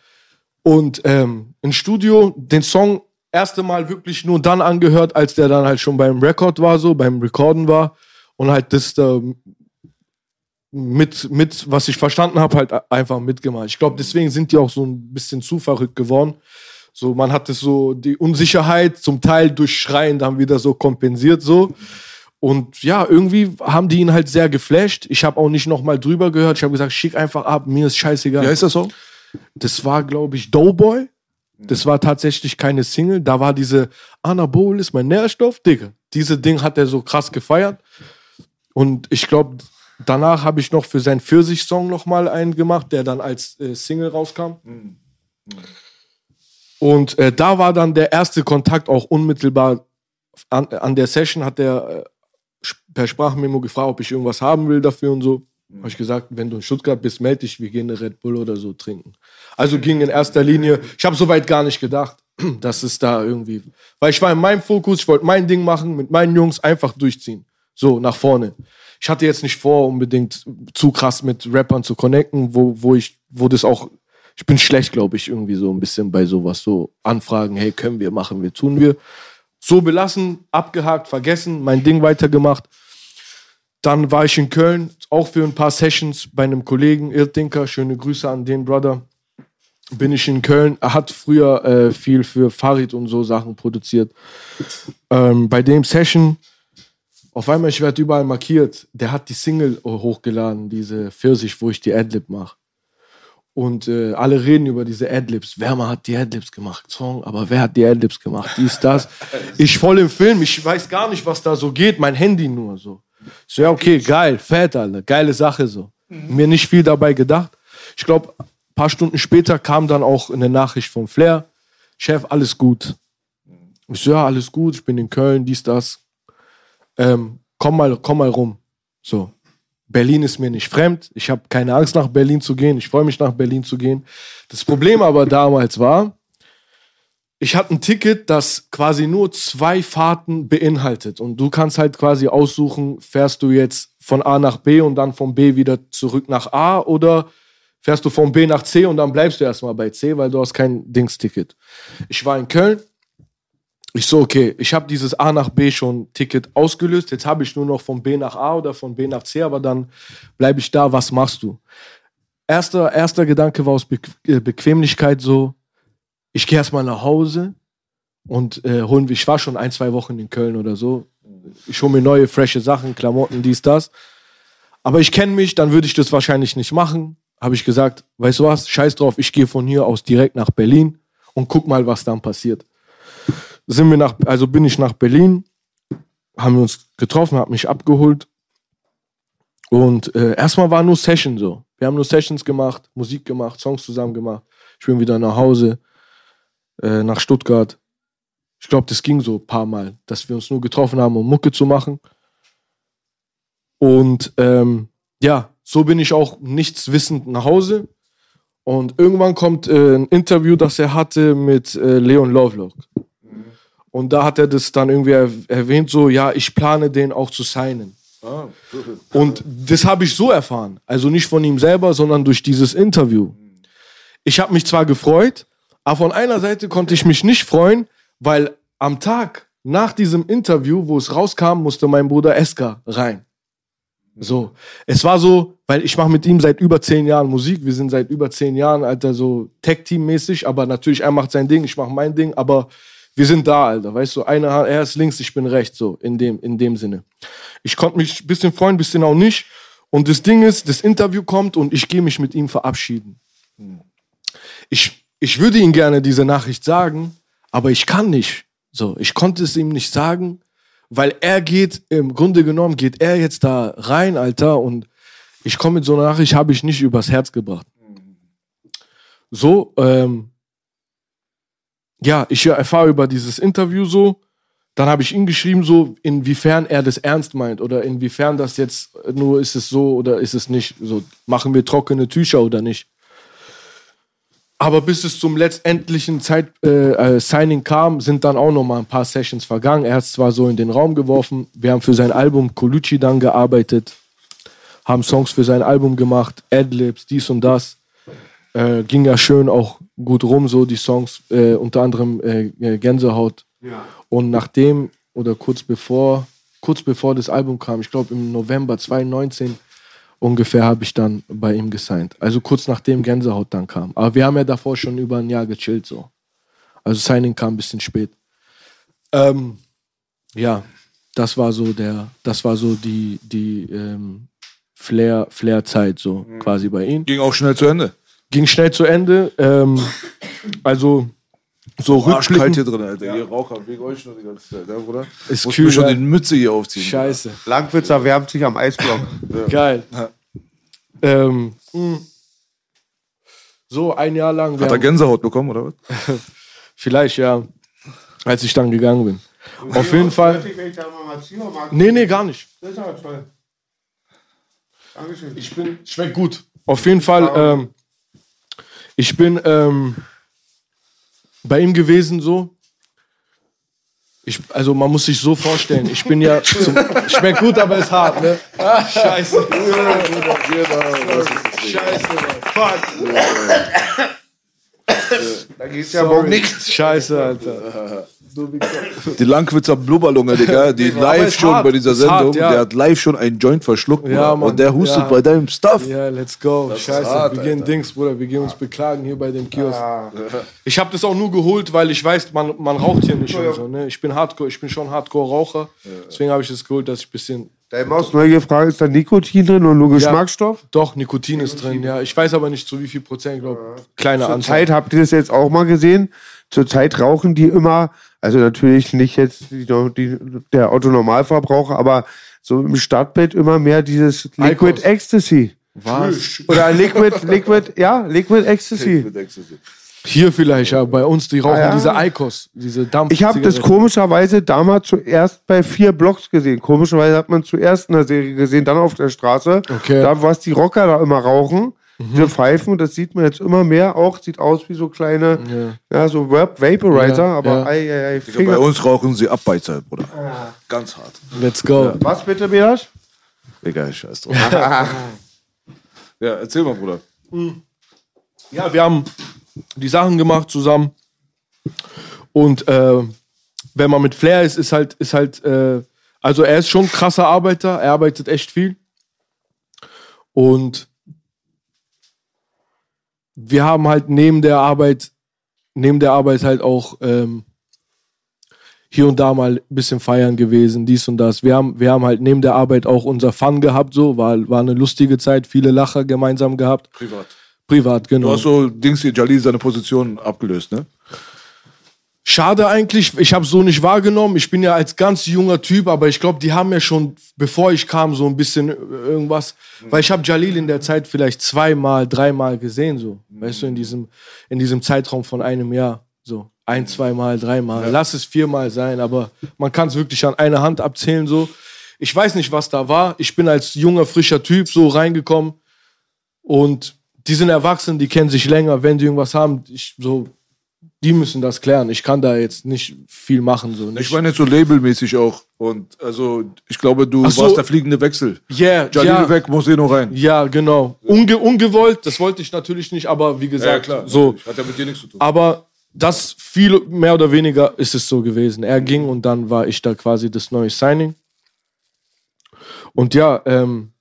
Und ähm, ins Studio, den Song erste Mal wirklich nur dann angehört, als der dann halt schon beim Rekord war, so, beim Recorden war. Und halt das da mit, mit, was ich verstanden habe, halt einfach mitgemacht. Ich glaube, deswegen sind die auch so ein bisschen zu verrückt geworden. So, man hat es so, die Unsicherheit zum Teil durch Schreien dann wieder so kompensiert, so. Und ja, irgendwie haben die ihn halt sehr geflasht. Ich habe auch nicht nochmal drüber gehört. Ich habe gesagt, schick einfach ab, mir ist scheißegal.
Wie heißt das so?
Das war, glaube ich, Doughboy. Das war tatsächlich keine Single. Da war diese Anabol ist mein Nährstoff, Digga. Diese Ding hat er so krass gefeiert. Und ich glaube, danach habe ich noch für seinen Pfirsich-Song nochmal einen gemacht, der dann als äh, Single rauskam. Und äh, da war dann der erste Kontakt auch unmittelbar an, an der Session, hat er äh, per Sprachmemo gefragt, ob ich irgendwas haben will dafür und so. Habe ich gesagt, wenn du in Stuttgart bist, melde dich, wir gehen eine Red Bull oder so trinken. Also ging in erster Linie, ich habe soweit gar nicht gedacht, dass es da irgendwie, weil ich war in meinem Fokus, ich wollte mein Ding machen, mit meinen Jungs einfach durchziehen. So, nach vorne. Ich hatte jetzt nicht vor, unbedingt zu krass mit Rappern zu connecten, wo, wo ich, wo das auch, ich bin schlecht, glaube ich, irgendwie so ein bisschen bei sowas, so Anfragen, hey, können wir, machen wir, tun wir. So belassen, abgehakt, vergessen, mein Ding weitergemacht. Dann war ich in Köln, auch für ein paar Sessions bei einem Kollegen, Irtinker. Schöne Grüße an den Brother. bin ich in Köln. Er hat früher äh, viel für Farid und so Sachen produziert. Ähm, bei dem Session, auf einmal, ich werde überall markiert. Der hat die Single hochgeladen, diese Pfirsich, wo ich die Adlib mache. Und äh, alle reden über diese Adlibs. Wer mal hat die Adlibs gemacht? Song, aber wer hat die Adlibs gemacht? Dies, das. Ich voll im Film, ich weiß gar nicht, was da so geht. Mein Handy nur so. So, ja, okay, geil, fett, Alter. Geile Sache so. Mir nicht viel dabei gedacht. Ich glaube, ein paar Stunden später kam dann auch eine Nachricht vom Flair. Chef, alles gut. Ich so, ja, alles gut, ich bin in Köln, dies, das. Ähm, komm mal, komm mal rum. So. Berlin ist mir nicht fremd. Ich habe keine Angst, nach Berlin zu gehen. Ich freue mich, nach Berlin zu gehen. Das Problem aber damals war, ich hatte ein Ticket, das quasi nur zwei Fahrten beinhaltet. Und du kannst halt quasi aussuchen, fährst du jetzt von A nach B und dann von B wieder zurück nach A oder fährst du von B nach C und dann bleibst du erstmal bei C, weil du hast kein Dingsticket. Ich war in Köln. Ich so, okay, ich habe dieses A nach B schon Ticket ausgelöst. Jetzt habe ich nur noch von B nach A oder von B nach C, aber dann bleibe ich da. Was machst du? Erster, erster Gedanke war aus äh, Bequemlichkeit so, ich gehe erstmal nach Hause und äh, holen, ich war schon ein, zwei Wochen in Köln oder so. Ich hole mir neue, frische Sachen, Klamotten, dies, das. Aber ich kenne mich, dann würde ich das wahrscheinlich nicht machen. Habe ich gesagt, weißt du was, scheiß drauf, ich gehe von hier aus direkt nach Berlin und guck mal, was dann passiert. Sind wir nach, also bin ich nach Berlin, haben wir uns getroffen, hat mich abgeholt. Und äh, erstmal war nur Session so. Wir haben nur Sessions gemacht, Musik gemacht, Songs zusammen gemacht. Ich bin wieder nach Hause, äh, nach Stuttgart. Ich glaube, das ging so ein paar Mal, dass wir uns nur getroffen haben, um Mucke zu machen. Und ähm, ja, so bin ich auch nichts wissend nach Hause. Und irgendwann kommt äh, ein Interview, das er hatte mit äh, Leon Lovelock. Und da hat er das dann irgendwie er erwähnt, so, ja, ich plane den auch zu signen.
Ah,
Und das habe ich so erfahren. Also nicht von ihm selber, sondern durch dieses Interview. Ich habe mich zwar gefreut, aber von einer Seite konnte ich mich nicht freuen, weil am Tag nach diesem Interview, wo es rauskam, musste mein Bruder Eska rein. So, es war so, weil ich mache mit ihm seit über zehn Jahren Musik. Wir sind seit über zehn Jahren, Alter, so Tech-Team-mäßig. Aber natürlich, er macht sein Ding, ich mache mein Ding. Aber wir sind da, Alter. Weißt du, einer, er ist links, ich bin rechts, so in dem, in dem Sinne. Ich konnte mich ein bisschen freuen, ein bisschen auch nicht. Und das Ding ist, das Interview kommt und ich gehe mich mit ihm verabschieden. Ich, ich würde ihm gerne diese Nachricht sagen, aber ich kann nicht. So, ich konnte es ihm nicht sagen, weil er geht, im Grunde genommen geht er jetzt da rein, Alter, und ich komme mit so einer Nachricht, habe ich nicht übers Herz gebracht. So, ähm, ja, ich erfahre über dieses Interview so. Dann habe ich ihm geschrieben, so, inwiefern er das ernst meint oder inwiefern das jetzt nur ist es so oder ist es nicht. So, machen wir trockene Tücher oder nicht. Aber bis es zum letztendlichen Zeit, äh, äh, Signing kam, sind dann auch noch mal ein paar Sessions vergangen. Er hat es zwar so in den Raum geworfen. Wir haben für sein Album Colucci dann gearbeitet, haben Songs für sein Album gemacht, Adlibs, dies und das. Äh, ging ja schön auch gut rum, so die Songs, äh, unter anderem äh, äh, Gänsehaut.
Ja.
Und nachdem oder kurz bevor, kurz bevor das Album kam, ich glaube im November 2019 ungefähr, habe ich dann bei ihm gesigned. Also kurz nachdem Gänsehaut dann kam. Aber wir haben ja davor schon über ein Jahr gechillt so. Also Signing kam ein bisschen spät. Ähm, ja, das war so der, das war so die, die ähm, Flair, Flair-Zeit so quasi bei ihm
Ging auch schnell zu Ende.
ging schnell zu Ende. Ähm, also so
Arschkalt hier
rückblickend.
drin, Alter. Ihr Raucher wegen euch noch die ganze Zeit, ja, Bruder?
Ist
Muss
kühl,
mir schon
ja.
die Mütze hier aufziehen.
Scheiße.
Langwitz erwärmt sich am Eisblock.
Geil. Ähm, mh. so ein Jahr lang.
Hat er Gänsehaut bekommen, oder was?
Vielleicht, ja. Als ich dann gegangen bin. Auf jeden Fall. Nee, nee, gar nicht.
Das ist aber toll. Dankeschön.
Ich bin, schmeckt gut. Auf jeden Fall, ähm, ich bin ähm, bei ihm gewesen so. Ich, also man muss sich so vorstellen, ich bin ja zum, schmeckt gut, aber ist hart, ne? Scheiße. Scheiße, Mann. Fuck.
Da geht's ja morgen nicht.
Scheiße, Alter.
Die Langwitzer Blubberlunge, Digga, die live schon
hart,
bei dieser
ist hart,
Sendung,
ja.
der hat live schon einen Joint verschluckt,
Ja. Mann,
und der hustet
ja.
bei deinem Stuff.
Ja, let's go.
ist
Scheiße,
hart,
wir gehen
Alter.
Dings, Bruder, wir gehen uns beklagen hier bei dem Kiosk. Ich habe das auch nur geholt, weil ich weiß, man, man raucht hier nicht und so. Ne? Ich bin Hardcore, ich bin schon Hardcore-Raucher. Deswegen habe ich das geholt, dass ich ein bisschen.
Deine Maus neue gefragt, ist da Nikotin drin und nur Geschmacksstoff?
Doch, Nikotin ist drin, ja. Ich weiß aber nicht zu wie viel Prozent, glaube Kleine
Zur
Anzahl.
Zeit habt ihr das jetzt auch mal gesehen. Zurzeit rauchen die immer, also natürlich nicht jetzt die, die, der Autonormalverbraucher, aber so im Stadtbett immer mehr dieses Liquid
Eikos.
Ecstasy.
Was?
Oder Liquid, Liquid, ja, Liquid Ecstasy.
Hier vielleicht, ja. Bei uns, die rauchen
Ah, ja.
diese Eikos, diese Dampf.
Ich habe das komischerweise damals zuerst bei vier Blocks gesehen. Komischerweise hat man zuerst in der Serie gesehen, dann auf der Straße.
Okay.
Da, was die Rocker da immer rauchen, diese Pfeifen, das sieht man jetzt immer mehr auch. Sieht aus wie so kleine, ja, so Vap- Vaporizer,
Ja,
aber
ja.
ei, ei, ei,
Bei
Finger.
uns rauchen sie Abbeizer, Bruder. Ganz hart.
Let's go.
Was bitte, Bedas?
Egal, scheiß drauf. ja, erzähl mal, Bruder.
Ja, wir haben die Sachen gemacht zusammen. Und äh, wenn man mit Flair ist, ist halt, ist halt, äh, also er ist schon ein krasser Arbeiter, er arbeitet echt viel. Und wir haben halt neben der Arbeit, neben der Arbeit halt auch ähm, hier und da mal ein bisschen feiern gewesen, dies und das. Wir haben, wir haben halt neben der Arbeit auch unser Fun gehabt, so, war, war eine lustige Zeit, viele Lacher gemeinsam gehabt.
Privat.
Privat, genau.
Du hast so Dings hier, Jalil seine Position abgelöst, ne?
Schade eigentlich, ich habe so nicht wahrgenommen. Ich bin ja als ganz junger Typ, aber ich glaube, die haben ja schon, bevor ich kam, so ein bisschen äh, irgendwas. Weil ich habe Jalil in der Zeit vielleicht zweimal, dreimal gesehen, so. Weißt du, in diesem, in diesem Zeitraum von einem Jahr. So. Ein, zweimal, dreimal. Lass es viermal sein, aber man kann es wirklich an einer Hand abzählen, so. Ich weiß nicht, was da war. Ich bin als junger, frischer Typ so reingekommen und die sind erwachsen, die kennen sich länger. Wenn die irgendwas haben, ich so, die müssen das klären. Ich kann da jetzt nicht viel machen. So.
Ich
Nicht,
meine jetzt so labelmäßig auch. Und also, ich glaube, du
so.
warst der fliegende Wechsel.
yeah,
Jalil
ja,
weg, Moseno rein.
ja, genau. Unge ungewollt, das wollte ich natürlich nicht, aber wie gesagt, so.
Hat ja mit dir nichts zu tun.
Aber das viel mehr oder weniger ist es so gewesen. Er ging und dann war ich da quasi das neue Signing. Und ja, ähm,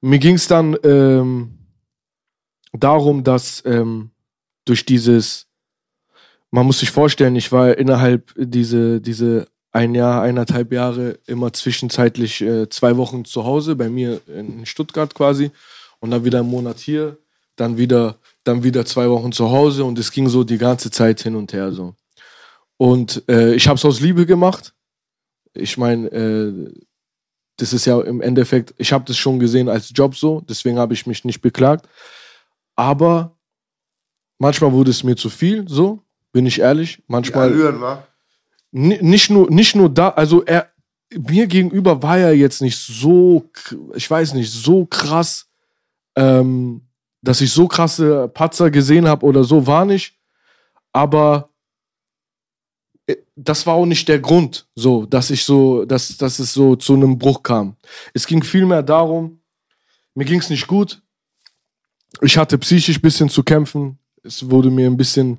mir ging es dann ähm, darum, dass ähm, durch dieses, man muss sich vorstellen, ich war innerhalb diese, diese ein Jahr, eineinhalb Jahre immer zwischenzeitlich äh, zwei Wochen zu Hause, bei mir in Stuttgart quasi, und dann wieder einen Monat hier, dann wieder, dann wieder zwei Wochen zu Hause und es ging so die ganze Zeit hin und her so. Und äh, ich habe es aus Liebe gemacht. Ich meine, äh, das ist ja im Endeffekt, ich habe das schon gesehen als Job so, deswegen habe ich mich nicht beklagt. Aber manchmal wurde es mir zu viel, so, bin ich ehrlich. Manchmal.
Allüren, wa?
Ni- nicht nur, nicht nur da, also er, mir gegenüber war er jetzt nicht so, ich weiß nicht, so krass, ähm, dass ich so krasse Patzer gesehen habe oder so, war nicht. Aber äh, das war auch nicht der Grund, so, dass ich so, dass, dass es so zu einem Bruch kam. Es ging vielmehr darum, mir ging es nicht gut. Ich hatte psychisch ein bisschen zu kämpfen. Es wurde mir ein bisschen,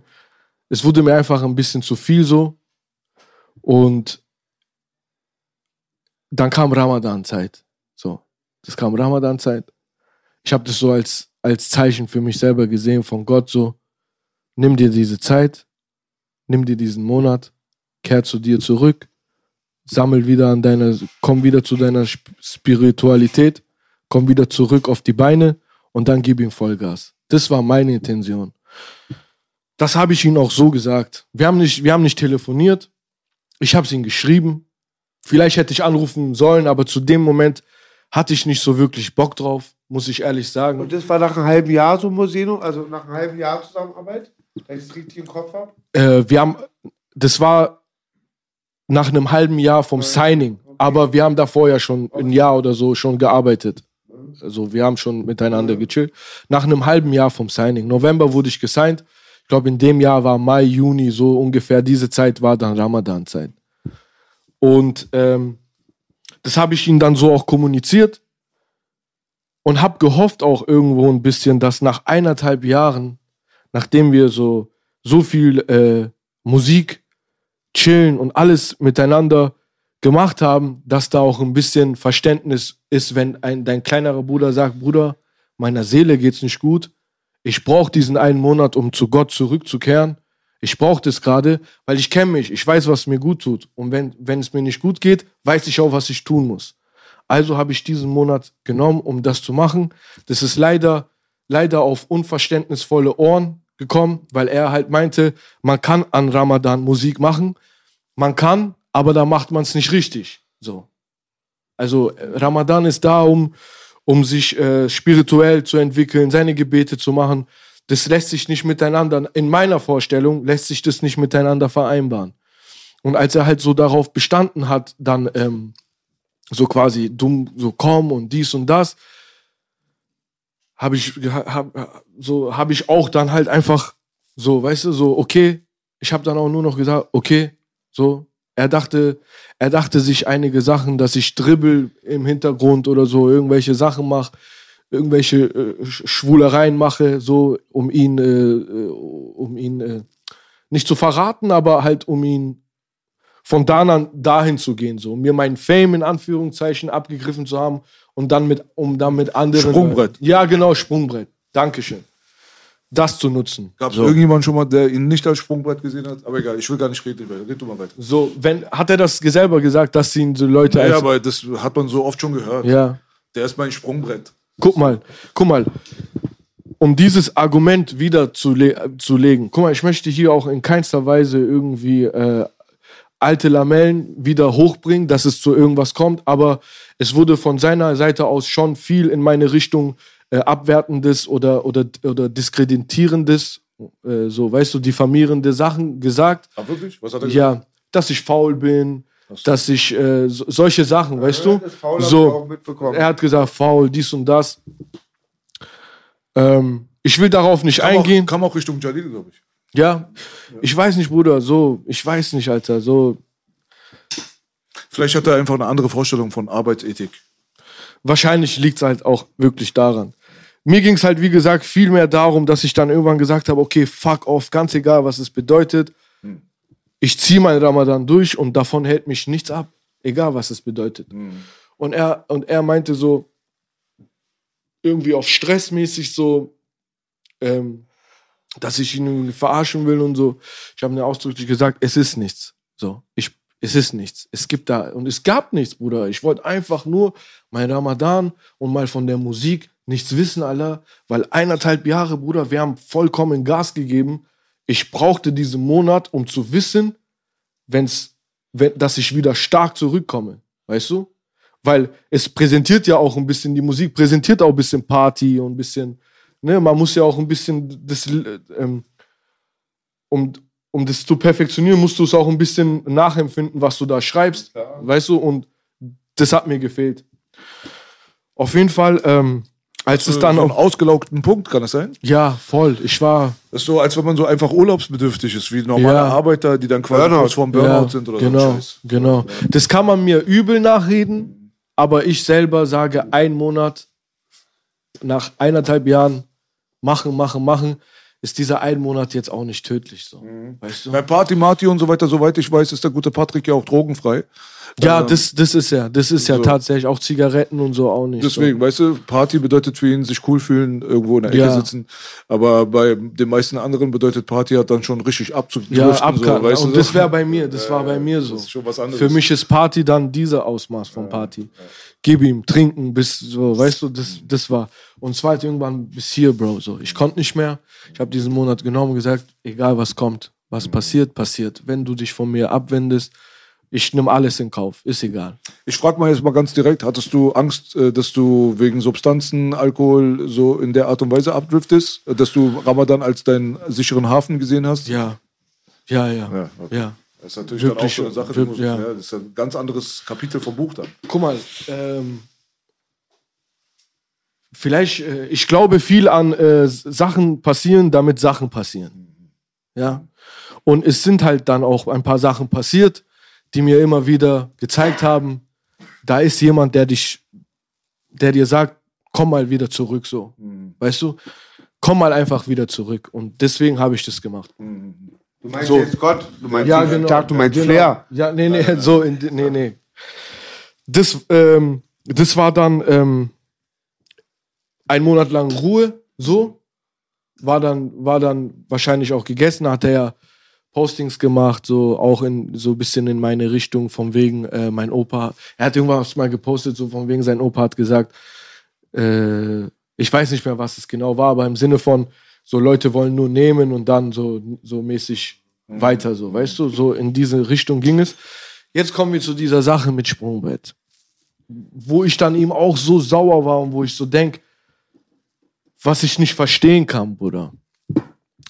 es wurde mir einfach ein bisschen zu viel so. Und dann kam Ramadan-Zeit. So, das kam Ramadan-Zeit. Ich habe das so als, als Zeichen für mich selber gesehen von Gott so, nimm dir diese Zeit, nimm dir diesen Monat, kehr zu dir zurück, sammel wieder an deiner, komm wieder zu deiner Sp- Spiritualität, komm wieder zurück auf die Beine und dann gib ihm Vollgas. Das war meine Intention. Das habe ich ihm auch so gesagt. Wir haben nicht, wir haben nicht telefoniert. Ich habe es ihm geschrieben. Vielleicht hätte ich anrufen sollen, aber zu dem Moment hatte ich nicht so wirklich Bock drauf, muss ich ehrlich sagen.
Und das war nach einem halben Jahr so Moseno, also nach einem halben Jahr Zusammenarbeit, wenn ich es richtig im Kopf habe.
Äh, wir haben, das war nach einem halben Jahr vom Signing, aber wir haben davor ja schon ein Jahr oder so schon gearbeitet. Also wir haben schon miteinander gechillt. Nach einem halben Jahr vom Signing. November wurde ich gesigned. Ich glaube, in dem Jahr war Mai, Juni, so ungefähr diese Zeit war dann Ramadan-Zeit. Und ähm, das habe ich ihnen dann so auch kommuniziert und habe gehofft auch irgendwo ein bisschen, dass nach eineinhalb Jahren, nachdem wir so so viel äh, Musik chillen und alles miteinander gemacht haben, dass da auch ein bisschen Verständnis ist, wenn ein, dein kleinerer Bruder sagt, Bruder, meiner Seele geht's nicht gut. Ich brauche diesen einen Monat, um zu Gott zurückzukehren. Ich brauche das gerade, weil ich kenne mich. Ich weiß, was mir gut tut. Und wenn, wenn es mir nicht gut geht, weiß ich auch, was ich tun muss. Also habe ich diesen Monat genommen, um das zu machen. Das ist leider, leider auf unverständnisvolle Ohren gekommen, weil er halt meinte, man kann an Ramadan Musik machen. Man kann, aber da macht man es nicht richtig. So. Also Ramadan ist da, um, um sich äh, spirituell zu entwickeln, seine Gebete zu machen. Das lässt sich nicht miteinander, in meiner Vorstellung lässt sich das nicht miteinander vereinbaren. Und als er halt so darauf bestanden hat, dann ähm, so quasi dumm, so komm und dies und das, habe ich, hab, so habe ich auch dann halt einfach so, weißt du, so okay. Ich habe dann auch nur noch gesagt, okay, so, er dachte, er dachte sich einige Sachen, dass ich dribbel im Hintergrund oder so, irgendwelche Sachen mache, irgendwelche äh, Schwulereien mache, so um ihn, äh, äh, um ihn äh, nicht zu verraten, aber halt um ihn von da an dahin zu gehen, so um mir meinen Fame in Anführungszeichen abgegriffen zu haben und dann mit, um dann mit anderen.
Sprungbrett.
Ja, genau, Sprungbrett. Dankeschön das zu nutzen.
Gab es
so.
irgendjemand schon mal, der ihn nicht als Sprungbrett gesehen hat? Aber egal, ich will gar nicht reden. Red du mal weiter.
So, wenn, hat er das selber gesagt, dass ihn so Leute
Ja,
als,
aber das hat man so oft schon gehört.
ja.
Der ist mein Sprungbrett.
Guck mal, guck mal. Um dieses Argument wieder zu, le zu legen. Guck mal, ich möchte hier auch in keinster Weise irgendwie äh, alte Lamellen wieder hochbringen, dass es zu irgendwas kommt, aber es wurde von seiner Seite aus schon viel in meine Richtung äh, abwertendes oder, oder, oder diskreditierendes, äh, so, weißt du, diffamierende Sachen gesagt.
Ah, wirklich? Was hat er gesagt?
Ja, dass ich faul bin, dass ich äh, so, solche Sachen, weißt du? So, er hat gesagt, faul, dies und das. Ähm, ich will darauf nicht
Kam
eingehen.
auch, kam auch Richtung Jalil, glaube ich.
Ja, ich weiß nicht, Bruder, so, ich weiß nicht, Alter, so.
Vielleicht hat er einfach eine andere Vorstellung von Arbeitsethik.
Wahrscheinlich liegt es halt auch wirklich daran. Mir ging es halt, wie gesagt, viel mehr darum, dass ich dann irgendwann gesagt habe, okay, fuck off, ganz egal, was es bedeutet. Ich ziehe meinen Ramadan durch und davon hält mich nichts ab. Egal, was es bedeutet. Und, er, und er meinte so, irgendwie auf stressmäßig so, ähm, dass ich ihn verarschen will und so. Ich habe mir ausdrücklich gesagt, es ist nichts. So, ich, es ist nichts. Es gibt da, und es gab nichts, Bruder. Ich wollte einfach nur mein Ramadan und mal von der Musik nichts wissen, Alter, weil eineinhalb Jahre, Bruder, wir haben vollkommen Gas gegeben. Ich brauchte diesen Monat, um zu wissen, wenn's, wenn, dass ich wieder stark zurückkomme. Weißt du? Weil es präsentiert ja auch ein bisschen, die Musik präsentiert auch ein bisschen Party und ein bisschen, ne, man muss ja auch ein bisschen das, äh, ähm, um, um das zu perfektionieren, musst du es auch ein bisschen nachempfinden, was du da schreibst. Weißt du? Und das hat mir gefehlt. Auf jeden Fall, ähm, als es dann
so einen
auch.
ausgelaugten Punkt, kann das sein?
Ja, voll. Ich war.
Das ist so, als wenn man so einfach urlaubsbedürftig ist, wie normale
Ja.
Arbeiter, die dann quasi
Burnout.
kurz vorm Burnout
ja,
sind oder
genau,
so ein Scheiß.
Genau. Das kann man mir übel nachreden, aber ich selber sage, ein Monat nach eineinhalb Jahren machen, machen, machen, ist dieser ein Monat jetzt auch nicht tödlich. So.
Mhm.
Weißt du?
Bei Party Marty und so weiter, soweit ich weiß, ist der gute Patrick ja auch drogenfrei.
Ja,
Ähm,
das, das ist ja, das ist ja
so.
tatsächlich auch Zigaretten und so auch nicht.
Deswegen, weißt du, Party bedeutet für ihn sich cool fühlen, irgendwo in der Ecke
Ja.
sitzen. Aber bei den meisten anderen bedeutet Party hat dann schon richtig
so.
abzudriften.
Ja,
so,
abkacken.
weißt du,
und
so.
das wäre bei mir, das war bei mir so.
das ist schon was anderes.
Für mich ist Party dann dieser Ausmaß von Party. Gib ihm, trinken, bis so, weißt du, das, das war. Und es war halt irgendwann bis hier, Bro. So. Ich konnte nicht mehr. Ich habe diesen Monat genommen und gesagt, egal was kommt, was passiert, passiert. Wenn du dich von mir abwendest, ich nehme alles in Kauf, ist egal.
Ich frage mal jetzt mal ganz direkt, hattest du Angst, äh, dass du wegen Substanzen, Alkohol so in der Art und Weise abdriftest? Äh, Dass du Ramadan als deinen sicheren Hafen gesehen hast?
Ja. Ja, ja.
Ja,
Ja.
Das ist natürlich
Wirklich,
dann auch so eine Sache,
wirklich, ja.
ja. das ist ein ganz anderes Kapitel vom Buch dann.
Guck mal, ähm, vielleicht, äh, ich glaube viel an äh, Sachen passieren, damit Sachen passieren. Ja. Und es sind halt dann auch ein paar Sachen passiert, die mir immer wieder gezeigt haben, da ist jemand, der dich, der dir sagt, komm mal wieder zurück, so. Weißt du? Komm mal einfach wieder zurück. Und deswegen habe ich das gemacht.
Du meinst
So.
jetzt Gott, du meinst
Ja, genau.
Tag, du meinst
genau.
Flair.
Ja, nee, nee, so, in, nee, nee. Das, ähm, das war dann ähm, ein Monat lang Ruhe, so. War dann, war dann wahrscheinlich auch gegessen, hat er ja Postings gemacht, so auch in so ein bisschen in meine Richtung, von wegen, äh, mein Opa, er hat irgendwas mal gepostet, so von wegen, sein Opa hat gesagt, äh, ich weiß nicht mehr, was es genau war, aber im Sinne von, so Leute wollen nur nehmen und dann so, so mäßig weiter, so, weißt du, so in diese Richtung ging es. Jetzt kommen wir zu dieser Sache mit Sprungbrett, wo ich dann ihm auch so sauer war und wo ich so denk, was ich nicht verstehen kann, Bruder.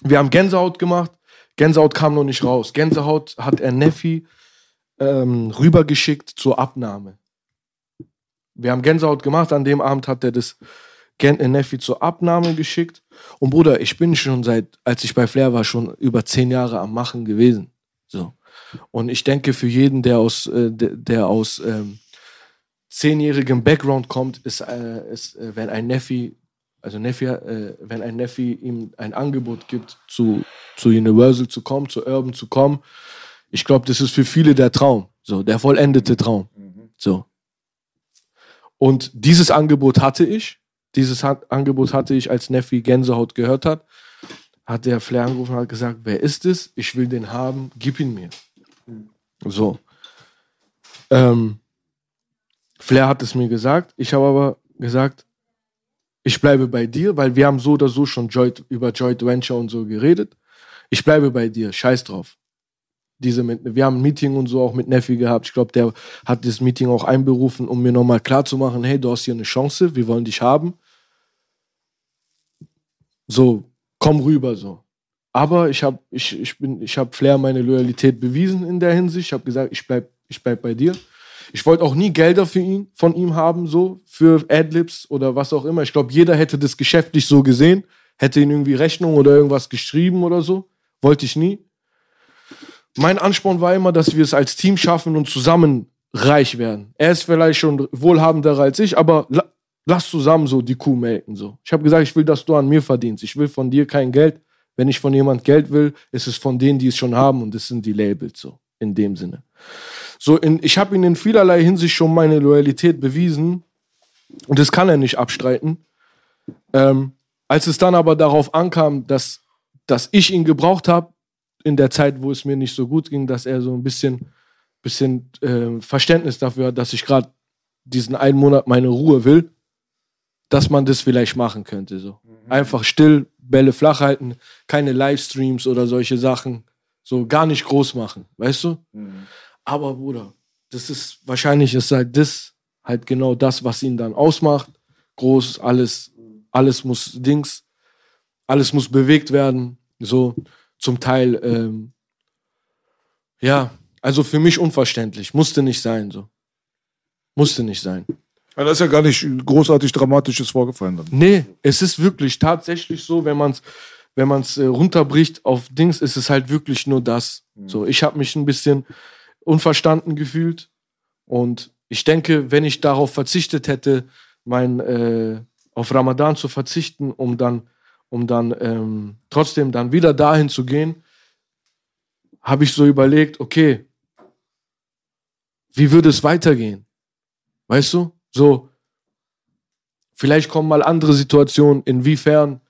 Wir haben Gänsehaut gemacht, Gänsehaut kam noch nicht raus. Gänsehaut hat er Neffi ähm, rübergeschickt zur Abnahme. Wir haben Gänsehaut gemacht, an dem Abend hat er das Gen äh, Neffi zur Abnahme geschickt. Und Bruder, ich bin schon seit, als ich bei Flair war, schon über zehn Jahre am Machen gewesen. So. Und ich denke, für jeden, der aus, äh, der, der aus ähm, zehnjährigem Background kommt, ist, äh, ist äh, wenn ein Neffi, also Neffi, äh, wenn ein Neffi ihm ein Angebot gibt, zu, zu Universal zu kommen, zu Urban zu kommen, ich glaube, das ist für viele der Traum, so der vollendete Traum. So. Und dieses Angebot hatte ich. Dieses ha Angebot hatte ich, als Neffi Gänsehaut gehört hat. Hat der Flair angerufen und hat gesagt, wer ist es? Ich will den haben, gib ihn mir. So. Ähm, Flair hat es mir gesagt. Ich habe aber gesagt, ich bleibe bei dir, weil wir haben so oder so schon Joint, über Joint Venture und so geredet. Ich bleibe bei dir, scheiß drauf. Diese wir haben ein Meeting und so auch mit Neffi gehabt. Ich glaube, der hat das Meeting auch einberufen, um mir nochmal klarzumachen, hey, du hast hier eine Chance, wir wollen dich haben. So, komm rüber so. Aber ich habe ich, ich bin, ich hab Flair meine Loyalität bewiesen in der Hinsicht. Ich habe gesagt, ich bleib, ich bleib bei dir. Ich wollte auch nie Gelder für ihn, von ihm haben, so, für Adlibs oder was auch immer. Ich glaube, jeder hätte das geschäftlich so gesehen, hätte ihn irgendwie Rechnung oder irgendwas geschrieben oder so. Wollte ich nie. Mein Ansporn war immer, dass wir es als Team schaffen und zusammen reich werden. Er ist vielleicht schon wohlhabender als ich, aber lass zusammen so die Kuh melken. So. Ich habe gesagt, ich will, dass du an mir verdienst. Ich will von dir kein Geld. Wenn ich von jemand Geld will, ist es von denen, die es schon haben und das sind die Labels so in dem Sinne. So, in, ich habe ihm in vielerlei Hinsicht schon meine Loyalität bewiesen und das kann er nicht abstreiten. Ähm, als es dann aber darauf ankam, dass, dass ich ihn gebraucht habe, in der Zeit, wo es mir nicht so gut ging, dass er so ein bisschen, bisschen äh, Verständnis dafür hat, dass ich gerade diesen einen Monat meine Ruhe will, dass man das vielleicht machen könnte. So. Einfach still, Bälle flach halten, keine Livestreams oder solche Sachen. So gar nicht groß machen, weißt du? Aber Bruder, das ist wahrscheinlich ist halt das halt genau das, was ihn dann ausmacht. Groß, alles, alles muss Dings, alles muss bewegt werden. So zum Teil, ähm, ja, also für mich unverständlich. Musste nicht sein, so. Musste nicht sein.
Ja, da ist ja gar nicht großartig Dramatisches vorgefallen dann.
Nee, es ist wirklich tatsächlich so, wenn man es wenn man's, äh, runterbricht auf Dings, ist es halt wirklich nur das. So, ich habe mich ein bisschen unverstanden gefühlt und ich denke, wenn ich darauf verzichtet hätte, mein äh, auf Ramadan zu verzichten, um dann um dann ähm, trotzdem dann wieder dahin zu gehen, habe ich so überlegt, okay, wie würde es weitergehen? Weißt du? So, vielleicht kommen mal andere Situationen, inwiefern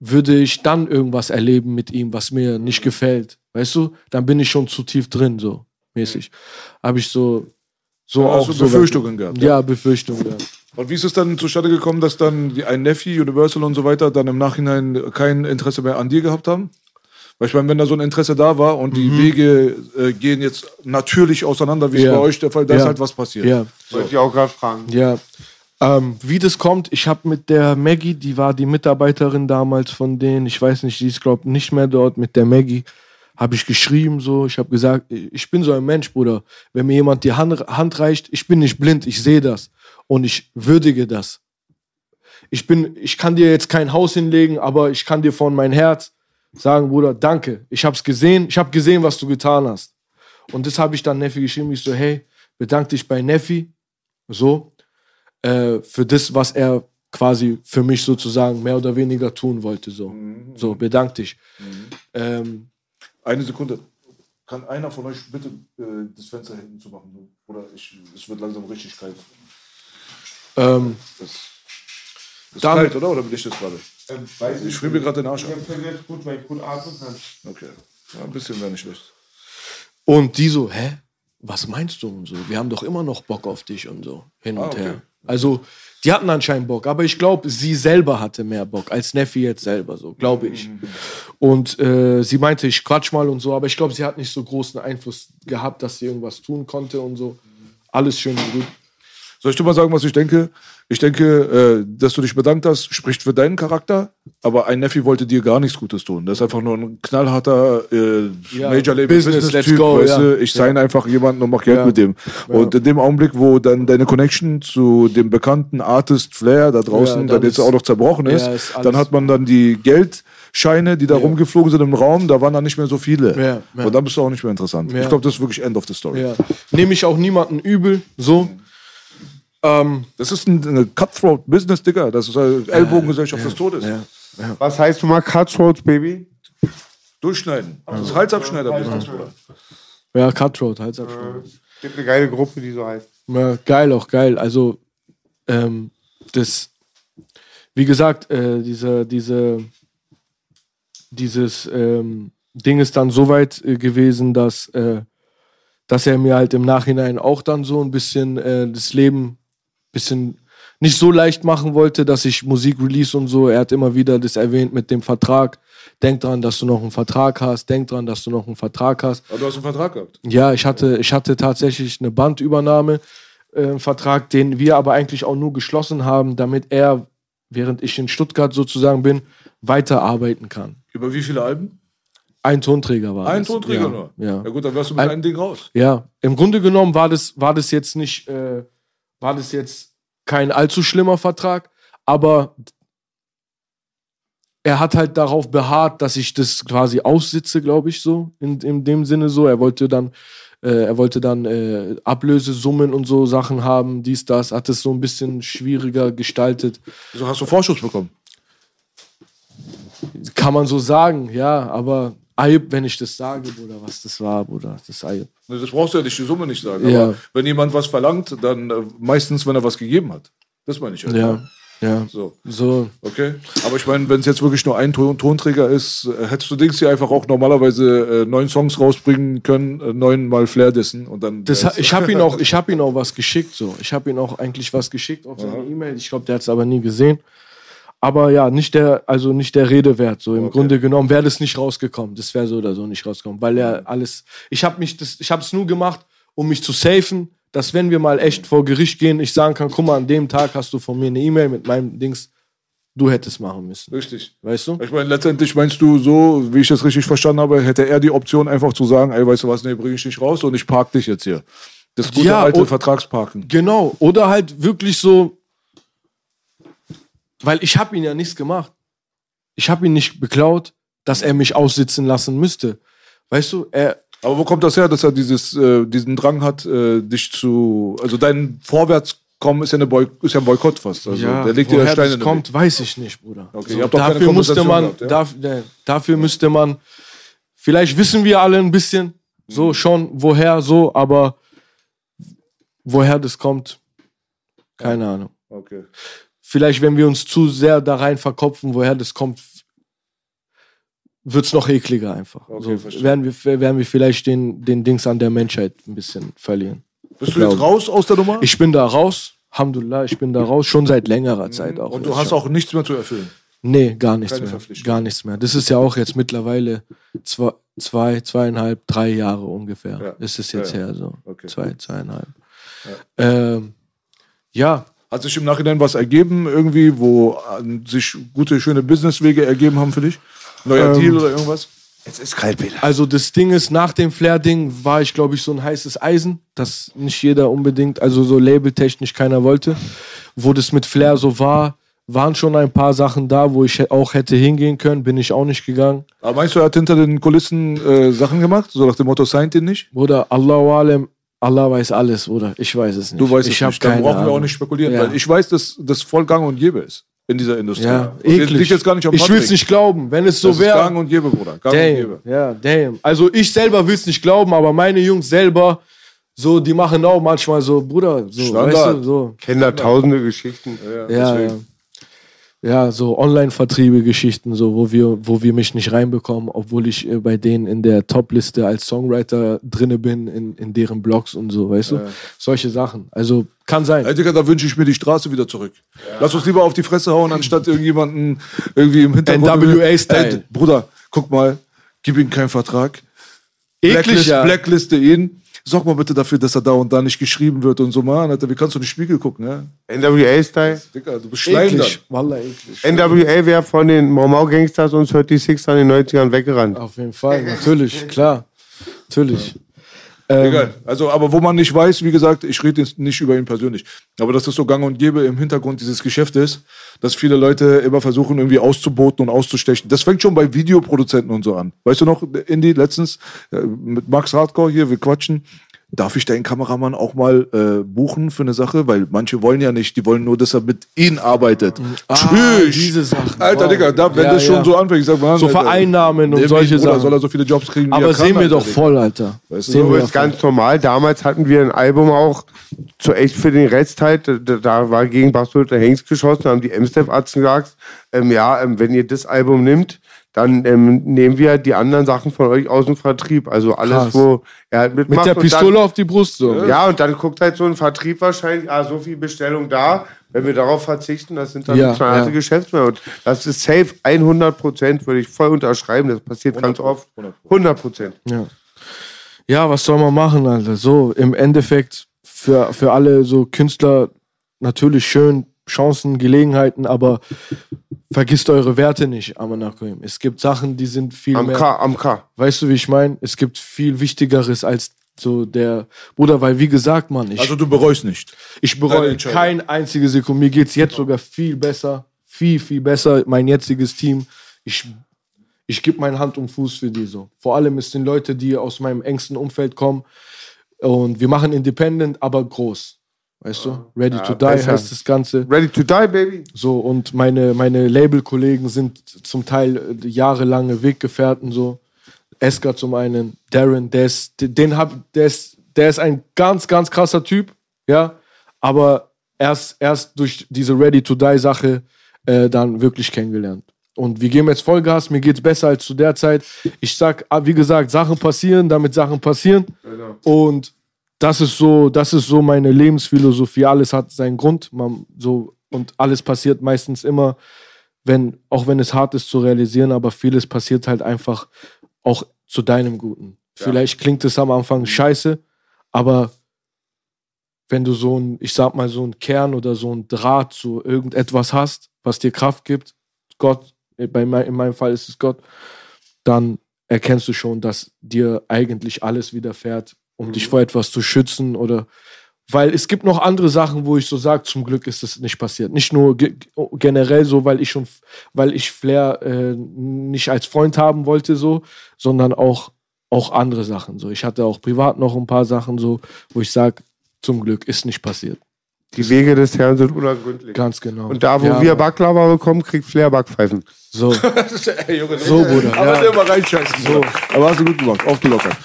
würde ich dann irgendwas erleben mit ihm, was mir nicht gefällt. Weißt du? Dann bin ich schon zu tief drin, so mäßig. Habe ich so, so
Ja,
auch so
Befürchtungen gehabt,
Ja, Befürchtungen gehabt.
Und wie ist es dann zustande gekommen, dass dann ein Neffi, Universal und so weiter dann im Nachhinein kein Interesse mehr an dir gehabt haben? Weil ich meine, wenn da so ein Interesse da war und die Wege äh, gehen jetzt natürlich auseinander, wie es
Mhm. Ja.
bei euch der Fall, da ist
Ja.
halt was passiert.
Ja.
Wollte ich auch gerade fragen.
Ja. Ähm, wie das kommt, ich habe mit der Maggie, die war die Mitarbeiterin damals von denen, ich weiß nicht, die ist glaube nicht mehr dort, mit der Maggie habe ich geschrieben so, ich habe gesagt, ich bin so ein Mensch, Bruder, wenn mir jemand die Hand, Hand reicht, ich bin nicht blind, ich sehe das und ich würdige das. Ich bin, ich kann dir jetzt kein Haus hinlegen, aber ich kann dir von mein Herz sagen, Bruder, danke, ich habe es gesehen, ich habe gesehen, was du getan hast. Und das habe ich dann Neffi geschrieben, ich so, hey, bedank dich bei Neffi, so, äh, für das, was er quasi für mich sozusagen mehr oder weniger tun wollte. So, so bedank dich. Ähm,
Eine Sekunde. Kann einer von euch bitte äh, das Fenster hinten zumachen? Oder ich, es wird langsam richtig kalt.
Ähm,
Das, ist
Dann-
kalt, oder? Oder bin ich das gerade?
Ähm,
Ich friere mir gerade den Arsch
Ich
ab.
jetzt gut, weil ich gut atmen kann.
Okay. Ja, ein bisschen wäre nicht schlecht.
Und die so, hä? Was meinst du und so? Wir haben doch immer noch Bock auf dich und so. Hin und
Ah, okay.
her. Also, die hatten anscheinend Bock, aber ich glaube, sie selber hatte mehr Bock als Neffi jetzt selber, so, glaube ich. Und äh, sie meinte, ich quatsch mal und so, aber ich glaube, sie hat nicht so großen Einfluss gehabt, dass sie irgendwas tun konnte und so. Alles schön und gut.
Soll ich dir mal sagen, was ich denke? Ich denke, äh, dass du dich bedankt hast, spricht für deinen Charakter, aber ein Neffi wollte dir gar nichts Gutes tun. Das ist einfach nur ein knallharter äh,
Ja,
Major Label
Business,
Business, Typ,
go,
weißt
ja.
du? Ich sign einfach jemanden und mach Geld
Ja.
mit dem. Und in dem Augenblick, wo dann deine Connection zu dem bekannten Artist Flair da draußen
Ja, dann
dann jetzt auch noch zerbrochen ist,
Ja, ist
dann hat man dann die Geldscheine, die da rumgeflogen sind im Raum, da waren dann nicht mehr so viele.
Ja, ja.
Und dann bist du auch nicht mehr interessant.
Ja.
Ich glaube, das ist wirklich End of the Story.
Ja. Nehme ich auch niemanden übel, so. Ähm,
Das ist ein, eine Cutthroat Business, Digga. Das ist eine Ellbogengesellschaft des Todes.
Was heißt du mal Cutthroats, Baby?
Durchschneiden. Das ist Halsabschneider-Business, Bruder.
ja, Cutthroat, Halsabschneiden.
Gibt eine geile Gruppe, die so heißt.
Ja, geil, auch geil. Also, ähm, das, wie gesagt, äh, diese, diese, dieses ähm, Ding ist dann so weit äh, gewesen, dass, äh, dass er mir halt im Nachhinein auch dann so ein bisschen äh, das Leben bisschen nicht so leicht machen wollte, dass ich Musik release und so. Er hat immer wieder das erwähnt mit dem Vertrag. Denk dran, dass du noch einen Vertrag hast. Denk dran, dass du noch einen Vertrag hast.
Aber du hast einen Vertrag gehabt.
Ja, ich hatte, ich hatte tatsächlich eine Bandübernahme, äh, Vertrag, den wir aber eigentlich auch nur geschlossen haben, damit er, während ich in Stuttgart sozusagen bin, weiterarbeiten kann.
Über wie viele Alben?
Ein Tonträger war
Ein
das.
Tonträger
ja,
nur.
Ja.
Ja gut, dann wärst du mit
Ein-
einem Ding raus.
ja, im Grunde genommen war das, war das jetzt nicht, äh, war das jetzt kein allzu schlimmer Vertrag, aber er hat halt darauf beharrt, dass ich das quasi aussitze, glaube ich, so, in, in dem Sinne so. Er wollte dann, äh, er wollte dann äh, Ablösesummen und so Sachen haben, dies, das, hat es so ein bisschen schwieriger gestaltet.
So hast du Vorschuss bekommen.
Kann man so sagen, ja, aber Ayub, wenn ich das sage, Bruder, was das war, Bruder, das ist Ayub.
Das brauchst du ja nicht die Summe nicht sagen.
Ja.
Aber wenn jemand was verlangt, dann äh, meistens, wenn er was gegeben hat. Das meine ich halt.
Ja, ja.
So,
So,
okay. Aber ich meine, wenn es jetzt wirklich nur ein Ton Tonträger ist, äh, hättest du Dings hier einfach auch normalerweise äh, neun Songs rausbringen können, äh, neunmal Flair dessen und dann.
Das, ich habe ihn auch, ich habe ihn auch was geschickt, so. Ich habe ihn auch eigentlich was geschickt auf seine E-Mail. Ich glaube, der hat es aber nie gesehen. Aber ja, nicht der, also nicht der Rede wert. So im Grunde genommen wäre das nicht rausgekommen. Das wäre so oder so nicht rausgekommen, weil er alles. Ich habe mich, das, ich habe es nur gemacht, um mich zu safen, dass wenn wir mal echt vor Gericht gehen, ich sagen kann, guck mal, an dem Tag hast du von mir eine E-Mail mit meinem Dings. Du hättest machen müssen.
Richtig.
Weißt du?
Ich meine, letztendlich meinst du so, wie ich das richtig verstanden habe, hätte er die Option einfach zu sagen, ey, weißt du was, nee, bring ich nicht raus und ich park dich jetzt hier. Das gute
Ja,
alte Vertragsparken.
Genau. Oder halt wirklich so, weil ich habe ihn ja nichts gemacht. Ich habe ihn nicht beklaut, dass er mich aussitzen lassen müsste. Weißt du, er,
Aber wo kommt das her, dass er dieses, äh, diesen Drang hat, äh, dich zu, also dein Vorwärtskommen ist ja, eine Boy ist ja ein Boykott fast. Also der legt dir ja
woher
Steine
das kommt, weiß ich nicht, Bruder.
Okay,
So,
keine
dafür musste man,
gehabt, ja?
darf, ne, dafür müsste man, vielleicht wissen wir alle ein bisschen, so
Mhm.
schon, woher so, aber woher das kommt, keine Ahnung.
Weg. Okay.
Vielleicht, wenn wir uns zu sehr da rein verkopfen, woher das kommt, wird es noch ekliger einfach.
Okay,
so werden wir, werden wir vielleicht den, den Dings an der Menschheit ein bisschen verlieren.
Bist du jetzt
Glaube.
raus aus der Nummer?
Ich bin da raus, Alhamdulillah, ich bin da raus, schon seit längerer Zeit auch.
Mhm. Und du hast auch nichts mehr zu erfüllen.
Nee, gar nichts
Keine
mehr. Gar nichts mehr. Das ist ja auch jetzt mittlerweile zwei, zwei zweieinhalb, drei Jahre ungefähr.
Ja.
Ist es jetzt
Ja, ja.
her so.
Okay.
Zwei, zweieinhalb. Ähm, ja,
Hat sich im Nachhinein was ergeben, irgendwie, wo äh, sich gute, schöne Businesswege ergeben haben für dich? Neuer
Ähm,
Deal oder irgendwas?
Es ist kalt, Peter.
Also das Ding ist, nach dem Flair-Ding war ich, glaube ich, so ein heißes Eisen, das nicht jeder unbedingt, also so labeltechnisch keiner wollte. Wo das mit Flair so war, waren schon ein paar Sachen da, wo ich auch hätte hingehen können, bin ich auch nicht gegangen.
Aber meinst du, er hat hinter den Kulissen äh, Sachen gemacht? So nach dem Motto, signed ihn nicht?
Bruder, Allahu Alem, Allah weiß alles, oder? Ich weiß es nicht.
Du weißt
ich
es
hab
nicht. Dann
keine
brauchen wir auch
Ahnung.
nicht spekulieren,
Ja.
weil ich weiß, dass das voll gang und gäbe ist. in dieser Industrie.
Ja,
Das
eklig.
jetzt gar nicht am
ich will es nicht glauben, wenn es so
das ist
wäre.
gang und gäbe, Bruder. Gang und
Damn,
gäbe.
ja, damn. Also ich selber will es nicht glauben, aber meine Jungs selber, so, die machen auch manchmal so, Bruder, so,
Standard.
weißt du, so.
Kennen da tausende Geschichten.
Ja, ja.
deswegen.
Ja, so Online-Vertriebe, Geschichten, so, wo wir, wo wir mich nicht reinbekommen, obwohl ich äh, bei denen in der Top-Liste als Songwriter drinne bin, in, in deren Blogs und so, weißt du? Solche Sachen. Also kann sein.
Ey, Digga, da wünsche ich mir die Straße wieder zurück. Lass uns lieber auf die Fresse hauen, anstatt irgendjemanden irgendwie im Hintergrund.
NWA-Style.
Bruder, guck mal, gib ihm keinen Vertrag.
Eklig,
Blacklist,
ja.
Blackliste ihn. Sorg mal bitte dafür, dass er da und da nicht geschrieben wird und so, Mann, Alter, wie kannst du in den Spiegel gucken, ja?
NWA-Style.
Digga, du bist.
Eklig. Wallah, eklig.
NWA wäre von den Mau Gangsters und 36 in den 90ern weggerannt.
Auf jeden Fall, natürlich, klar. Natürlich.
Egal. Also, aber wo man nicht weiß, wie gesagt, ich rede jetzt nicht über ihn persönlich, aber dass das so gang und gäbe im Hintergrund dieses Geschäftes, dass viele Leute immer versuchen, irgendwie auszuboten und auszustechen. Das fängt schon bei Videoproduzenten und so an. Weißt du noch, Indy, letztens äh, mit Max Hardcore hier, wir quatschen. Darf ich deinen Kameramann auch mal äh, buchen für eine Sache? Weil manche wollen ja nicht, die wollen nur, dass er mit ihnen arbeitet.
Ah,
Tschüss.
diese Sachen.
Alter,
Wow.
Digga, da, wenn
Ja,
das schon
ja.
so anfängt, ich sag mal,
So Vereinnahmen und solche Sachen.
Soll er so viele Jobs kriegen, wie
Aber
er kann,
sehen wir
Alter,
doch
Digga.
voll, Alter.
Weißt du,
sehen
So
wir
ist
voll.
ganz normal. Damals hatten wir ein Album auch zu echt für den Rest halt. Da, da war gegen Bastard der Hengst geschossen, da haben die M-Step-Arzten gesagt, ähm, ja, ähm, wenn ihr das Album nimmt, dann ähm, nehmen wir die anderen Sachen von euch aus dem Vertrieb. Also alles,
Krass.
wo er halt mitmacht.
Mit der
und
Pistole
dann,
auf die Brust so.
Ja, und dann guckt halt so ein Vertrieb wahrscheinlich, ah, so viel Bestellung da. Wenn wir darauf verzichten, das sind dann
Ja,
knallharte
ja.
Geschäftsmänner. Und das ist safe 100 Prozent, würde ich voll unterschreiben. Das passiert ganz oft. 100 Prozent.
Ja. ja, was soll man machen, Alter? So, im Endeffekt für, für alle so Künstler natürlich schön, Chancen, Gelegenheiten, aber vergisst eure Werte nicht, Amanakoim. Es gibt Sachen, die sind viel
Am
mehr.
K, am K.
Weißt du, wie ich meine? Es gibt viel Wichtigeres als so der Bruder, weil wie gesagt, Mann, ich,
Also du bereust nicht.
ich bereue kein einzige Sekunde. Mir geht's jetzt sogar viel besser, viel, viel besser. Mein jetziges Team, ich, ich gebe meine Hand und Fuß für die so. Vor allem ist den Leute, die aus meinem engsten Umfeld kommen und wir machen Independent, aber groß. Weißt du? Ready to die
besser.
heißt das Ganze.
Ready to die, baby.
So, und meine, meine Label-Kollegen sind zum Teil äh, jahrelange Weggefährten, so. Esker zum einen, Darren, der ist, den hab, der ist, der ist ein ganz, ganz krasser Typ, ja. Aber erst, erst durch diese Ready-to-Die-Sache äh, dann wirklich kennengelernt. Und wir geben jetzt Vollgas, mir geht's besser als zu der Zeit. Ich sag, ah, wie gesagt, Sachen passieren, damit Sachen passieren. Und das ist so, das ist so meine Lebensphilosophie. Alles hat seinen Grund. Man, so, und alles passiert meistens immer, wenn, auch wenn es hart ist zu realisieren, aber vieles passiert halt einfach auch zu deinem Guten. Vielleicht klingt es am Anfang scheiße, aber wenn du so ein, ich sag mal, so ein Kern oder so ein Draht zu irgendetwas hast, was dir Kraft gibt, Gott, bei, in meinem Fall ist es Gott, dann erkennst du schon, dass dir eigentlich alles widerfährt, um dich vor etwas zu schützen oder weil es gibt noch andere Sachen, wo ich so sage, zum Glück ist es nicht passiert. Nicht nur ge generell so, weil ich schon, weil ich Flair äh, nicht als Freund haben wollte, so, sondern auch, auch andere Sachen. So, ich hatte auch privat noch ein paar Sachen, so, wo ich sage, zum Glück ist nicht passiert.
Die Wege des Herrn sind unergründlich.
Ganz genau.
Und da, wo
Ja,
wir
Mann.
Baklava bekommen, kriegt Flair Backpfeifen.
so,
Ey, Junge,
so, Bruder.
Aber
Ja.
der mal reinscheißen. So. Aber hast du gut gemacht, aufgelockert.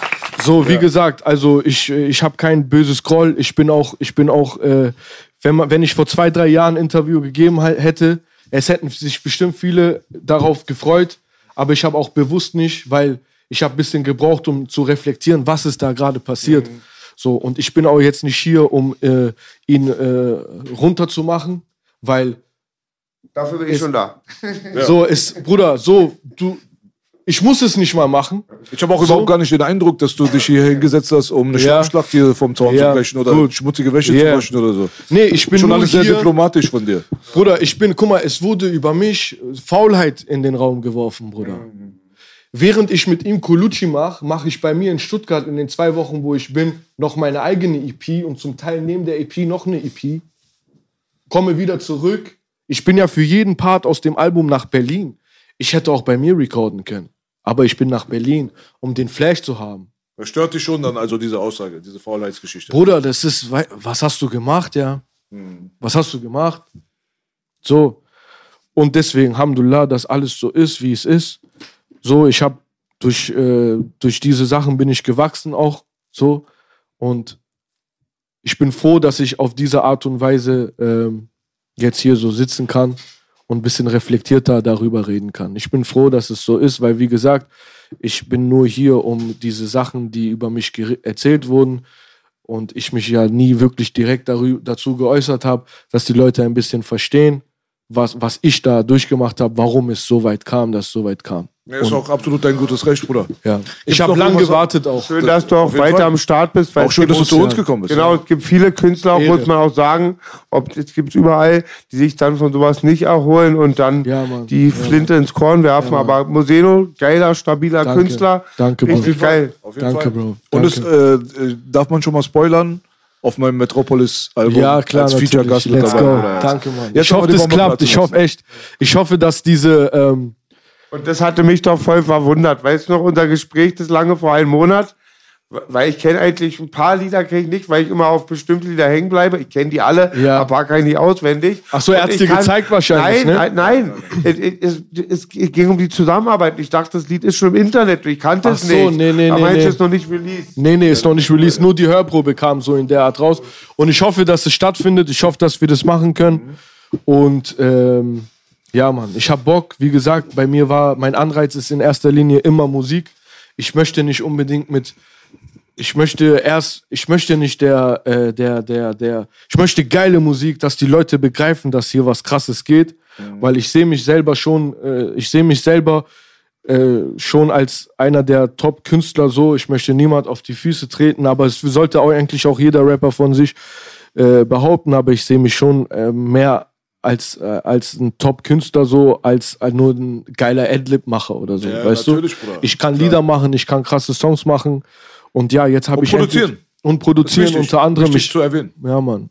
So, wie gesagt, also ich, ich habe kein böses Groll. Ich bin auch, ich bin auch, äh, wenn, man, wenn ich vor zwei, drei Jahren ein Interview gegeben hätte, es hätten sich bestimmt viele darauf gefreut, aber ich habe auch bewusst nicht, weil ich habe ein bisschen gebraucht, um zu reflektieren, was ist da gerade passiert. So, und ich bin auch jetzt nicht hier, um äh, ihn äh, runterzumachen, weil
Dafür bin ich schon da.
so ist, Bruder, so, du, ich muss es nicht mal machen.
Ich habe auch überhaupt gar nicht den Eindruck, dass du dich hier hingesetzt hast, um eine
Ja.
Schlammschlacht hier vom Zaun
Ja,
zu brechen oder
gut.
schmutzige Wäsche
Yeah.
zu waschen oder so.
Nee, ich bin
Schon alles sehr diplomatisch von dir.
Bruder, ich bin, guck mal, es wurde über mich Faulheit in den Raum geworfen, Bruder. Während ich mit ihm Colucci mache, mache ich bei mir in Stuttgart in den zwei Wochen, wo ich bin, noch meine eigene EP und zum Teil neben der EP noch eine EP. Komme wieder zurück. Ich bin ja für jeden Part aus dem Album nach Berlin. Ich hätte auch bei mir recorden können. Aber ich bin nach Berlin, um den Flash zu haben.
Das stört dich schon dann also diese Aussage, diese Faulheitsgeschichte.
Bruder, das ist, was hast du gemacht, ja? Was hast du gemacht? So. Und deswegen, Alhamdulillah, dass alles so ist, wie es ist. So, ich habe durch, äh, durch diese Sachen bin ich gewachsen auch. So. Und ich bin froh, dass ich auf diese Art und Weise ähm, jetzt hier so sitzen kann und ein bisschen reflektierter darüber reden kann. Ich bin froh, dass es so ist, weil wie gesagt, ich bin nur hier, um diese Sachen, die über mich erzählt wurden und ich mich ja nie wirklich direkt dazu geäußert habe, dass die Leute ein bisschen verstehen, was, was ich da durchgemacht habe, warum es so weit kam, dass es so weit kam.
Ja, ist auch absolut dein gutes Recht, Bruder.
Ja.
Gibt's
Ich habe lange gewartet auch.
Schön, dass du auch weiter
Fall.
am Start bist. weil
Auch schön, dass du zu uns gekommen bist.
Genau, es gibt viele Künstler,
Ehre.
muss man auch sagen, ob es gibt überall, die sich dann von sowas nicht erholen und dann
Ja,
die Flinte ins Korn werfen. Aber Moseno, geiler, stabiler
Danke.
Danke.
Danke, Bro.
Richtig geil.
Auf jeden
Danke,
Fall.
Bro.
Und es,
Danke.
äh, äh, darf man schon mal spoilern? Auf meinem Metropolis-Album
Ja, klar,
als. Feature-Gast mit
Let's
dabei.
go.
Bruder.
Danke, Mann.
Jetzt
ich hoffe, das klappt. Ich hoffe echt. Ich hoffe, dass diese. Ähm,
Und das hatte mich doch voll verwundert. Weißt du noch, unser Gespräch, das lange vor einem Monat? Weil ich kenne eigentlich ein paar Lieder kenne ich nicht, weil ich immer auf bestimmte Lieder hängen bleibe. Ich kenne die alle,
Ja.
ein paar kann ich nicht auswendig.
Ach so, er
ich
dir gezeigt wahrscheinlich,
Nein,
ne?
nein, nein. es, es, es ging um die Zusammenarbeit. Ich dachte, das Lied ist schon im Internet. Ich kannte
Ach
es
so,
nicht.
nee, nee,
Aber
nee, nee.
es ist noch nicht released?
nee, nee, ist noch nicht released. Nur die Hörprobe kam so in der Art raus. Und ich hoffe, dass es stattfindet. Ich hoffe, dass wir das machen können. Und ähm, ja, Mann, ich hab Bock. Wie gesagt, bei mir war, mein Anreiz ist in erster Linie immer Musik. Ich möchte nicht unbedingt mit ich möchte erst, ich möchte nicht der, äh, der, der, der, ich möchte geile Musik, dass die Leute begreifen, dass hier was Krasses geht, weil ich sehe mich selber schon, äh, ich sehe mich selber äh, schon als einer der Top-Künstler so. Ich möchte niemand auf die Füße treten, aber es sollte auch eigentlich auch jeder Rapper von sich äh, behaupten, aber ich sehe mich schon äh, mehr als, äh, als ein Top-Künstler so, als, als nur ein geiler Adlib-Macher oder so,
Ja,
weißt du?
Bruder.
Ich kann Lieder machen, ich kann krasse Songs machen und ja, jetzt habe ich
produzieren.
endlich- und produzieren
Wichtig,
unter anderem
wichtig
ich,
zu erwähnen.
ja, Mann.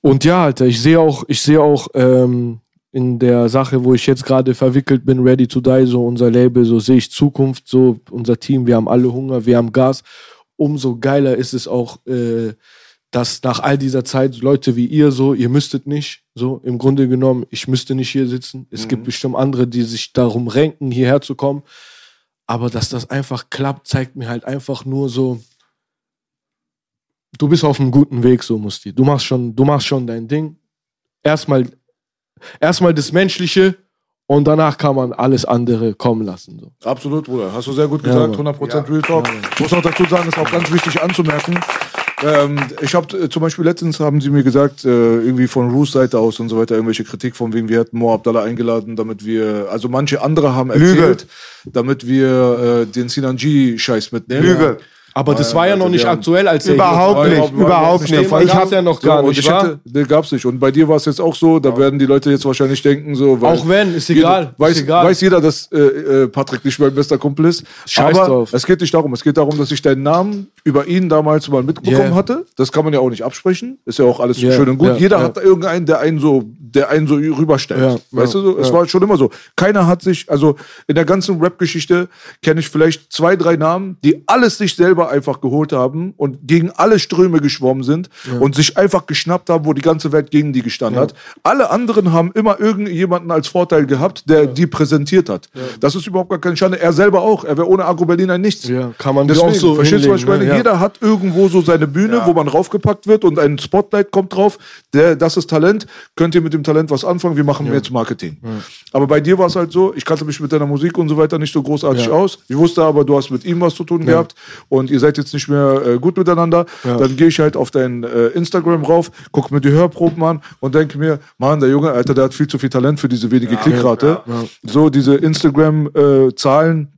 Und ja, Alter, ich sehe auch, ich sehe auch ähm, in der Sache, wo ich jetzt gerade verwickelt bin, Ready to Die, so unser Label, so sehe ich Zukunft, so unser Team, wir haben alle Hunger, wir haben Gas. Umso geiler ist es auch, äh, dass nach all dieser Zeit Leute wie ihr so, ihr müsstet nicht, so im Grunde genommen, ich müsste nicht hier sitzen. Es gibt bestimmt andere, die sich darum renken, hierher zu kommen. Aber dass das einfach klappt, zeigt mir halt einfach nur so, du bist auf einem guten Weg, so Musti. Du machst schon, du machst schon dein Ding. Erstmal, erstmal das Menschliche und danach kann man alles andere kommen lassen. So.
Absolut, Bruder. Hast du sehr gut
Ja,
gesagt.
Mann.
100% Real Talk. Ich muss auch dazu sagen, ist auch ganz wichtig anzumerken. Ähm, ich habe äh, zum Beispiel letztens haben sie mir gesagt, äh, irgendwie von Roos Seite aus und so weiter, irgendwelche Kritik von wegen, wir hätten Mo Abdallah eingeladen, damit wir, also manche andere haben erzählt, damit wir äh, den Sinanji-Scheiß mitnehmen.
Lüge.
Aber das war ja noch nicht aktuell, als er
Überhaupt nicht, überhaupt
der
nicht.
Fall.
Ich
gab's
hab,
ja noch
So,
gar
und
nicht,
ich hätte, ne, gab's nicht. Und bei dir war es jetzt auch so, da werden die Leute jetzt wahrscheinlich denken, so, weil
Auch wenn, ist egal,
Jeder, weiß,
ist egal.
weiß jeder, dass äh, äh, Patrick nicht mein bester Kumpel ist.
Scheiß
aber
drauf.
es geht nicht darum. Es geht darum, dass ich deinen Namen über ihn damals mal mitbekommen
Yeah.
hatte. Das kann man ja auch nicht absprechen. Ist ja auch alles
Yeah,
schön und gut.
ja,
jeder
ja.
hat da irgendeinen, der einen so, der einen so rüberstellt.
Ja,
weißt
ja,
du so? Es
ja.
war schon immer so. Keiner hat sich, also in der ganzen Rap-Geschichte kenne ich vielleicht zwei, drei Namen, die alles sich selber einfach geholt haben und gegen alle Ströme geschwommen sind und sich einfach geschnappt haben, wo die ganze Welt gegen die gestanden hat. Alle anderen haben immer irgendjemanden als Vorteil gehabt, der die präsentiert hat. Das ist überhaupt gar keine Schande. Er selber auch. Er wäre ohne Agro Berlin ein Nichts.
Ja, kann man
Deswegen,
auch so
verstehst du, was ich meine?
ne? Ja.
Jeder hat irgendwo so seine Bühne, wo man raufgepackt wird und ein Spotlight kommt drauf. Der, das ist Talent. Könnt ihr mit dem Talent was anfangen? Wir machen jetzt Marketing. Aber bei dir war es halt so, ich kannte mich mit deiner Musik und so weiter nicht so großartig
Ja.
aus. Ich wusste aber, du hast mit ihm was zu tun gehabt und ihr seid jetzt nicht mehr äh, gut miteinander. Dann gehe ich halt auf dein äh, Instagram rauf, gucke mir die Hörproben an und denke mir, Mann, der Junge, Alter, der hat viel zu viel Talent für diese wenige Klickrate. So, diese Instagram-Zahlen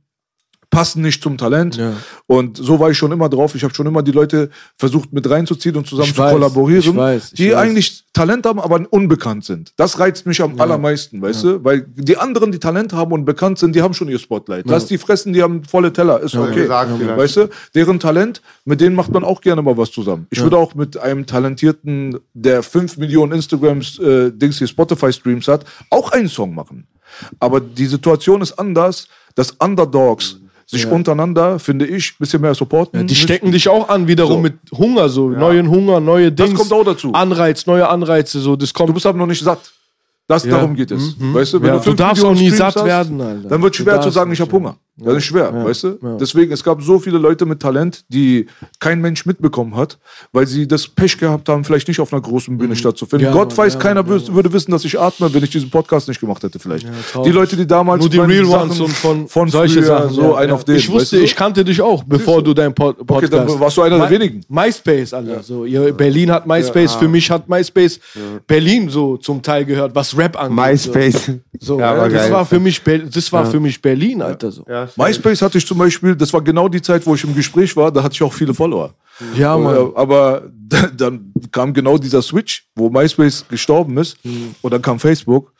passen nicht zum Talent.
Ja.
Und so war ich schon immer drauf. Ich habe schon immer die Leute versucht mit reinzuziehen und zusammen
Ich
zu
weiß,
kollaborieren,
ich weiß, ich
die
weiß.
eigentlich Talent haben, aber unbekannt sind. Das reizt mich am allermeisten, weißt du? Weil die anderen, die Talent haben und bekannt sind, die haben schon ihr Spotlight. Lass die fressen, die haben volle Teller, ist okay. weißt du? Deren Talent, mit denen macht man auch gerne mal was zusammen. Ich würde auch mit einem Talentierten, der 5 Millionen Instagrams, äh, Dings hier Spotify-Streams hat, auch einen Song machen. Aber die Situation ist anders, dass Underdogs sich untereinander, finde ich, ein bisschen mehr supporten.
Die stecken dich auch an, wiederum
So.
mit Hunger, so neuen Hunger, neue Dings.
kommt auch dazu.
Anreiz, neue Anreize, so das
Du
kommt.
bist aber noch nicht satt. Das,
Ja.
Darum geht es. Weißt du, wenn
Ja,
du,
du darfst
Millionen
auch nie
Streams
satt werden, Alter.
Dann wird
Du
schwer zu sagen, ich habe Hunger. Das ist schwer,
Ja.
weißt du?
Ja.
Deswegen, es gab so viele Leute mit Talent, die kein Mensch mitbekommen hat, weil sie das Pech gehabt haben, vielleicht nicht auf einer großen Bühne stattzufinden.
Mhm. Ja,
Gott weiß,
ja,
keiner würde wissen, dass ich atme, wenn ich diesen Podcast nicht gemacht hätte, vielleicht. die Leute, die damals
Nur die Real
Sachen
Ones und von,
von
solche
früher,
Sachen.
so
ja,
ein
ja.
auf den.
Ich wusste,
weißt du so?
ich kannte dich auch, bevor du deinen Pod Podcast.
dann warst du einer der wenigen.
MySpace, Alter. So, Berlin hat MySpace, für mich hat MySpace Berlin so zum Teil gehört, was Rap angeht.
MySpace.
So,
war
das war für mich, das war für mich Berlin, Alter. So.
Ja,
MySpace hatte ich zum Beispiel, das war genau die Zeit, wo ich im Gespräch war, da hatte ich auch viele Follower.
Ja, Mann.
Äh, Aber dann kam genau dieser Switch, wo MySpace gestorben ist und dann kam Facebook.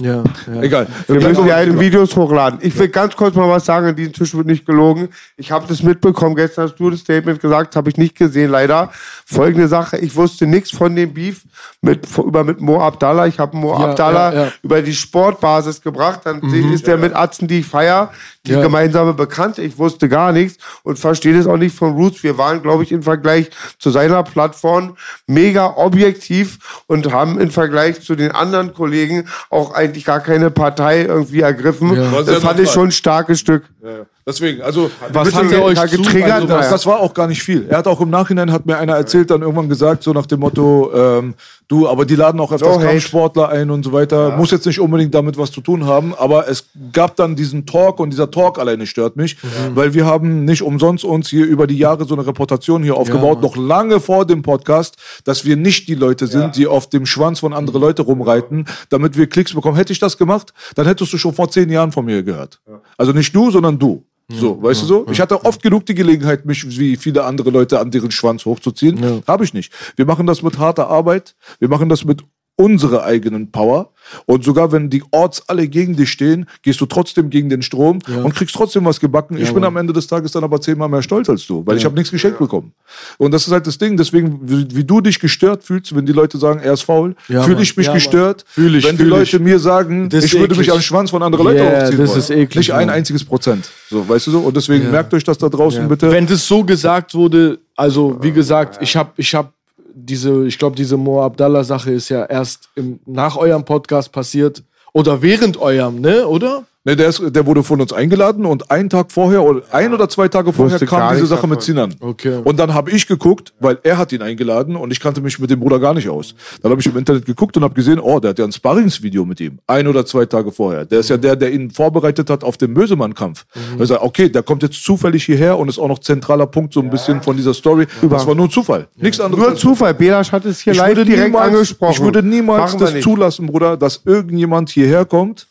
Ja, ja.
Egal.
Wir müssen alten
Thema.
Videos hochladen. Ich will ganz kurz mal was sagen, an diesem Tisch wird nicht gelogen. Ich habe das mitbekommen, gestern hast du das Statement gesagt, habe ich nicht gesehen, leider. Folgende Sache, ich wusste nichts von dem Beef mit, über mit Mo Abdallah. Ich habe Mo
Ja,
Abdallah
ja, ja.
über die Sportbasis gebracht. Dann ist der mit Atzen, die ich feier, die
Ja.
gemeinsame Bekannte. Ich wusste gar nichts und verstehe das auch nicht von Roots. Wir waren, glaube ich, im Vergleich zu seiner Plattform mega objektiv und haben im Vergleich zu den anderen Kollegen auch eigentlich gar keine Partei irgendwie ergriffen.
Ja.
Sehr
Das fand ich schon ein starkes Stück.
Ja. Deswegen, also
Was hat er euch
getriggert?
also
das, war auch gar nicht viel. Er hat auch im Nachhinein, hat mir einer erzählt, dann irgendwann gesagt, so nach dem Motto, ähm, du, aber die laden auch öfters
hate.
Kampfsportler ein und so weiter. Muss jetzt nicht unbedingt damit was zu tun haben, aber es gab dann diesen Talk und dieser Talk alleine stört mich,
Mhm.
weil wir haben nicht umsonst uns hier über die Jahre so eine Reputation hier aufgebaut, noch lange vor dem Podcast, dass wir nicht die Leute sind, die auf dem Schwanz von anderen Leute rumreiten, damit wir Klicks bekommen. Hätte ich das gemacht, dann hättest du schon vor zehn Jahren von mir gehört. Also nicht du, sondern du. So, weißt du so? Ich hatte oft genug die Gelegenheit, mich wie viele andere Leute an deren Schwanz hochzuziehen. Habe ich nicht. Wir machen das mit harter Arbeit. Wir machen das mit unserer eigenen Power. Und sogar wenn die Orts alle gegen dich stehen, gehst du trotzdem gegen den Strom und kriegst trotzdem was gebacken. ich bin am Ende des Tages dann aber zehnmal mehr stolz als du, weil ich habe nichts geschenkt bekommen. Und das ist halt das Ding. Deswegen, wie, wie du dich gestört fühlst, wenn die Leute sagen, er ist faul,
Ja,
fühle ich mich
Ja,
gestört.
Fühl ich,
wenn die Leute
ich.
mir sagen, ich würde mich
eklig.
am Schwanz von anderen Leuten
Yeah,
hochziehen
das
wollen.
ist eklig,
Nicht ein einziges Prozent. So, weißt du so? Und deswegen merkt euch das da draußen bitte.
Wenn das so gesagt wurde, also wie gesagt, ich habe ich hab diese, ich glaube, diese Mo Abdallah-Sache ist ja erst im, nach eurem Podcast passiert oder während eurem, ne, oder?
Ne, der, ist, der wurde von uns eingeladen und einen Tag vorher oder ein oder zwei Tage vorher
Wusste
kam
gar
diese
nichts
Sache mit. Sinan.
Okay.
Und dann habe ich geguckt, weil er hat ihn eingeladen und ich kannte mich mit dem Bruder gar nicht aus. Dann habe ich im Internet geguckt und habe gesehen, oh, der hat ja ein Sparringsvideo mit ihm. Ein oder zwei Tage vorher. Der ist ja der, der ihn vorbereitet hat auf den Bösemann-Kampf.
Mhm.
Er sagt, okay, der kommt jetzt zufällig hierher und ist auch noch zentraler Punkt so ein bisschen von dieser Story. Das war nur Zufall. Nichts anderes.
Nur Zufall. Belasch hat es hier
ich
live direkt
niemals,
angesprochen.
Ich würde niemals
Machen
das zulassen, Bruder, dass irgendjemand hierher kommt,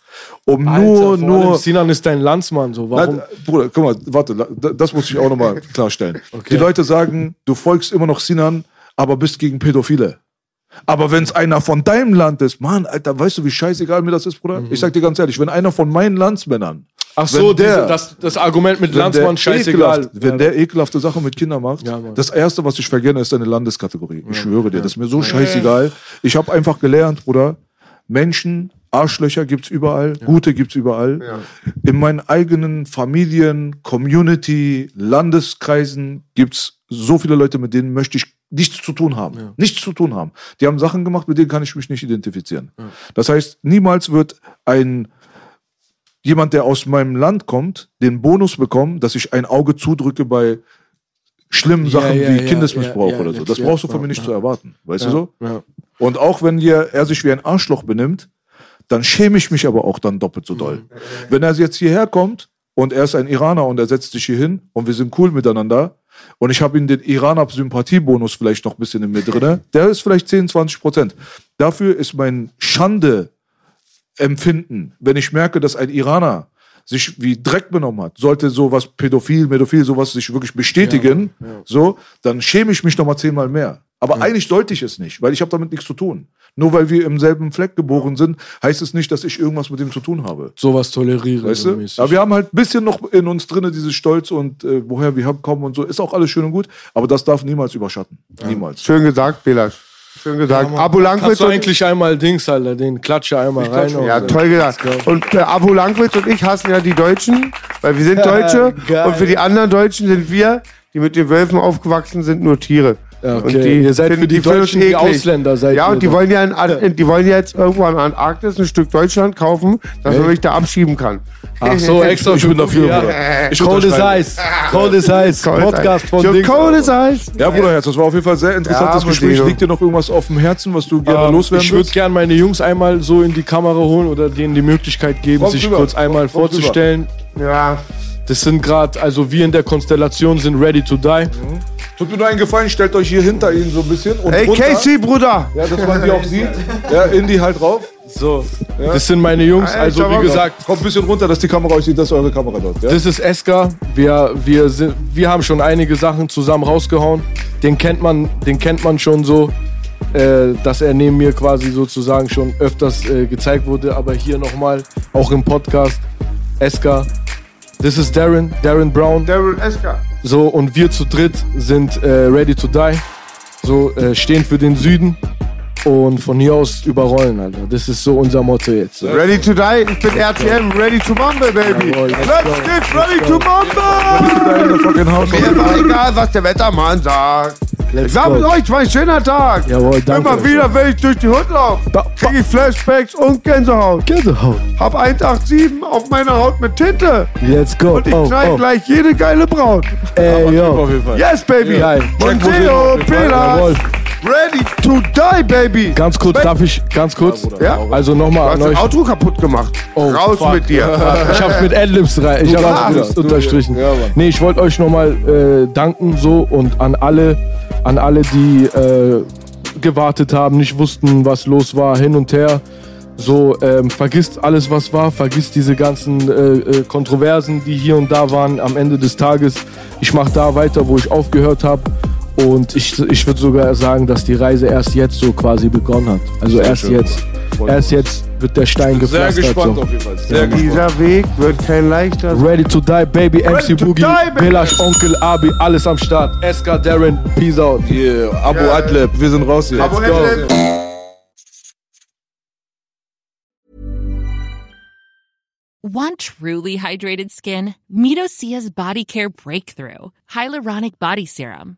um
Alter,
nur, nur
Sinan ist dein Landsmann, so warum?
Nein, Bruder, guck mal, warte, das muss ich auch nochmal klarstellen. Die Leute sagen, du folgst immer noch Sinan, aber bist gegen Pädophile. Aber wenn es einer von deinem Land ist, Mann, Alter, weißt du, wie scheißegal mir das ist, Bruder? Ich sag dir ganz ehrlich, wenn einer von meinen Landsmännern,
Ach so,
der-
diese, das, das Argument mit Landsmann, scheißegal.
ekelhaft, wenn der ekelhafte Sachen mit Kindern macht,
Ja,
das erste, was ich vergesse, ist deine Landeskategorie. Ich schwöre dir, das ist mir so scheißegal. Ich habe einfach gelernt, Bruder, Menschen, Arschlöcher gibt's überall, gute gibt's überall. In meinen eigenen Familien, Community, Landeskreisen gibt's so viele Leute, mit denen möchte ich nichts zu tun haben. Nichts zu tun haben. Die haben Sachen gemacht, mit denen kann ich mich nicht identifizieren. Das heißt, niemals wird ein jemand, der aus meinem Land kommt, den Bonus bekommen, dass ich ein Auge zudrücke bei schlimmen Sachen
ja,
wie
ja,
Kindesmissbrauch
ja, ja,
oder so. Das
ja,
brauchst du von
ja,
mir nicht
ja.
zu erwarten. Weißt du so?
ja.
Und auch wenn dir, er sich wie ein Arschloch benimmt, dann schäme ich mich aber auch dann doppelt so doll. Wenn er jetzt hierher kommt und er ist ein Iraner und er setzt sich hier hin und wir sind cool miteinander und ich habe ihn den Iraner-Sympathiebonus vielleicht noch ein bisschen in mir drinne, der ist vielleicht 10, 20 Prozent. Dafür ist mein Schande empfinden, wenn ich merke, dass ein Iraner sich wie Dreck benommen hat, sollte sowas pädophil, mädophil, sowas sich wirklich bestätigen, so, dann schäme ich mich noch mal zehnmal mehr. Aber eigentlich sollte ich es nicht, weil ich habe damit nichts zu tun. Nur weil wir im selben Fleck geboren sind, heißt es nicht, dass ich irgendwas mit dem zu tun habe.
Sowas toleriere
Weißt
so
du? Aber wir haben halt ein bisschen noch in uns drinne dieses Stolz und äh, woher wir kommen und so. Ist auch alles schön und gut, aber das darf niemals überschatten. Niemals.
Schön gesagt, Belasch. Schön gesagt.
Mann.
Abu Langwitz
Kannst du eigentlich einmal Dings, Alter, den Klatscher einmal rein.
Ja, toll gesagt. Und äh, Abu Langwitz und ich hassen ja die Deutschen, weil wir sind Deutsche.
Geil.
und für die anderen Deutschen sind wir, die mit den Wölfen aufgewachsen sind, nur Tiere.
Ja,
Und
okay. Ihr seid für die
finden uns
Deutschen die. Ausländer, seid
Ja, und die wollen ja, in, die wollen ja jetzt irgendwo an Antarktis ein Stück Deutschland kaufen, dass man mich da abschieben kann.
Ach so, extra
Ich bin dafür, Bruder. Ich
Cold is
unterschreibe.
Ice. Cold is Ice.
Cold
Podcast von
So
Dings.
cold is ice.
Ja, Bruderherz, das war auf jeden Fall sehr interessantes
Ja,
Gespräch. Liegt dir noch irgendwas auf dem Herzen, was du gerne
Ähm,
loswerden
ich würde
willst?
gerne meine Jungs einmal so in die Kamera holen oder denen die Möglichkeit geben,
Komm
sich
rüber.
kurz einmal
Komm rüber.
vorzustellen.
Ja.
Das sind gerade, also wir in der Konstellation sind ready to die.
Tut mir nur einen Gefallen, stellt euch hier hinter ihnen so ein bisschen. Und
Ey,
runter.
Casey, Bruder.
Ja, dass man die auch sieht. Ja, Indy halt drauf.
So, das sind meine Jungs. Also wie gesagt,
Kommt ein bisschen runter, dass die Kamera euch sieht, dass eure Kamera dort. Ja?
das ist Eska. Wir, wir, sind, wir haben schon einige Sachen zusammen rausgehauen. Den kennt man, den kennt man schon so, äh, dass er neben mir quasi sozusagen schon öfters äh, gezeigt wurde. Aber hier nochmal, auch im Podcast, Eska. Das ist Darren, Darren Brown.
Daryl Esker.
So, und wir zu dritt sind äh, ready to die. So, äh, stehen für den Süden. Und von hier aus überrollen, Alter. Das ist so unser Motto jetzt. So.
Ready to die. Ich bin RTM. Ready to mumble, baby.
Jawohl, let's
Let's
go.
get ready to
In
mumble. Mir war egal, was der Wettermann sagt.
Let's
Ich sag mit
go.
euch, war ein schöner Tag.
Jawohl, danke.
Immer wieder, wenn ich durch die Hut laufe,
Ba- ba-
krieg ich Flashbacks und Gänsehaut.
Gänsehaut.
Hab 187 auf meiner Haut mit Tinte.
Let's go.
Und ich
oh,
knall
oh.
gleich jede geile Braut.
Ey,
Auf
yo.
jeden Fall.
Yes, baby.
Geil.
Monteo. Pelas. Ready to die, baby.
Ganz kurz, darf ich, ganz kurz?
Ja?
Also
Du
nochmal
hast
an
das
euch.
Outro kaputt gemacht.
Oh,
Raus
fuck.
mit dir.
Ich hab's mit Adlibs rein. Ich
Du
hab's unterstrichen.
Ja.
Nee, ich wollte euch nochmal äh, danken so und an alle, an alle, die äh, gewartet haben, nicht wussten, was los war, hin und her. So, ähm, vergisst alles, was war, vergisst diese ganzen äh, äh, Kontroversen, die hier und da waren. Am Ende des Tages, ich mache da weiter, wo ich aufgehört habe. Und ich, ich würde sogar sagen, dass die Reise erst jetzt so quasi begonnen hat. Also erst
schön,
jetzt. Erst jetzt wird der Stein
Sehr
gepflastert.
gespannt
so.
auf jeden Fall. Sehr gespannt.
Dieser Weg wird kein leichter sein.
Ready to die, Baby,
Ready
MC Boogie. Pelash, Onkel, Abi, alles am Start. Eska, Darren, Peace out.
Yeah, Abo Adlib, wir sind raus hier.
Let's go.
Want truly hydrated skin? Meet Osea's Body Care Breakthrough Hyaluronic Body Serum.